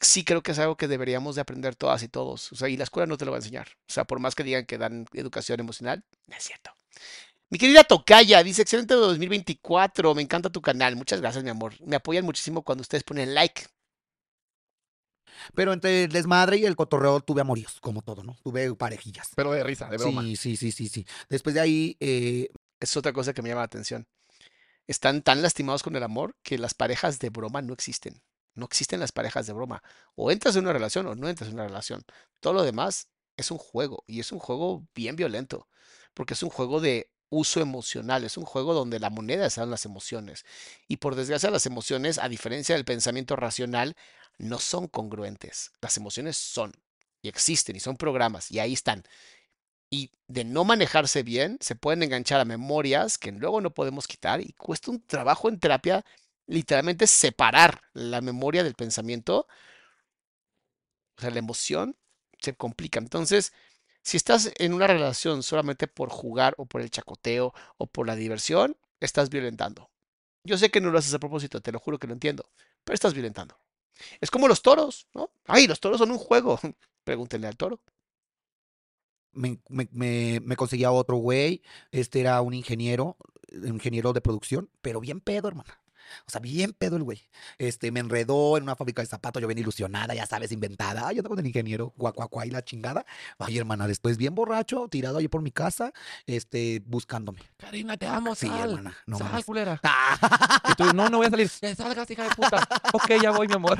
sí creo que es algo que deberíamos de aprender todas y todos. O sea, y la escuela no te lo va a enseñar. O sea, por más que digan que dan educación emocional, no es cierto. Mi querida Tocaya dice, excelente 2024, me encanta tu canal. Muchas gracias, mi amor. Me apoyan muchísimo cuando ustedes ponen like. Pero entre el desmadre y el cotorreo tuve amoríos, como todo, ¿no? Tuve parejillas. Pero de risa, de broma. Sí, sí, sí, sí, sí. Después de ahí, eh, Es otra cosa que me llama la atención. Están tan lastimados con el amor que las parejas de broma no existen. No existen las parejas de broma. O entras en una relación o no entras en una relación. Todo lo demás es un juego y es un juego bien violento, porque es un juego de uso emocional, es un juego donde la moneda están las emociones. Y por desgracia las emociones, a diferencia del pensamiento racional, no son congruentes. Las emociones son y existen y son programas y ahí están. Y de no manejarse bien, se pueden enganchar a memorias que luego no podemos quitar y cuesta un trabajo en terapia literalmente separar la memoria del pensamiento. O sea, la emoción se complica. Entonces, si estás en una relación solamente por jugar o por el chacoteo o por la diversión, estás violentando. Yo sé que no lo haces a propósito, te lo juro que lo entiendo, pero estás violentando. Es como los toros, ¿no? Ay, los toros son un juego. Pregúntenle al toro. me, conseguía otro güey. Este era un ingeniero, ingeniero de producción, pero bien pedo, hermana. O sea, bien pedo el güey. Este, me enredó en una fábrica de zapatos, yo bien ilusionada, ya sabes, inventada. Ay, yo tengo el ingeniero, guacuacuá y la chingada. Ay, hermana, después bien borracho, tirado ahí por mi casa, este, buscándome. Karina, te amo, Sí, sal. hermana, no sal, mames. culera. Y tú, no, no voy a salir. "Que salgas, hija de puta. Ok, ya voy, mi amor.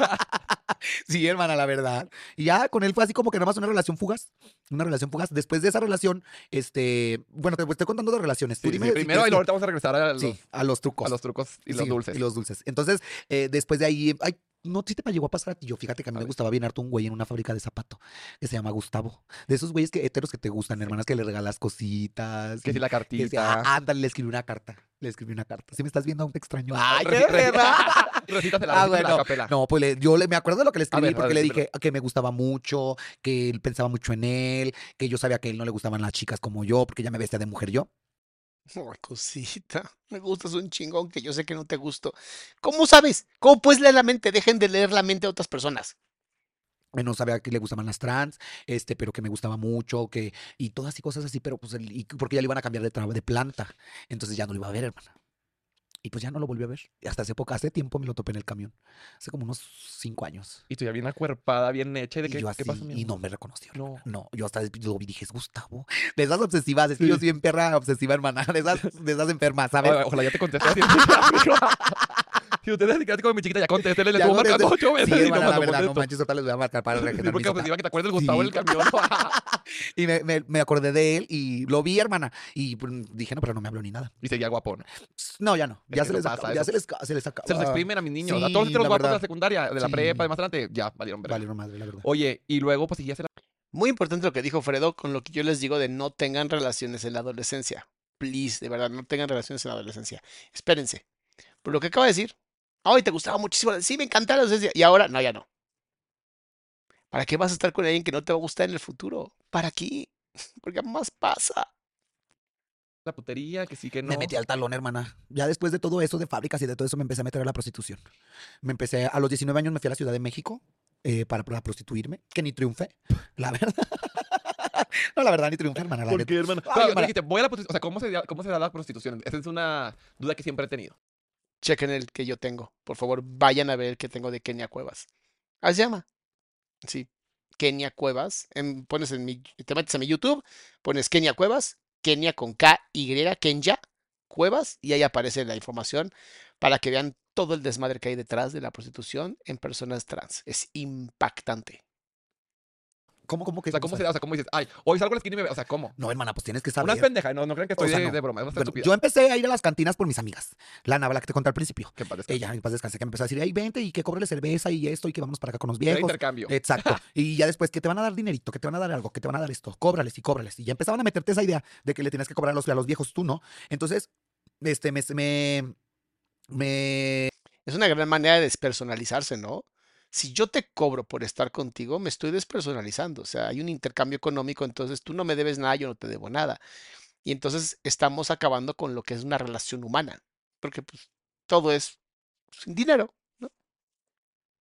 Sí, hermana, la verdad. Y ya con él fue así como que nada más una relación fugaz. Una relación fugaz. Después de esa relación, este, bueno, te estoy contando de relaciones. Tú Sí, dime sí, si primero, y que- ahorita vamos a regresar a los, sí, a los trucos. a los trucos y los dulces. Y los dulces. Entonces, eh, después de ahí, ay, no si te llegó a pasar a ti. Yo fíjate que a mí me gustaba bien harto un güey en una fábrica de zapato que se llama Gustavo. De esos güeyes que heteros que te gustan, hermanas, que le regalas cositas. Que si la que decía, cartita. "Ah, ándale, le escribí una carta. Le escribí una carta. Si me estás viendo, aún te extraño. Ah, Ay, qué verdad. Ah, recítasela a bueno. capela. No, pues le- yo le, me acuerdo de lo que le escribí ver, porque ver, le dije que me gustaba mucho, que él pensaba mucho en él, que yo sabía que a él no le gustaban las chicas como yo, porque ya me vestía de mujer yo. Ay, cosita, me gustas un chingón que yo sé que no te gusto. ¿Cómo sabes? ¿Cómo puedes leer la mente? Dejen de leer la mente a otras personas. Eh, No sabía que le gustaban las trans, este, pero que me gustaba mucho, que, y todas y cosas así, pero pues, porque ya le iban a cambiar de, de planta. Entonces ya no lo iba a ver, hermana. Y pues ya no lo volví a ver. Y hasta hace poco, hace tiempo me lo topé en el camión. Hace como unos cinco años. Y tú ya bien acuerpada, bien hecha. ¿Y de Y qué, yo qué así, pasó, mi y no me reconoció. No. No, yo hasta lo vi y dije, es Gustavo. De esas obsesivas, es que yo soy bien perra obsesiva, hermana. De esas, de esas enfermas, ¿sabes? Ojalá ya te contesté. Si ustedes se quedan como mi chiquita, ya contéstele, le Ya estuvo marcando ocho veces. Sí, hermana, no la verdad, no manches, ahorita les voy a marcar para mi porque cita. ofensiva que te acuerdes del Gustavo del camión. Y me, acordé de él y lo vi, hermana. Y pues, dije, no, pero no me habló ni nada. y seguía guapón. No, ya no. Ya se les acaba. Ya se les, se les acaba. Se los exprimen a mis niños. a todos los la guapos de la verdad. secundaria, de la prepa y más adelante, ya valieron verga. Valieron madre, la verdad. Oye, y luego, pues seguías en la Muy importante lo que dijo Fredo con lo que yo les digo de no tengan relaciones en la adolescencia. Please, de verdad, no tengan relaciones en la adolescencia. Espérense. Por lo que acaba de decir, ay, te gustaba muchísimo. Sí, me encantaba la. Y ahora, no, ya no. ¿Para qué vas a estar con alguien que no te va a gustar en el futuro? ¿Para qué? Porque más pasa. la putería, que sí, que no. Me metí al talón, hermana. Ya después de todo eso, de fábricas y de todo eso, me empecé a meter a la prostitución. Me empecé, a los 19 años me fui a la Ciudad de México eh, para, para prostituirme, que ni triunfé, la verdad. no, la verdad, ni triunfé, hermana. la ¿Por qué? Ay, hermana. dijiste, voy a la prostitución. O sea, ¿cómo se, da- ¿cómo se da la prostitución? Esa es una duda que siempre he tenido. Chequen el que yo tengo. Por favor, vayan a ver el que tengo de Kenia Cuevas. Así llama. Sí. Kenia Cuevas. Pones en mi, te metes a mi YouTube, pones Kenia Cuevas, Kenia con K, Y, Kenya Cuevas, y ahí aparece la información para que vean todo el desmadre que hay detrás de la prostitución en personas trans. Es impactante. ¿Cómo, cómo que O sea, ¿cómo se da? O sea, ¿cómo dices? Ay, hoy salgo a la esquina y me veo. O sea, ¿cómo? No, hermana, pues tienes que Una saber. es pendeja, no, no crean que estoy O sea, de, no. de broma, es bastante Bueno, estúpida. yo empecé a ir a las cantinas por mis amigas. La Nava, la que te conté al principio. Que paz descanse. Ella, en paz descanse, que me empezó a decir, ay, vente y que cóbrele cerveza y esto y que vamos para acá con los Era viejos. intercambio. Exacto. Y ya después que te van a dar dinerito, que te van a dar algo, que te van a dar esto, cóbrales y cóbrales. Y ya empezaban a meterte esa idea de que le tienes que cobrar a los, a los viejos, tú no. Entonces, este, me, me, me Es una gran manera de despersonalizarse, ¿no? Si yo te cobro por estar contigo, me estoy despersonalizando. O sea, hay un intercambio económico, entonces tú no me debes nada, yo no te debo nada. Y entonces estamos acabando con lo que es una relación humana. Porque pues todo es sin dinero.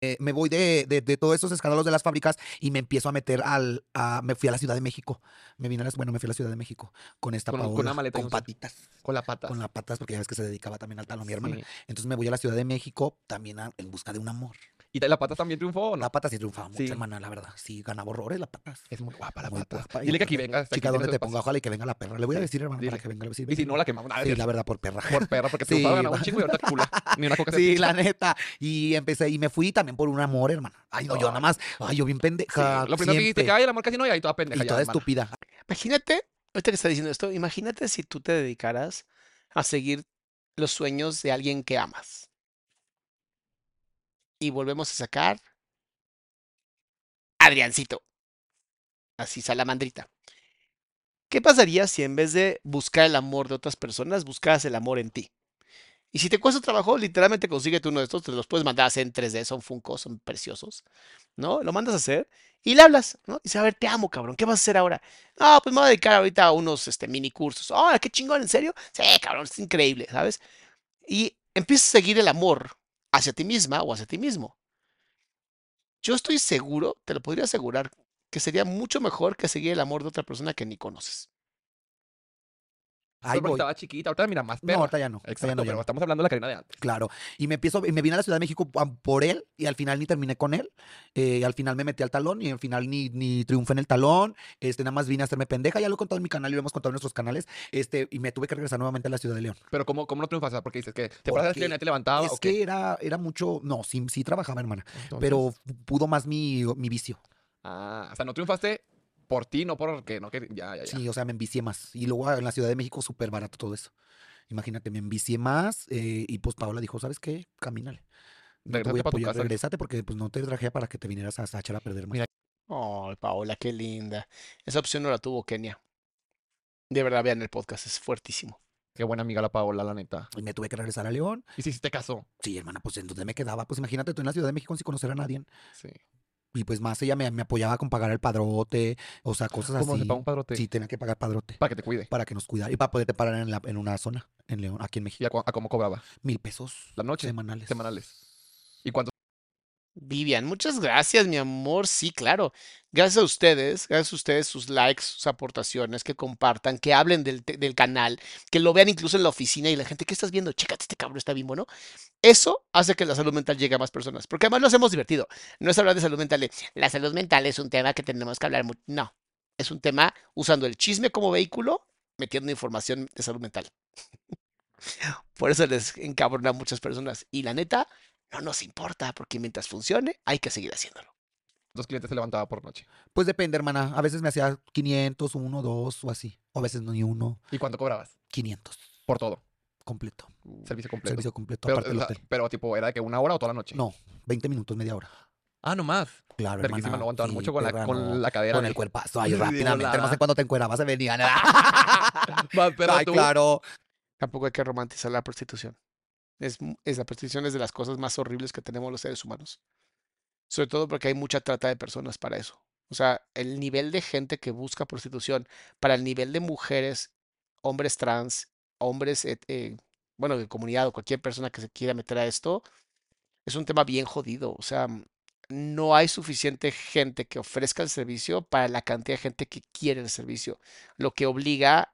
eh, me voy de, de, de todos esos escándalos de las fábricas y me empiezo a meter al. A, me fui a la Ciudad de México. Me vine a las, bueno, me fui a la Ciudad de México con esta Con- con Paola, una maleta y con saco. patitas. Con la pata. Con las patas, porque ya ves que se dedicaba también al talón mi hermana. Sí. Entonces me voy a la Ciudad de México también a- en busca de un amor. ¿Y la pata también triunfó o no? La patas sí triunfaba mucho, Sí. hermana, la verdad. Sí, ganaba horrores la patas. Es muy guapa la Muy pata. guapa, y Dile que aquí venga. Chica, tiene ¿dónde su te pongo? Ojalá y que venga la perra. Le voy a Sí, decir, hermana, para que venga. le voy a decir, Y si no, la quemamos. Nada, Sí, la verdad, por perra. Por perra, porque Sí, triunfaba, ganaba un chingo y ahorita cula. Ni una coca Sí, la neta. Y empecé, y me fui también por un amor, hermana. Ay, no, yo nada más. Ay, yo bien Sí, pendeja. Lo primero que dijiste, que siempre. ay, el amor casi no, y ahí toda pendeja. Y toda estúpida. Imagínate, ahorita que está diciendo esto, imagínate si tú te dedicaras a seguir los sueños de alguien que amas. Y volvemos a sacar Adriancito. Así, salamandrita. ¿Qué pasaría si en vez de buscar el amor de otras personas, buscaras el amor en ti? Y si te cuesta trabajo, literalmente consíguete uno de estos, te los puedes mandar a hacer en 3D, son Funko, son preciosos, ¿no? Lo mandas a hacer y le hablas, ¿no? Y dice, a ver, te amo, cabrón, ¿qué vas a hacer ahora? Ah, pues me voy a dedicar ahorita a unos este, mini cursos. ¡Oh, qué chingón! ¿En serio? Sí, cabrón, es increíble, ¿sabes? Y empiezas a seguir el amor hacia ti misma o hacia ti mismo. Yo estoy seguro, te lo podría asegurar, que sería mucho mejor que seguir el amor de otra persona que ni conoces. Ahí voy. estaba chiquita, ahorita mira más No, perra. ahorita ya no. Exacto, ya no, ya pero no. estamos hablando de la Karina de antes. Claro. Y me empiezo, y me vine a la Ciudad de México por él, y al final ni terminé con él. Eh, al final me metí al talón, y al final ni, ni triunfé en el talón. Este, nada más vine a hacerme pendeja. Ya lo he contado en mi canal y lo hemos contado en nuestros canales. Este, y me tuve que regresar nuevamente a la Ciudad de León. Pero ¿cómo, cómo no triunfas? Porque dices que te Porque y te levantaba es que era, era mucho. No, sí, sí trabajaba, hermana. Entonces- Pero pudo más mi, mi vicio. Ah, o sea, no triunfaste por ti, no porque no que ya, ya, ya. Sí, o sea, me envicié más. Y luego en la Ciudad de México, súper barato todo eso. Imagínate, me envicié más. eh, y pues Paola dijo, ¿sabes qué? Camínale. No te voy a apoyar, casa. regrésate porque pues no te traje para que te vinieras a, a echar a perder más. Mira. Ay, Paola, qué linda. Esa opción no la tuvo Kenia. De verdad, vean el podcast, es fuertísimo. Qué buena amiga la Paola, la neta. Y me tuve que regresar a León. Y si sí te casó. Sí, hermana, pues ¿en dónde me quedaba? Pues imagínate tú en la Ciudad de México sin conocer a nadie. Sí. Y pues más ella me, me apoyaba con pagar el padrote, o sea, cosas ¿Cómo así. se paga un padrote? Sí, tenía que pagar padrote Para que te cuide. para que nos cuidara y para poderte parar en, la, en una zona, en León, aquí en ¿Y México. a, cu- a cómo cobraba? Mil pesos La noche. semanales. Semanales. ¿Y cuánto? Vivian, muchas gracias, mi amor. Sí, claro. Gracias a ustedes, gracias a ustedes, sus likes, sus aportaciones, que compartan, que hablen del, del canal, que lo vean incluso en la oficina y la gente, ¿qué estás viendo? Chécate, este cabrón está bien bueno. Eso hace que la salud mental llegue a más personas, porque además lo hacemos divertido. No es hablar de salud mental la salud mental es un tema que tenemos que hablar mucho. No, es un tema usando el chisme como vehículo, metiendo información de salud mental. Por eso les encabrona a muchas personas. Y la neta, no nos importa, porque mientras funcione, hay que seguir haciéndolo. Dos clientes se levantaba por noche. Pues depende, hermana. A veces me hacía 500, uno, dos o así. O a veces no ni uno. ¿Y cuánto cobrabas? 500 Por todo. completo. Servicio completo. Servicio completo, pero, aparte del o sea, hotel. pero, tipo, ¿era de que una hora o toda la noche? No, 20 minutos, media hora. Ah, no más. Claro, Verguísima, hermana. no aguantaban sí, mucho con, la, con no. la cadera. Con el cuerpazo ahí rápidamente. No sé cuándo te encuerabas, se venían. Ay, tú- claro. Tampoco hay que romantizar la prostitución. Es, mu- es la prostitución es de las cosas más horribles que tenemos los seres humanos. Sobre todo porque hay mucha trata de personas para eso. O sea, el nivel de gente que busca prostitución para el nivel de mujeres, hombres trans, hombres, eh, bueno, de comunidad o cualquier persona que se quiera meter a esto, es un tema bien jodido. O sea, mm, no hay suficiente gente que ofrezca el servicio para la cantidad de gente que quiere el servicio, lo que obliga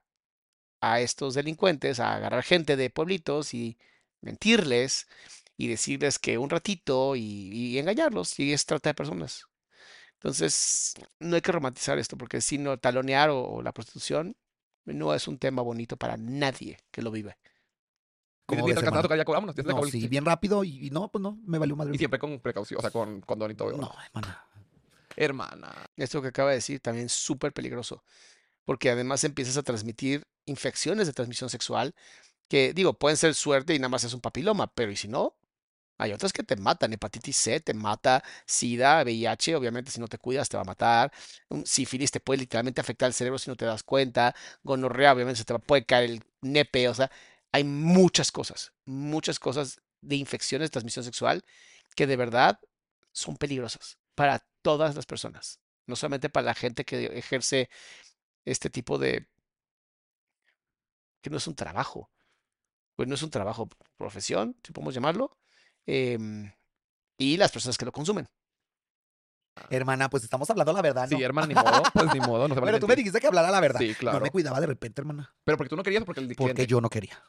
a estos delincuentes a agarrar gente de pueblitos y mentirles y decirles que un ratito y, y engañarlos y es trata de personas. Entonces, no hay que romantizar esto porque si no, talonear o, o la prostitución no es un tema bonito para nadie que lo vive. Como ¿Cómo mientras ves, hermana? ya vámonos, No, el- sí, bien rápido y, y no, pues no, me valió madre. Y siempre con precaución, o sea, con condón y todo. No, hermana. Hermana. Esto que acaba de decir también es súper peligroso porque además empiezas a transmitir infecciones de transmisión sexual que, digo, pueden ser suerte y nada más es un papiloma, pero ¿y si no? Hay otras que te matan, hepatitis C te mata, SIDA, VIH, obviamente si no te cuidas te va a matar, sífilis te puede literalmente afectar el cerebro si no te das cuenta, gonorrea obviamente se te puede caer el nepe, o sea, hay muchas cosas, muchas cosas de infecciones de transmisión sexual que de verdad son peligrosas para todas las personas, no solamente para la gente que ejerce este tipo de que no es un trabajo, pues no es un trabajo, profesión, si podemos llamarlo, em, y las personas que lo consumen. Hermana, pues estamos hablando la verdad, ¿no? Sí, hermana, ni modo. Pues ni modo, no se vale Pero tú me dijiste que hablara la verdad. Sí, No claro. me cuidaba de repente, hermana. Pero porque tú no querías, porque el Porque cliente- yo no quería.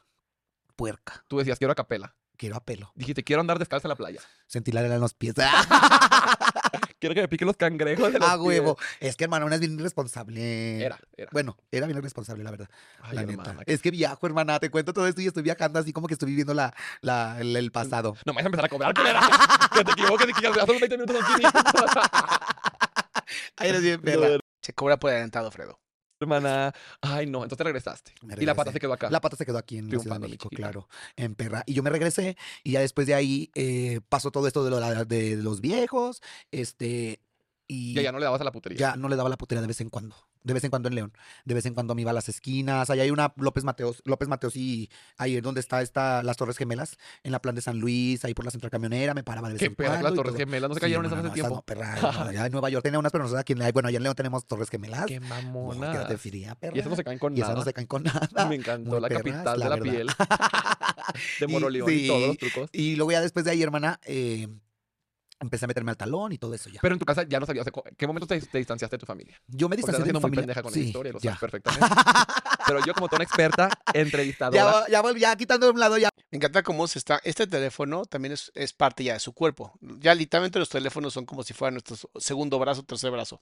Puerca. Tú decías, quiero a capela. Quiero a pelo. Dijiste, quiero andar descalza en la playa. Sentir la arena en los pies. Quiero que me piquen los cangrejos de los Ah, pies". huevo. Es que, hermana, una es bien irresponsable. Era, era. Bueno, era bien irresponsable, la verdad. Ay, la hermana, neta. Es que viajo, hermana. Te cuento todo esto y estoy viajando así como que estoy viviendo la, la, el, el pasado. No me vas a empezar a cobrar, culera. que te equivoques y que hace 20 minutos 500. Ay, eres bien perra. Se cobra por adelantado, Fredo. Hermana. Ay, no. Entonces te regresaste. Y la pata se quedó acá. La pata se quedó aquí en Ciudad de México, claro, en Perra. Y yo me regresé y ya después de ahí eh, pasó todo esto de, lo- de los viejos, este, y Ya, ya no le dabas a la putería. ya no le daba la putería de vez en cuando. De vez en cuando en León. De vez en cuando me iba a las esquinas. Allá hay una López Mateos, López Mateos y ahí es donde está esta, las Torres Gemelas, en la plan de San Luis, ahí por la central camionera, me paraba de vez en perra cuando. las torres todo. gemelas. No se Sí, cayeron hermana, esas hace no, esas tiempo. no, perra, en Nueva York tenía unas, pero nosotros aquí, en- bueno, allá en León tenemos Torres Gemelas. Qué mamona. quédate fría, perra. Y esas no se caen con Y esas nada. no se caen con nada. Me encantó Muy la capital la de la verdad. piel. De Y- Moroleón y todos los sí. trucos. Y luego ya después de ahí, hermana, eh, empecé a meterme al talón y todo eso ya. Pero en tu casa ya no sabías. o sea, ¿Qué momento te, te distanciaste de tu familia? yo me distancié de mi muy familia. pendeja con sí, la historia, lo ya. sabes perfectamente. Pero yo, como toda una experta, entrevistadora. Ya, ya, volví- ya quitando de un lado ya. Me encanta cómo se está. Este teléfono también es, es parte ya de su cuerpo. Ya literalmente los teléfonos son como si fueran nuestro segundo brazo, tercer brazo.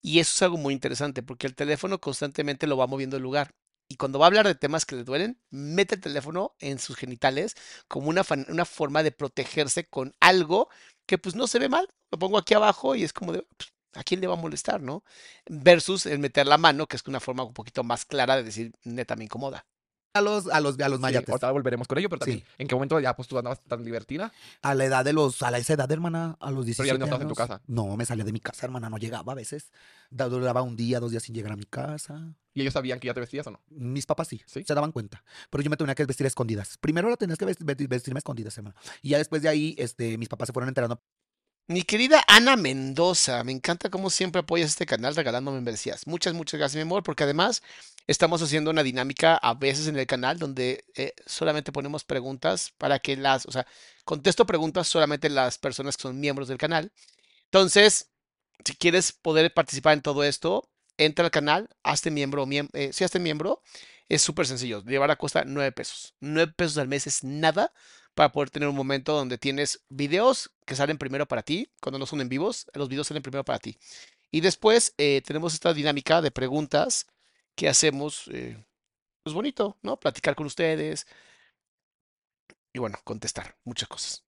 Y eso es algo muy interesante porque el teléfono constantemente lo va moviendo de lugar. Y cuando va a hablar de temas que le duelen, mete el teléfono en sus genitales como una, una forma de protegerse con algo que pues no se ve mal. Lo pongo aquí abajo y es como de, pues, ¿a quién le va a molestar, no? Versus el meter la mano, que es una forma un poquito más clara de decir, neta, me incomoda. A los, a los, a los Sí, mayates. ahorita volveremos con ello, pero también, Sí. ¿en qué momento ya pues tú andabas tan divertida? A la edad de los, a la esa edad, hermana, a los 17 Pero ya no estabas en tu casa. No, me salía de mi casa, hermana, no llegaba a veces. Duraba un día, dos días sin llegar a mi casa. ¿Y ellos sabían que ya te vestías o no? Mis papás sí, ¿Sí? se daban cuenta. Pero yo me tenía que vestir a escondidas. Primero lo tenías que vest- vest- vestirme a escondidas, hermano. Y ya después de ahí, este, mis papás se fueron enterando. Mi querida Ana Mendoza, me encanta cómo siempre apoyas este canal regalando membresías. Muchas, muchas gracias, mi amor, porque además estamos haciendo una dinámica a veces en el canal donde eh, solamente ponemos preguntas para que las, o sea, contesto preguntas solamente las personas que son miembros del canal. Entonces, si quieres poder participar en todo esto, entra al canal, hazte miembro, miem- eh, si hazte miembro, es súper sencillo. Llevar a costa 9 pesos. 9 pesos al mes es nada para poder tener un momento donde tienes videos que salen primero para ti, cuando no son en vivos, los videos salen primero para ti. Y después eh, tenemos esta dinámica de preguntas que hacemos, eh, pues bonito, ¿no? Platicar con ustedes y bueno, contestar muchas cosas.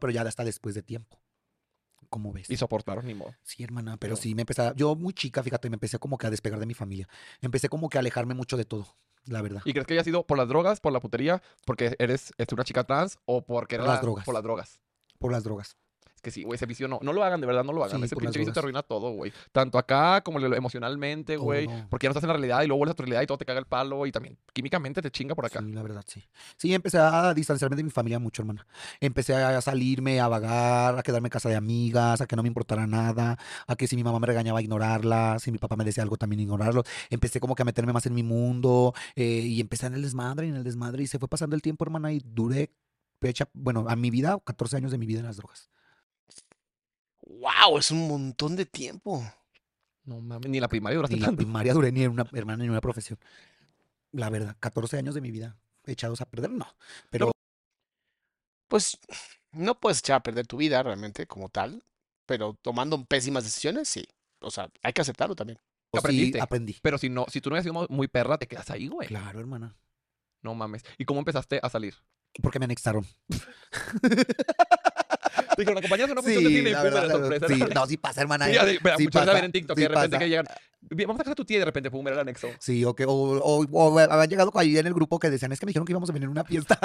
Pero ya hasta después de tiempo. ¿Cómo ves? Y soportaron, ni modo. Sí, hermana, pero Pero- sí me empecé, a- yo muy chica, fíjate, me empecé como que a despegar de mi familia. Empecé como que a alejarme mucho de todo, la verdad. ¿Y crees que haya sido por las drogas, por la putería, porque eres este, una chica trans o porque Por era las drogas. por las drogas? Por las drogas. Que sí, güey, ese vicio no. No lo hagan, de verdad, no lo hagan. Sí, ese pinche vicio te arruina todo, güey. Tanto acá como emocionalmente, güey. Porque ya no estás en la realidad y luego vuelves a tu realidad y todo te caga el palo y también químicamente te chinga por acá. Sí, la verdad, sí. Sí, empecé a distanciarme de mi familia mucho, hermana. Empecé a salirme, a vagar, a quedarme en casa de amigas, a que no me importara nada, a que si mi mamá me regañaba, ignorarla, si mi papá me decía algo, también ignorarlo. Empecé como que a meterme más en mi mundo eh, y empecé en el desmadre, en el desmadre y se fue pasando el tiempo, hermana, y duré, bueno, a mi vida, 14 años de mi vida en las drogas. ¡Wow! Es un montón de tiempo. No mames, ni la primaria duraste Ni la tanto. primaria duré ni en una, hermana, ni en una profesión. La verdad, 14 años de mi vida echados a perder, no. Pero Pues no puedes echar a perder tu vida realmente como tal, pero tomando pésimas decisiones, sí. O sea, hay que aceptarlo también. sí aprendiste. aprendí. Pero si no, si tú no hubieras sido muy perra, te quedas ahí, güey. Claro, hermana. No mames. ¿Y cómo empezaste a salir? Porque me anexaron. Dijeron, acompañas a una función de cine y pum, la sorpresa. sí, no, sí pasa, hermana. Sí, eh. Sí muchas veces pasa, ven en TikTok sí que de repente pasa. que llegan. "Bien, Vamos a casa de tu tía y de repente, pum, era el anexo. Sí, o, que, o, o, o habían llegado ahí en el grupo que decían, es que me dijeron que íbamos a venir a una fiesta.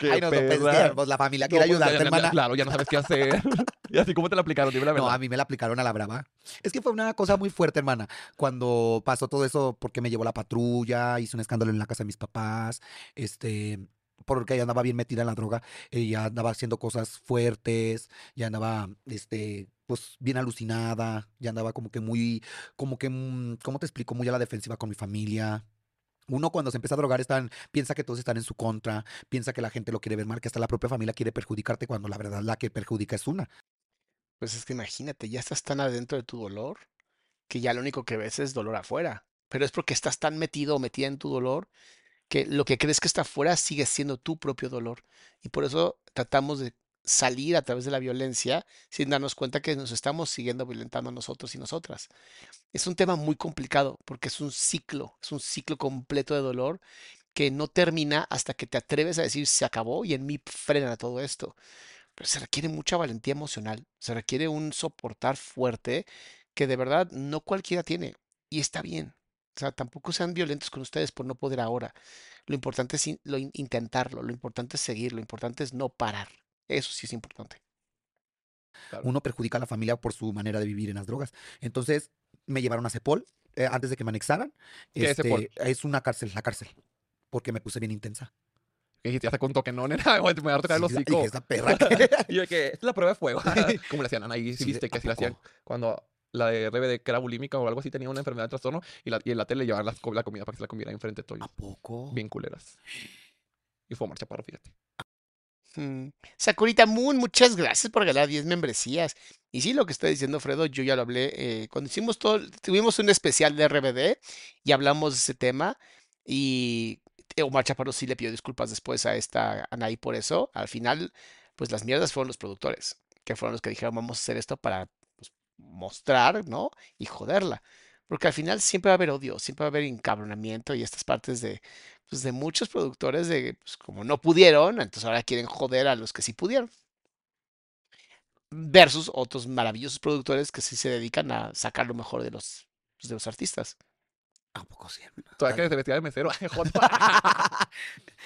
Qué Ay, no, no, pues, pues, la familia No, quiere pues, ayudarte, ya- hermana. Claro, ya no sabes qué hacer. y así, ¿cómo te la aplicaron? Dime la verdad. No, a mí me la aplicaron a la brava. Es que fue una cosa muy fuerte, hermana. Cuando pasó todo eso, porque me llevó la patrulla, hice un escándalo en la casa de mis papás, este, porque ella andaba bien metida en la droga, ella andaba haciendo cosas fuertes, ya andaba, este, pues bien alucinada, ya andaba como que muy, como que, mm, ¿cómo te explico? Muy a la defensiva con mi familia. Uno cuando se empieza a drogar están, piensa que todos están en su contra, piensa que la gente lo quiere ver mal, que hasta la propia familia quiere perjudicarte cuando la verdad la que perjudica es una. Pues es que imagínate, ya estás tan adentro de tu dolor que ya lo único que ves es dolor afuera. Pero es porque estás tan metido o metida en tu dolor que lo que crees que está afuera sigue siendo tu propio dolor. Y por eso tratamos de salir a través de la violencia sin darnos cuenta que nos estamos siguiendo violentando a nosotros y nosotras. Es un tema muy complicado porque es un ciclo, es un ciclo completo de dolor que no termina hasta que te atreves a decir se acabó y en mí frena todo esto. Pero se requiere mucha valentía emocional, se requiere un soportar fuerte que de verdad no cualquiera tiene y está bien. O sea, tampoco sean violentos con ustedes por no poder ahora. Lo importante es in- lo in- intentarlo, lo importante es seguir, lo importante es no parar. Eso sí es importante. Claro. uno perjudica a la familia por su manera de vivir en las drogas. Entonces me llevaron a Cepol eh, antes de que me anexaran. ¿Qué es Cepol? Este, es una cárcel, la cárcel. Porque me puse bien intensa. Y ya se contó que no, nena, me va a tocar Sí, hocico. dije, esa perra. y yo que, es la prueba de fuego. Como le hacían Ana, y sí, viste que ¿a así la hacían cuando la de RBD, que era bulímica o algo así, tenía una enfermedad de trastorno y, la, y en la tele le llevaban co- la comida para que se la comiera enfrente de todo. ¿A poco? Bien culeras. Y fue a marcha para fíjate. Mm. Sakurita Moon, muchas gracias por regalar 10 membresías. Y sí, lo que está diciendo Fredo, yo ya lo hablé. eh, cuando hicimos todo, tuvimos un especial de RBD y hablamos de ese tema. Y eh, Omar Chaparro sí le pidió disculpas después a esta Anaí por eso. Al final, pues las mierdas fueron los productores, que fueron los que dijeron vamos a hacer esto para mostrar, ¿no? Y joderla. Porque al final siempre va a haber odio, siempre va a haber encabronamiento y estas partes de, pues, de muchos productores de, pues, como no pudieron, entonces ahora quieren joder a los que sí pudieron. Versus otros maravillosos productores que sí se dedican a sacar lo mejor de los, pues, de los artistas. ¿A poco sí, hermana? Todavía que se vestía de mesero.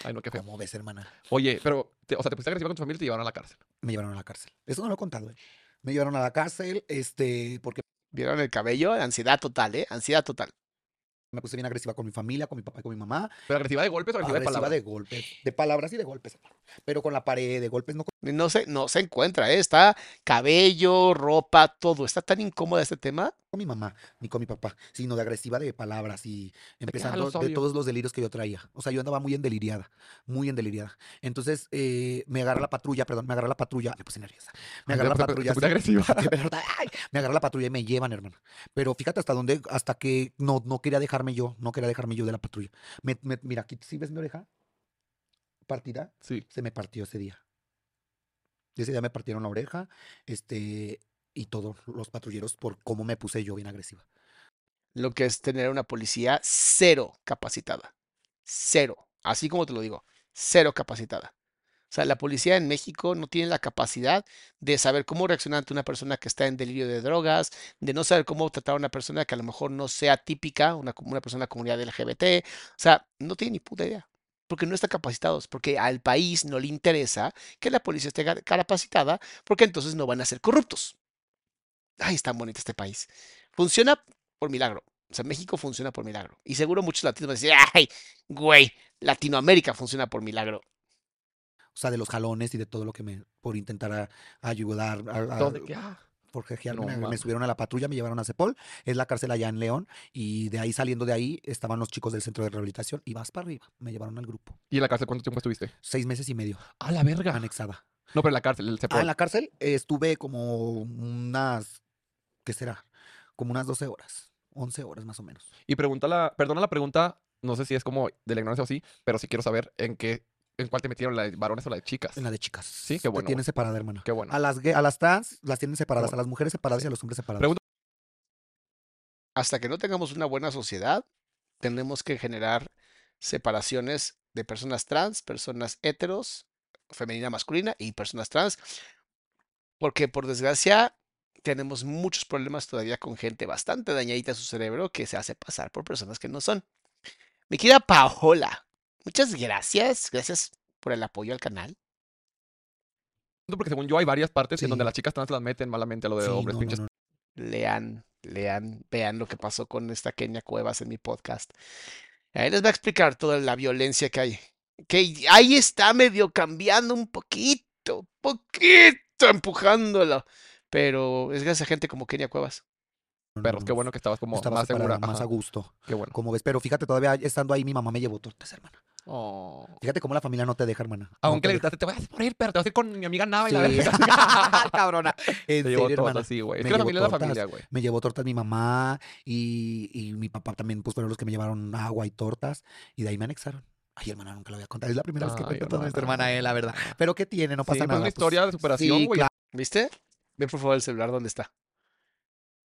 Ay, no, qué feo. ¿Cómo ves, hermana? Oye, pero, te- o sea, te pusiste agresiva con tu familia y te llevaron a la cárcel. Me llevaron a la cárcel. Eso no lo he contado, ¿eh? Me llevaron a la cárcel, este, porque ¿Vieron el cabello? Ansiedad total, ¿eh? Ansiedad total. me puse bien agresiva con mi familia, con mi papá y con mi mamá. ¿Pero agresiva de golpes o agresiva, de palabras? de golpes. De palabras y de golpes. Pero con la pared, de golpes no. No se, no se encuentra, ¿eh? Está cabello, ropa, todo. Está tan incómoda este tema. con mi mamá ni con mi papá, sino de agresiva de palabras y empezando los de todos los delirios que yo traía. O sea, yo andaba muy endeliriada, muy endeliriada. Entonces, eh, me agarra la patrulla, perdón, me agarra la patrulla, me puse nerviosa. Me agarra la patrulla. agresiva. ay, me agarra la patrulla y me llevan, hermano. Pero fíjate hasta dónde, hasta que no, no quería dejarme yo, no quería dejarme yo de la patrulla. Me- me- mira, aquí, ¿sí ves mi oreja? Partida, Sí. se me partió ese día. Ese día me partieron la oreja, este, y todos los patrulleros por cómo me puse yo bien agresiva. Lo que es tener una policía cero capacitada. Cero. Así como te lo digo. Cero capacitada. O sea, la policía en México no tiene la capacidad de saber cómo reaccionar ante una persona que está en delirio de drogas, de no saber cómo tratar a una persona que a lo mejor no sea típica, una, una persona de la comunidad LGBT. O sea, no tiene ni puta idea. Porque no están capacitados, porque al país no le interesa que la policía esté ca- capacitada, porque entonces no van a ser corruptos. Ay, es tan bonito este país. Funciona por milagro. O sea, México funciona por milagro. Y seguro muchos latinos van a decir, ay, güey, Latinoamérica funciona por milagro. O sea, de los jalones y de todo lo que me, por intentar a- ayudar, a, a- ¿Dónde? ¿Qué? Ah, por jejearme, No me, subieron a la patrulla, me llevaron a Cepol, es la cárcel allá en León, y de ahí saliendo de ahí estaban los chicos del centro de rehabilitación, y vas para arriba, me llevaron al grupo. ¿Y en la cárcel cuánto tiempo estuviste? Seis meses y medio, A la verga. anexada. No, pero en la cárcel, el Ah, Cepol. en la cárcel eh, estuve como unas, ¿qué será? Como unas 12 horas, 11 horas más o menos. Y pregunta la, perdona la pregunta, no sé si es como de la ignorancia o sí, pero sí quiero saber en qué, en cuál te metieron, la de varones o la de chicas. En la de chicas. Sí, qué Te bueno, tienen güey. separada, hermana. Qué bueno. A las, a las trans las tienen separadas, bueno. a las mujeres separadas y a los hombres separados. Pregunta- Hasta que no tengamos una buena sociedad, tenemos que generar separaciones de personas trans, personas heteros, femenina, masculina y personas trans. Porque por desgracia tenemos muchos problemas todavía con gente bastante dañadita de su cerebro que se hace pasar por personas que no son. Mi querida Paola, muchas gracias. Gracias por el apoyo al canal. Porque según yo hay varias partes en Sí. donde las chicas trans las meten malamente a lo de Sí, hombres no, pinches. no. Lean, lean, vean lo que pasó con esta Kenia Cuevas en mi podcast. Ahí les va a explicar toda la violencia que hay. Que ahí está medio cambiando un poquito, poquito empujándolo. Pero es gracias a gente como Kenia Cuevas. no, qué bueno que estabas como estaba más segura. más a gusto. Qué bueno. Como ves, pero fíjate, todavía estando ahí, mi mamá me llevó tortas, hermana. Oh. Fíjate cómo la familia no te deja, hermana. no Aunque te le gritaste, te voy a morir, pero te vas a ir con mi amiga Nava y la Sí. verga. Cabrona. En Te llevó serio, tortas, hermana. sí, güey. Es Me que la familia es la tortas. familia, güey. Me llevó tortas mi mamá y, y mi papá también, pues fueron los que me llevaron agua y tortas y de ahí me anexaron. Ay, hermana, nunca lo voy a contar. Es la primera vez que cuento toda esta hermana. hermana, eh, la verdad. Pero ¿qué tiene? No Sí, pasa pues nada. una pues. historia de superación, Sí, güey. claro. ¿Viste? Ve por favor el celular, ¿dónde está?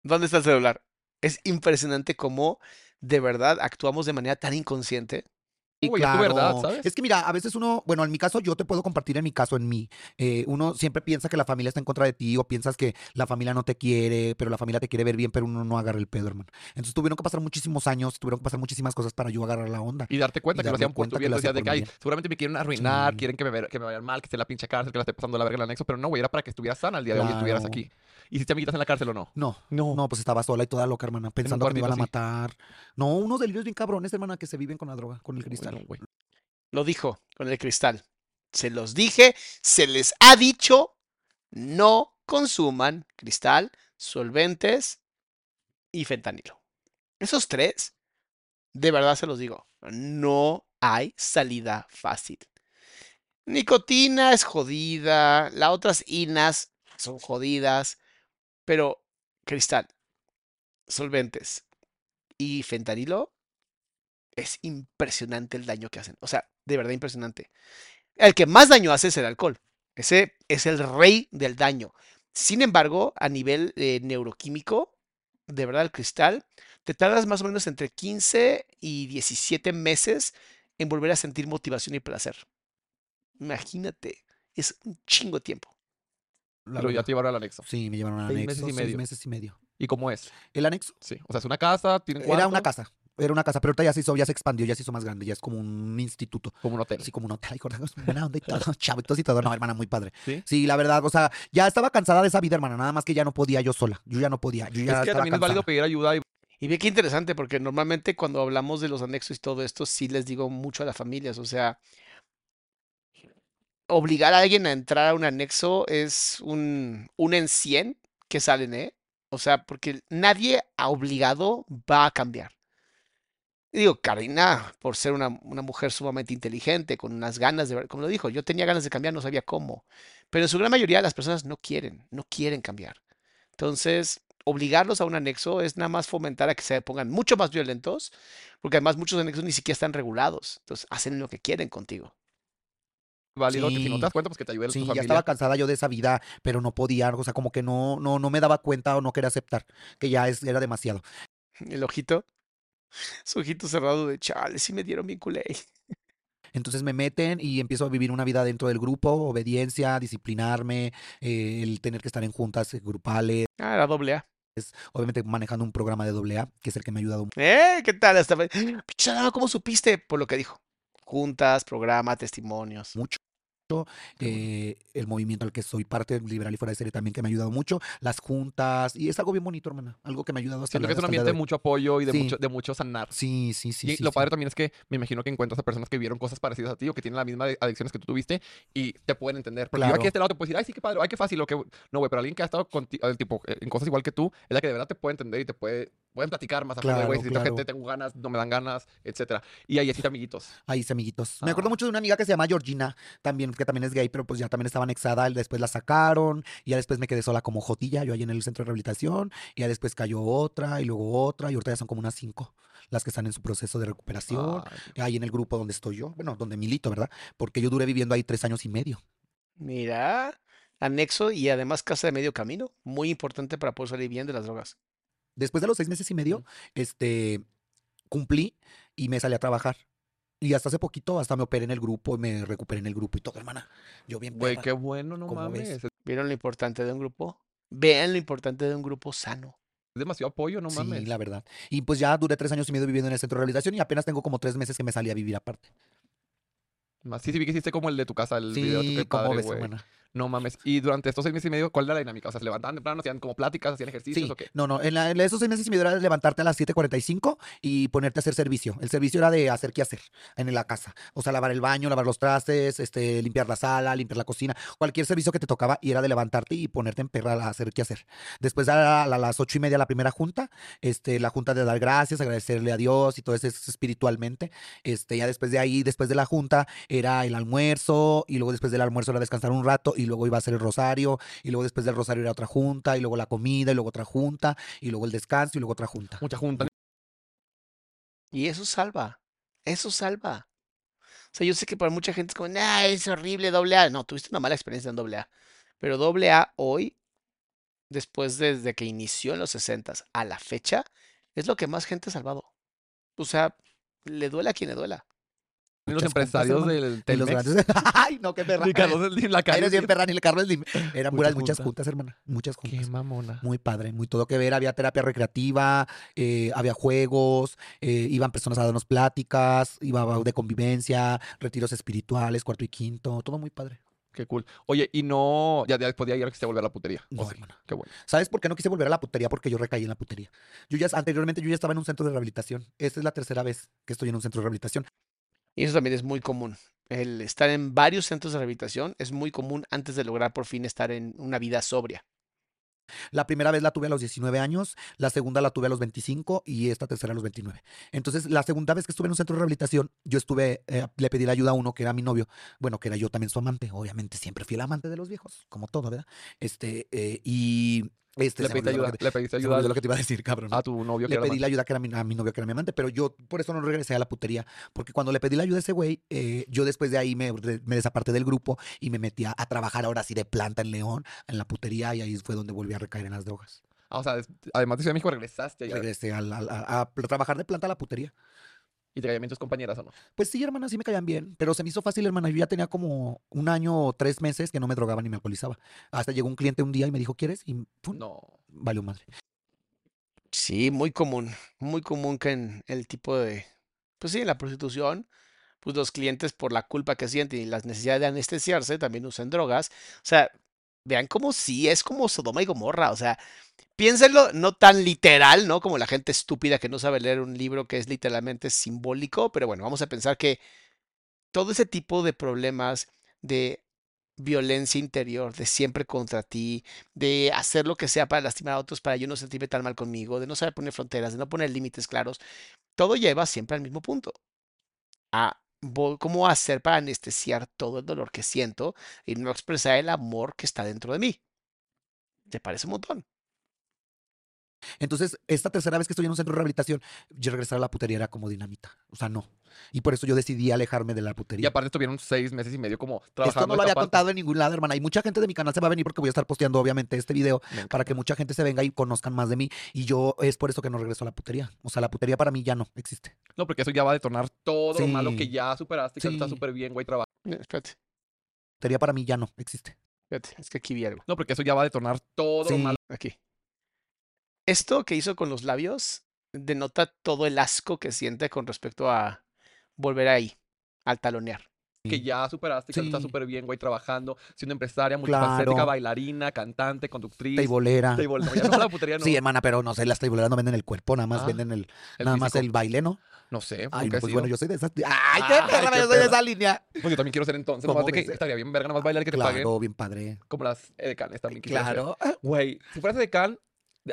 ¿Dónde está el celular? Es impresionante cómo de verdad actuamos de manera tan inconsciente. Sí, tu verdad, claro. ¿sabes? Es que mira, a veces uno, bueno, en mi caso yo te puedo compartir en mi caso, en mí. Eh, uno siempre piensa que la familia está en contra de ti o piensas que la familia no te quiere, pero la familia te quiere ver bien, pero uno no agarra el pedo, hermano. Entonces tuvieron que pasar muchísimos años, tuvieron que pasar muchísimas cosas para yo agarrar la onda. Y darte cuenta Y que lo hacían por tu bien. Decías de que, ay, seguramente me quieren arruinar, Sí. quieren que me, que me vayan mal, que esté en la pinche cárcel, que la esté pasando la verga en el anexo. Pero no, güey, era para que estuvieras sana el día de hoy y estuvieras aquí. ¿Hiciste amiguitas en la cárcel o no? No, No. no, pues estaba sola y toda loca, hermana, pensando que me iban a matar. No, unos delirios bien cabrones, hermana, que se viven con la droga, con el cristal. Bueno, güey. Lo dijo con el cristal. Se los dije, se les ha dicho, no consuman cristal, solventes y fentanilo. Esos tres, de verdad se los digo, no hay salida fácil. Nicotina es jodida, las otras inas son jodidas, pero cristal, solventes y fentanilo es impresionante el daño que hacen. O sea, de verdad impresionante. El que más daño hace es el alcohol. Ese es el rey del daño. Sin embargo, a nivel eh, neuroquímico, de verdad el cristal, te tardas más o menos entre 15 y 17 meses en volver a sentir motivación y placer. Imagínate, es un chingo de tiempo. La Pero ya te llevaron al anexo. Sí, me llevaron al Seis anexo. meses y seis medio. meses y medio. ¿Y cómo es? El anexo Sí. O sea, es una casa, era una casa. Era una casa, pero ahorita ya se hizo, ya se expandió, ya se hizo más grande, ya es como un instituto. Como un hotel. Así como un hotel, y buena onda y todo, chavitos y todo. No, hermana, muy padre. ¿Sí? Sí, la verdad, o sea, ya estaba cansada de esa vida, hermana, nada más que ya no podía yo sola. Yo ya no podía, yo ya Es que estaba también es válido cansada. pedir ayuda y Y ve qué interesante, porque normalmente cuando hablamos de los anexos y todo esto, sí les digo mucho a las familias. O sea, obligar a alguien a entrar a un anexo es un, un en 100 que salen, ¿eh? O sea, porque nadie ha obligado va a cambiar. Y digo, Karina, por ser una, una mujer sumamente inteligente, con unas ganas de como lo dijo, yo tenía ganas de cambiar, no sabía cómo. Pero en su gran mayoría las personas no quieren, no quieren cambiar. Entonces, obligarlos a un anexo es nada más fomentar a que se pongan mucho más violentos, porque además muchos anexos ni siquiera están regulados. Entonces, hacen lo que quieren contigo. Válido que si no Sí. te das cuenta, pues que te ayude tu Sí, ya familia. estaba cansada yo de esa vida, pero no podía, o sea, como que no, no, no me daba cuenta o no quería aceptar que ya es, era demasiado. El ojito, su ojito cerrado de chale, sí me dieron bien culé. Entonces me meten y empiezo a vivir una vida dentro del grupo, obediencia, disciplinarme, eh, el tener que estar en juntas eh, grupales, Ah, era doble A. obviamente manejando un programa de doble A, que es el que me ha ayudado ¿Eh? ¿Qué tal? Hasta... ¿cómo supiste? Por lo que dijo. Juntas, programa, testimonios. mucho. Eh, el movimiento al que soy parte, liberal y fuera de serie también que me ha ayudado mucho, las juntas, y es algo bien bonito, hermana, algo que me ha ayudado hasta, Siento que es un ambiente de de mucho apoyo y de, Sí. mucho, de mucho sanar. Sí, sí, sí. y sí, lo sí. padre también es que me imagino que encuentras a personas que vivieron cosas parecidas a ti o que tienen las mismas adicciones que tú tuviste y te pueden entender. Porque yo aquí Claro. a este lado te puedo decir, ay, sí, qué padre, ay, qué fácil. O que... No, güey, pero alguien que ha estado conti- eh, tipo, eh, en cosas igual que tú, es la que de verdad te puede entender y te puede, pueden platicar más a fondo, de, güey, si claro. gente, tengo ganas, no me dan ganas, etcétera. Y ahí existen amiguitos. Ahí sí, amiguitos. Me acuerdo Ah. mucho de una amiga que se llama Georgina, también, que también es gay, pero pues ya también estaba anexada, después la sacaron, y ya después me quedé sola como jotilla, yo ahí en el centro de rehabilitación, y ya después cayó otra, y luego otra, y ahorita ya son como unas cinco las que están en su proceso de recuperación, Ay, ahí en el grupo donde estoy yo, bueno, donde milito, ¿verdad? Porque yo duré viviendo ahí tres años y medio. Mira, anexo y además casa de medio camino. Muy importante para poder salir bien de las drogas. Después de los seis meses y medio, este, cumplí y me salí a trabajar. Y hasta hace poquito, hasta me operé en el grupo y me recuperé en el grupo y todo, hermana. Yo bien Güey, qué bueno, no mames. Es ¿Vieron lo importante de un grupo? Vean lo importante de un grupo sano. demasiado apoyo, no sí, mames. la verdad. Y pues ya duré tres años y medio viviendo en el centro de rehabilitación y apenas tengo como tres meses que me salí a vivir aparte. Más- Sí, sí, vi que hiciste como el de tu casa, el video. Sí, qué como padre, ves, hermana. No mames. Y durante estos seis meses y medio, ¿cuál era la dinámica? O sea, se levantaban temprano, hacían como pláticas, hacían ejercicios Sí, o qué. no, no, en, la- en esos seis meses y medio era de levantarte a las 7.45 y ponerte a hacer servicio. El servicio era de hacer qué hacer en la casa. O sea, lavar el baño, lavar los trastes, este, limpiar la sala, limpiar la cocina, cualquier servicio que te tocaba y era de levantarte y ponerte en perra a hacer qué hacer. Después a, la- a las ocho y media la primera junta, este, la junta de dar gracias, agradecerle a Dios y todo eso es espiritualmente. Este, ya después de ahí, después de la junta, era el almuerzo y luego después del almuerzo era descansar un rato y luego iba a hacer el rosario y luego después del rosario era otra junta y luego la comida y luego otra junta y luego el descanso y luego otra junta. Mucha junta. Y eso salva. Eso salva. O sea, yo sé que para mucha gente es como, nah, es horrible doble A. No, tuviste una mala experiencia en doble A. Pero doble A hoy, después desde que inició en los 60 a la fecha, es lo que más gente ha salvado. O sea, le duela a quien le duela. Y los juntas, empresarios hermano. del Y los Telmex. grandes- Ay, no, qué perra. Ni Carlos Slim, la calle. Eres bien perra, ni el Carlos Slim. Eran Muchas puras, muchas juntas. juntas, hermana. Muchas Qué juntas. mamona. Muy padre, muy todo que ver. Había terapia recreativa, eh, había juegos, eh, iban personas a darnos pláticas, iba de convivencia, retiros espirituales, cuarto y quinto, todo muy padre. Qué cool. Oye, y no. Ya, después de se volver a la putería. ¿o No, sí? hermana. Qué bueno. ¿Sabes por qué no quise volver a la putería? Porque yo recaí en la putería. Yo ya, anteriormente yo ya estaba en un centro de rehabilitación. Esta es la tercera vez que estoy en un centro de rehabilitación. Y eso también es muy común. El estar en varios centros de rehabilitación es muy común antes de lograr por fin estar en una vida sobria. La primera vez la tuve a los 19 años, la segunda la tuve a los 25 y esta tercera a los 29. Entonces, la segunda vez que estuve en un centro de rehabilitación, yo estuve, eh, le pedí la ayuda a uno que era mi novio, bueno, que era yo también su amante, obviamente siempre fui el amante de los viejos, como todo, ¿verdad? Este, eh, y este, Le pediste ayuda. que Le pediste ayuda lo que te iba a decir, cabrón. a tu novio que Le era pedí más- la ayuda que era mi, a mi novio, que era mi amante, pero yo por eso no regresé a la putería, porque cuando le pedí la ayuda a ese güey, eh, yo después de ahí me, me desaparté del grupo y me metí a, a trabajar ahora sí de planta en León, en la putería, y ahí fue donde volví a recaer en las drogas. Ah, o sea, además de Ciudad de México regresaste allá. Regresé al- a, a trabajar de planta a la putería. Y te caían bien tus compañeras o no. Pues sí, hermana, sí me caían bien, pero se me hizo fácil, hermana. Yo ya tenía como un año o tres meses que no me drogaba ni me alcoholizaba. Hasta llegó un cliente un día y me dijo, ¿quieres? Y pum, No. valió madre. Sí, muy común, muy común que en el tipo de, pues sí, en la prostitución, pues los clientes por la culpa que sienten y las necesidades de anestesiarse también usan drogas. O sea, vean cómo sí, es como Sodoma y Gomorra, o sea, piénsenlo no tan literal, ¿no? Como la gente estúpida que no sabe leer un libro que es literalmente simbólico, pero bueno, vamos a pensar que todo ese tipo de problemas de violencia interior, de siempre contra ti, de hacer lo que sea para lastimar a otros, para yo no sentirme tan mal conmigo, de no saber poner fronteras, de no poner límites claros, todo lleva siempre al mismo punto. A cómo hacer para anestesiar todo el dolor que siento y no expresar el amor que está dentro de mí. ¿Te parece un montón? Entonces, esta tercera vez que estoy en un centro de rehabilitación, yo regresar a la putería era como dinamita. O sea, no. Y por eso yo decidí alejarme de la Y putería. aparte estuvieron seis meses y medio como Esto trabajando. no lo había contado en ningún lado, hermana. Y mucha gente de mi canal se va a venir porque voy a estar posteando, obviamente, este video para que mucha gente se venga y conozcan más de mí. Y yo es por eso que no regreso a la putería. O sea, la putería para mí ya no existe. No, porque eso ya va a detonar todo lo malo que Sí. ya superaste, que ahorita está Sí. súper bien, güey, trabajo. Eh, Espérate, Putería para mí ya no existe. espérate, es que aquí vi algo. No, porque eso ya va a detonar todo lo Sí. malo. Aquí. Esto que hizo con los labios denota todo el asco que siente con respecto a volver ahí, al talonear. que ya superaste, que ahorita está Sí. súper bien, güey, trabajando, siendo empresaria, multifacética, Claro. bailarina, cantante, conductriz. Teibolera. Table- no, la putería no. Sí, hermana, pero no sé, las teiboleras no venden el cuerpo, nada más Ah, venden el, el nada más físico. el baile, ¿no? No sé, Ay, pues sido. bueno, yo soy de esas. ¡Ay, qué Ay, perra! qué Yo soy de esa línea. Pues yo también quiero ser entonces, ¿Cómo nomás de que estaría bien verga, nada más bailar y que te paguen. Claro, bien padre. Como las edecanes también. Claro. Güey, si fueras edecán, de-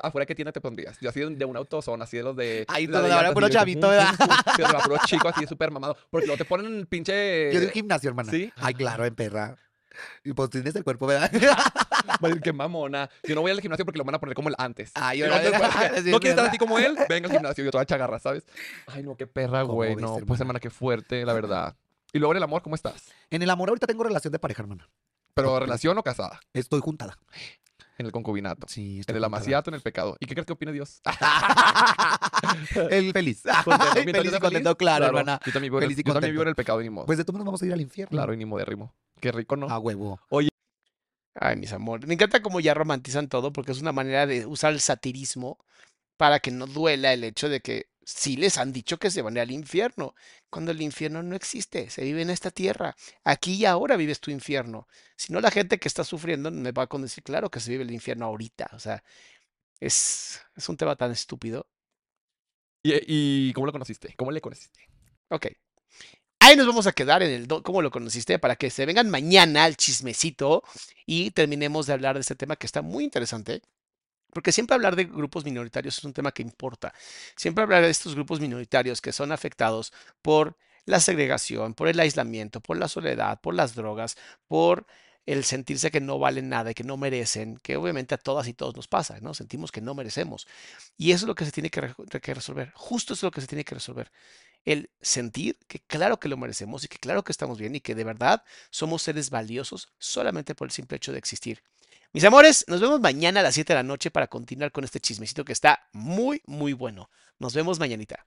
¿afuera qué tienda te pondrías? Yo así de, un autozona, así de los de... Tú, la de ahora puro chavito, ¿verdad? puro chico así súper mamado. Porque luego te ponen el pinche... Yo de un gimnasio, hermana. ¿Sí? Ay, claro, en perra. Y pues tienes el cuerpo, ¿verdad? Va a decir, qué mamona. Yo no voy al gimnasio porque lo van a poner como el antes. Ay, Y ahora- luego después, sí, ¿No quieres estar así como él? Venga al gimnasio. Yo toda chagarra, ¿sabes? Ay, no, qué perra, ¿Cómo güey. No, pues hermana? qué fuerte, la verdad. Y luego en el amor, ¿cómo estás? En el amor ahorita tengo relación de pareja, hermana. ¿Pero relación o casada? Estoy juntada. En el concubinato. Sí, En el amaciato, en el pecado. ¿Y qué crees que opina Dios? El feliz. Contento. Feliz y contento, claro, hermana. Yo también vivo, en el- Feliz yo también vivo en el pecado y ni modo. Pues de todos modos vamos a ir al infierno. claro, y ni modo de rimo. Qué rico, ¿no? A huevo. Ay, mis amores. Me encanta cómo ya romantizan todo porque es una manera de usar el satirismo para que no duela el hecho de que sí les han dicho que se van al infierno, cuando el infierno no existe, se vive en esta tierra. Aquí y ahora vives tu infierno. Si no, la gente que está sufriendo me va a decir, claro que se vive el infierno ahorita. O sea, es, es un tema tan estúpido. ¿Y, ¿Y cómo lo conociste? ¿Cómo le conociste? Ok. Ahí nos vamos a quedar en el cómo lo conociste para que se vengan mañana al chismecito y terminemos de hablar de este tema que está muy interesante. Porque siempre hablar de grupos minoritarios es un tema que importa. Siempre hablar de estos grupos minoritarios que son afectados por la segregación, por el aislamiento, por la soledad, por las drogas, por el sentirse que no valen nada y que no merecen, que obviamente a todas y todos nos pasa, ¿no? Sentimos que no merecemos. Y eso es lo que se tiene que, que resolver. Justo eso es lo que se tiene que resolver el sentir que claro que lo merecemos y que claro que estamos bien y que de verdad somos seres valiosos solamente por el simple hecho de existir. Mis amores, nos vemos mañana a las 7 de la noche para continuar con este chismecito que está muy, muy bueno. Nos vemos mañanita.